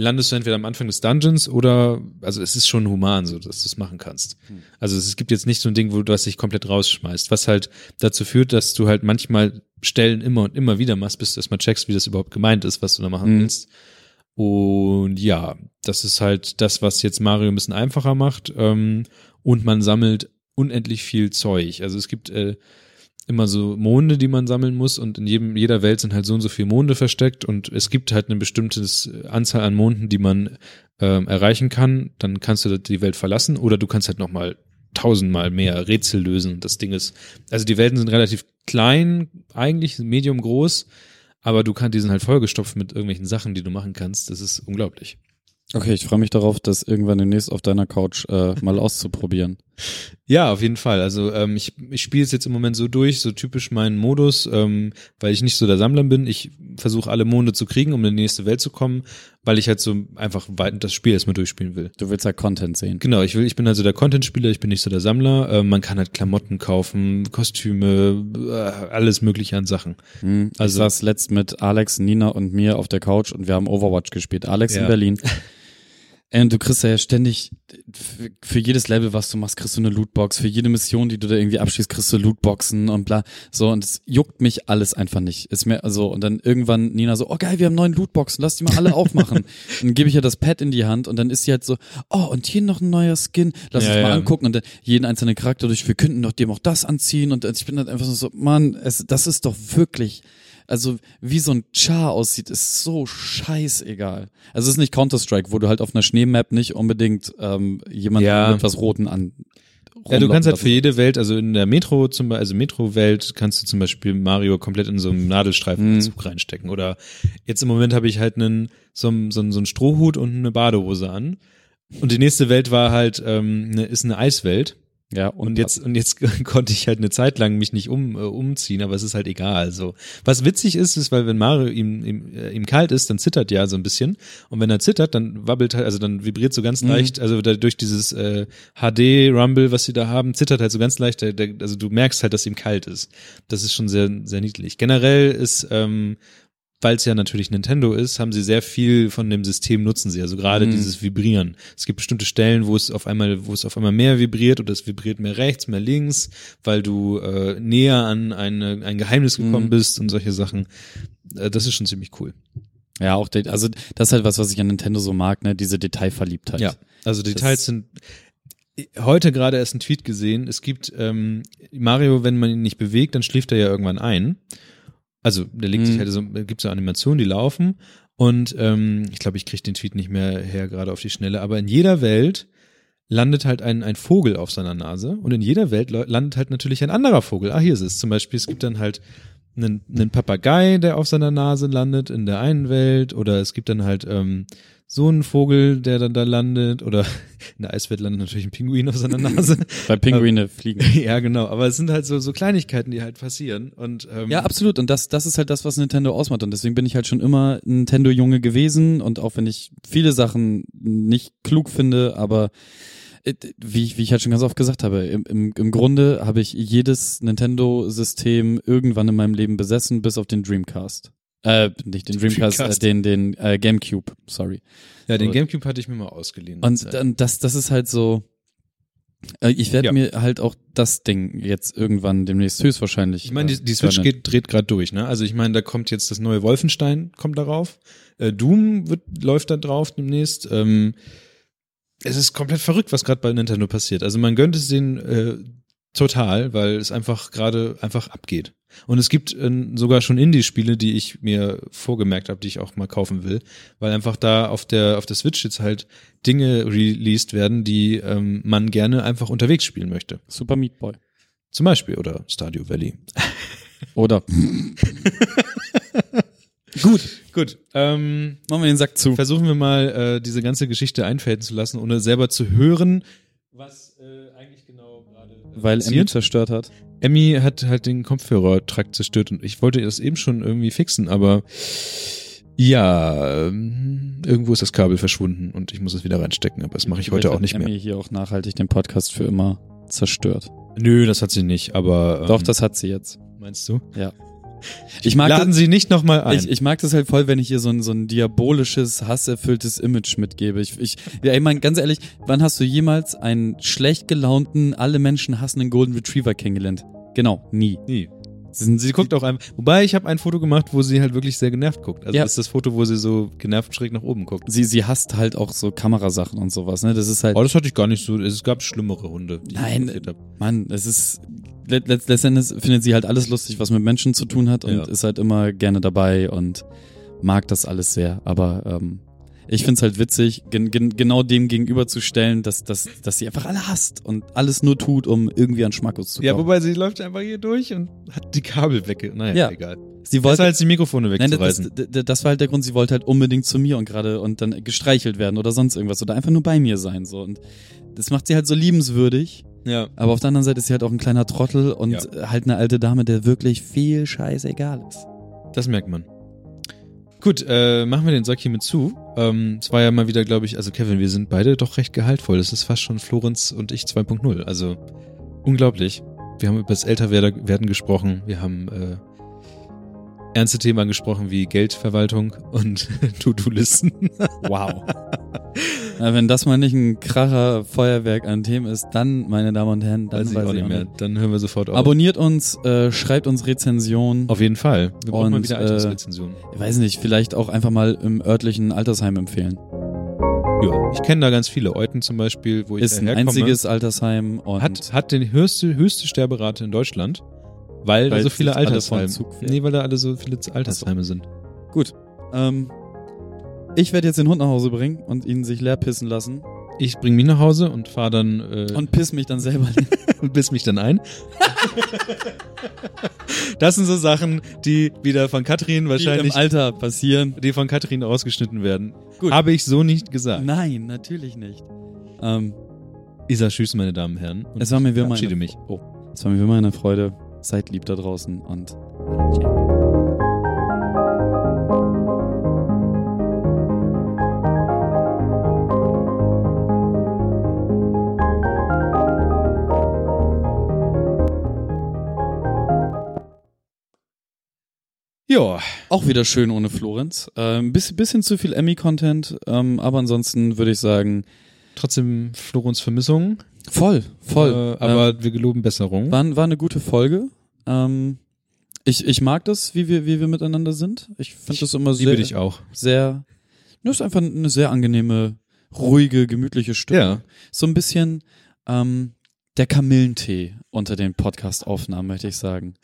landest du entweder am Anfang des Dungeons oder, also es ist schon human, so dass du es machen kannst. Also es gibt jetzt nicht so ein Ding, wo du was dich komplett rausschmeißt, was halt dazu führt, dass du halt manchmal Stellen immer und immer wieder machst, bis du erstmal checkst, wie das überhaupt gemeint ist, was du da machen Mhm. willst. Und ja, das ist halt das, was jetzt Mario ein bisschen einfacher macht. Ähm, und man sammelt unendlich viel Zeug. Also es gibt äh, immer so Monde, die man sammeln muss und in jedem, jeder Welt sind halt so und so viele Monde versteckt und es gibt halt eine bestimmte Anzahl an Monden, die man ähm, erreichen kann. Dann kannst du die Welt verlassen oder du kannst halt nochmal tausendmal mehr Rätsel lösen. Das Ding ist, also die Welten sind relativ klein, eigentlich medium groß, aber du kannst, die sind halt vollgestopft mit irgendwelchen Sachen, die du machen kannst. Das ist unglaublich. Okay, ich freue mich darauf, das irgendwann demnächst auf deiner Couch äh, mal auszuprobieren. Ja, auf jeden Fall. Also ähm, ich, ich spiele es jetzt im Moment so durch, so typisch meinen Modus, ähm, weil ich nicht so der Sammler bin. Ich versuche alle Monde zu kriegen, um in die nächste Welt zu kommen, weil ich halt so einfach weit das Spiel erstmal durchspielen will. Du willst ja Content sehen. Genau, ich will, ich bin also der Content-Spieler, ich bin nicht so der Sammler. Ähm, man kann halt Klamotten kaufen, Kostüme, äh, alles mögliche an Sachen. Hm, ich Also- saß letzt mit Alex, Nina und mir auf der Couch und wir haben Overwatch gespielt. Alex in Ja. Berlin. Ey, Und du kriegst ja ständig, für, jedes Level, was du machst, kriegst du eine Lootbox. Für jede Mission, die du da irgendwie abschließt, kriegst du Lootboxen und bla. So, und es juckt mich alles einfach nicht. Ist mir, also, und dann irgendwann Nina so, oh geil, wir haben neun Lootboxen, lass die mal alle aufmachen. dann gebe ich ihr das Pad in die Hand und dann ist sie halt so, oh, und hier noch ein neuer Skin, lass Ja, uns mal ja. angucken und dann jeden einzelnen Charakter durch, wir könnten doch dem auch das anziehen und ich bin halt einfach so, Mann, es, das ist doch wirklich, also wie so ein Char aussieht, ist so scheißegal. Also es ist nicht Counter-Strike, wo du halt auf einer Schneemap nicht unbedingt ähm, jemanden Ja. mit was Roten an. Ja, du kannst halt für jede Welt, also in der Metro zum Beispiel, also Metro-Welt kannst du zum Beispiel Mario komplett in so einem Nadelstreifenanzug reinstecken. Oder jetzt im Moment habe ich halt einen, so, einen- so, einen- so einen Strohhut und eine Badehose an. Und die nächste Welt war halt, ähm, eine, ist eine Eiswelt. Ja, und, Und jetzt, und jetzt konnte ich halt eine Zeit lang mich nicht um, äh, umziehen, aber es ist halt egal. So. Was witzig ist, ist, weil wenn Mario ihm, ihm, äh, ihm kalt ist, dann zittert ja so ein bisschen. Und wenn er zittert, dann wabbelt halt, also dann vibriert so ganz Mhm. leicht, also durch dieses äh, HD-Rumble, was sie da haben, zittert halt so ganz leicht, der, der, also du merkst halt, dass ihm kalt ist. Das ist schon sehr, sehr niedlich. Generell ist, ähm, weil es ja natürlich Nintendo ist, haben sie sehr viel von dem System nutzen sie. Also gerade Mhm. dieses Vibrieren. Es gibt bestimmte Stellen, wo es auf einmal, wo es auf einmal mehr vibriert oder es vibriert mehr rechts, mehr links, weil du äh, näher an eine, ein Geheimnis gekommen Mhm. bist und solche Sachen. Äh, das ist schon ziemlich cool. ja, auch, de- also das ist halt was, was ich an Nintendo so mag, ne, diese Detailverliebtheit. Ja, also Details Das- sind heute gerade erst ein Tweet gesehen. Es gibt ähm, Mario, wenn man ihn nicht bewegt, dann schläft er ja irgendwann ein. Also der legt sich Mhm. halt so, gibt so Animationen, die laufen. Und ähm, ich glaube, ich kriege den Tweet nicht mehr her gerade auf die Schnelle. Aber in jeder Welt landet halt ein, ein Vogel auf seiner Nase und in jeder Welt landet halt natürlich ein anderer Vogel. Ah, hier ist es. Zum Beispiel, es gibt dann halt einen, einen Papagei, der auf seiner Nase landet in der einen Welt oder es gibt dann halt ähm, so einen Vogel, der dann da landet oder in der Eiswelt landet natürlich ein Pinguin auf seiner Nase. Weil Pinguine fliegen. ja, genau. Aber es sind halt so, so Kleinigkeiten, die halt passieren und ähm, Ja, absolut. Und das, das ist halt das, was Nintendo ausmacht. Und deswegen bin ich halt schon immer ein Nintendo-Junge gewesen. Und auch wenn ich viele Sachen nicht klug finde, aber äh, wie ich, wie ich halt schon ganz oft gesagt habe, im, im, im Grunde habe ich jedes Nintendo-System irgendwann in meinem Leben besessen, bis auf den Dreamcast. Äh, nicht den Dreamcast, Dreamcast. Äh, den, den äh, Gamecube, sorry. ja, den. Gamecube hatte ich mir mal ausgeliehen. Und dann, das, das ist halt so. Äh, ich werde Ja. mir halt auch das Ding jetzt irgendwann demnächst höchstwahrscheinlich. Ich meine, äh, die, die Switch geht, dreht gerade durch, ne? Also ich meine, da kommt jetzt das neue Wolfenstein, kommt darauf. Äh, Doom wird, läuft da drauf demnächst. Ähm, es ist komplett verrückt, was gerade bei Nintendo passiert. Also man gönnt es denen äh, total, weil es einfach gerade einfach abgeht. Und es gibt äh, sogar schon Indie-Spiele, die ich mir vorgemerkt habe, die ich auch mal kaufen will, weil einfach da auf der auf der Switch jetzt halt Dinge released werden, die ähm, man gerne einfach unterwegs spielen möchte. Super Meat Boy. Zum Beispiel oder Stardew Valley. Oder Gut, gut. Ähm, machen wir den Sack zu. versuchen wir mal, äh, diese ganze Geschichte einfäden zu lassen, ohne selber zu hören, was äh, eigentlich genau gerade Weil Emmy passiert. zerstört hat. Emmy hat halt den Kopfhörertrakt zerstört und ich wollte das eben schon irgendwie fixen, aber ja, ähm, irgendwo ist das Kabel verschwunden und ich muss es wieder reinstecken, aber das mache ich heute auch nicht hat mehr. Emmy hier auch nachhaltig den Podcast für immer zerstört. Nö, das hat sie nicht, aber ähm, Doch, das hat sie jetzt. meinst du? Ja. Ich mag Laden das, Sie nicht nochmal ein. ich, ich mag das halt voll, wenn ich ihr so ein, so ein diabolisches, hasserfülltes Image mitgebe. Ich, ich, ja, ich meine, ganz ehrlich, wann hast du jemals einen schlecht gelaunten, alle Menschen hassenden Golden Retriever kennengelernt? Genau, nie. Nie. Sie, Sie guckt auch einfach. Wobei ich habe ein Foto gemacht, wo sie halt wirklich sehr genervt guckt. Also Ja. das ist das Foto, wo sie so genervt schräg nach oben guckt. sie, sie hasst halt auch so Kamerasachen und sowas, ne? Das ist halt, Oh, das hatte ich gar nicht so. Es gab schlimmere Hunde. Die Nein, ich. Mann, es ist let, let, letztendlich findet sie halt alles lustig, was mit Menschen zu tun hat und Ja. ist halt immer gerne dabei und mag das alles sehr. Aber ähm, ich find's halt witzig, gen, gen, genau dem gegenüberzustellen, dass, dass, dass sie einfach alle hasst und alles nur tut, um irgendwie an Schmackos zu Ja, kommen. wobei sie läuft einfach hier durch und hat die Kabel weg. Naja, Ja. egal. sie wollte als die Mikrofone Nein, das, wegzureißen. das, das- das war halt der Grund, sie wollte halt unbedingt zu mir und gerade und dann gestreichelt werden oder sonst irgendwas oder einfach nur bei mir sein so und das macht sie halt so liebenswürdig Ja. Aber auf der anderen Seite ist sie halt auch ein kleiner Trottel und Ja. halt eine alte Dame, der wirklich viel scheißegal ist. Das merkt man. Gut, äh, machen wir den Sack hiermit zu. Ähm, es war ja mal wieder, glaube ich, also Kevin, wir sind beide doch recht gehaltvoll. Das ist fast schon Florenz und ich 2.0. Also unglaublich. Wir haben über das Älterwerden gesprochen. Wir haben äh, ernste Themen angesprochen wie Geldverwaltung und To-Do-Listen. Wow. Ja, wenn das mal nicht ein kracher Feuerwerk an Themen ist, dann, meine Damen und Herren, dann Weiß ich auch nicht mehr. Dann hören wir sofort auf. Abonniert uns, äh, schreibt uns Rezensionen. auf jeden Fall. Wir brauchen mal Und, wieder äh, Altersrezensionen. Ich weiß nicht, vielleicht auch einfach mal im örtlichen Altersheim empfehlen. Ja, ich kenne da ganz viele. Euten zum Beispiel, wo ich Ist ein einziges Altersheim und hat, hat den höchste, höchste Sterberate in Deutschland, weil, da Weil so viele Altersheime, fährt. nee, weil da alle so viele Altersheime sind. gut. Ähm, ich werde jetzt den Hund nach Hause bringen und ihn sich leer pissen lassen Ich bring mich nach Hause und fahre dann äh, und piss mich dann selber und biss mich dann ein. das sind so Sachen, die wieder von Katrin die wahrscheinlich, im Alter passieren. die von Katrin ausgeschnitten werden. Gut. Habe ich so nicht gesagt. Nein, natürlich nicht. Ähm, Isa, tschüss, meine Damen und Herren. Und es war mir wie ich immer verabschiede eine, mich. Oh, es war mir wie immer eine Freude. Seid lieb da draußen und Ja, auch wieder schön ohne Florenz. Ähm, bisschen, bisschen zu viel Emmy-Content, ähm, aber ansonsten würde ich sagen, trotzdem Florens Vermissung. voll, voll. Äh, aber wir geloben Besserung. War, war eine gute Folge. Ähm, ich, ich mag das, wie wir, wie wir miteinander sind. Ich finde das immer Liebe sehr, dich auch. sehr, das ist einfach eine sehr angenehme, ruhige, gemütliche Stimme. Ja. So ein bisschen ähm, der Kamillentee unter den Podcast-Aufnahmen, möchte ich sagen.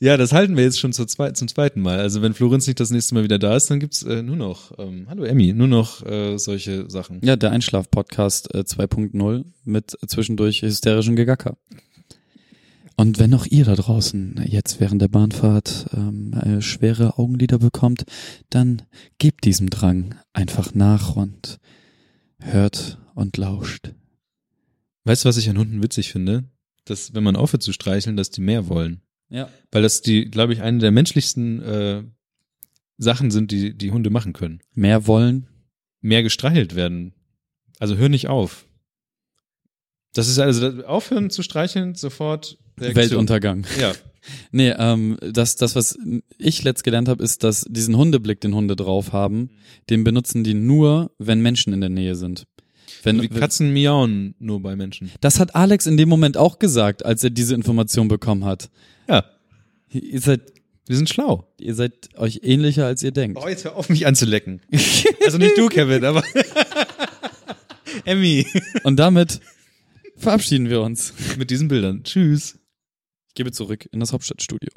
Ja, das halten wir jetzt schon zur zweit, zum zweiten Mal. Also wenn Florenz nicht das nächste Mal wieder da ist, dann gibt's äh, nur noch, ähm, hallo Emmy, nur noch äh, solche Sachen. Ja, der Einschlaf-Podcast äh, 2.0 mit zwischendurch hysterischem Gegacker. Und wenn auch ihr da draußen jetzt während der Bahnfahrt ähm, äh, schwere Augenlider bekommt, dann gebt diesem Drang einfach nach und hört und lauscht. Weißt du, was ich an Hunden witzig finde? Dass, wenn man aufhört zu streicheln, dass die mehr wollen. Ja. Weil das die, glaube ich, eine der menschlichsten äh, Sachen sind, die die Hunde machen können. Mehr wollen. Mehr gestreichelt werden. Also hör nicht auf. Das ist also aufhören zu streicheln, sofort Reaktion. Weltuntergang. Ja. Nee, ähm, das, das, was ich letzt gelernt habe, ist, dass diesen Hundeblick, den Hunde drauf haben, den benutzen die nur, wenn Menschen in der Nähe sind. Wenn, Die Katzen miauen nur bei Menschen. Das hat Alex in dem Moment auch gesagt, als er diese Information bekommen hat. Ja. Ihr seid, Wir sind schlau. ihr seid euch ähnlicher, als ihr denkt. Oh, jetzt hör auf, mich anzulecken. Also nicht du, Kevin, aber Emmy. Und damit verabschieden wir uns. Mit diesen Bildern. Tschüss. Ich gebe zurück in das Hauptstadtstudio.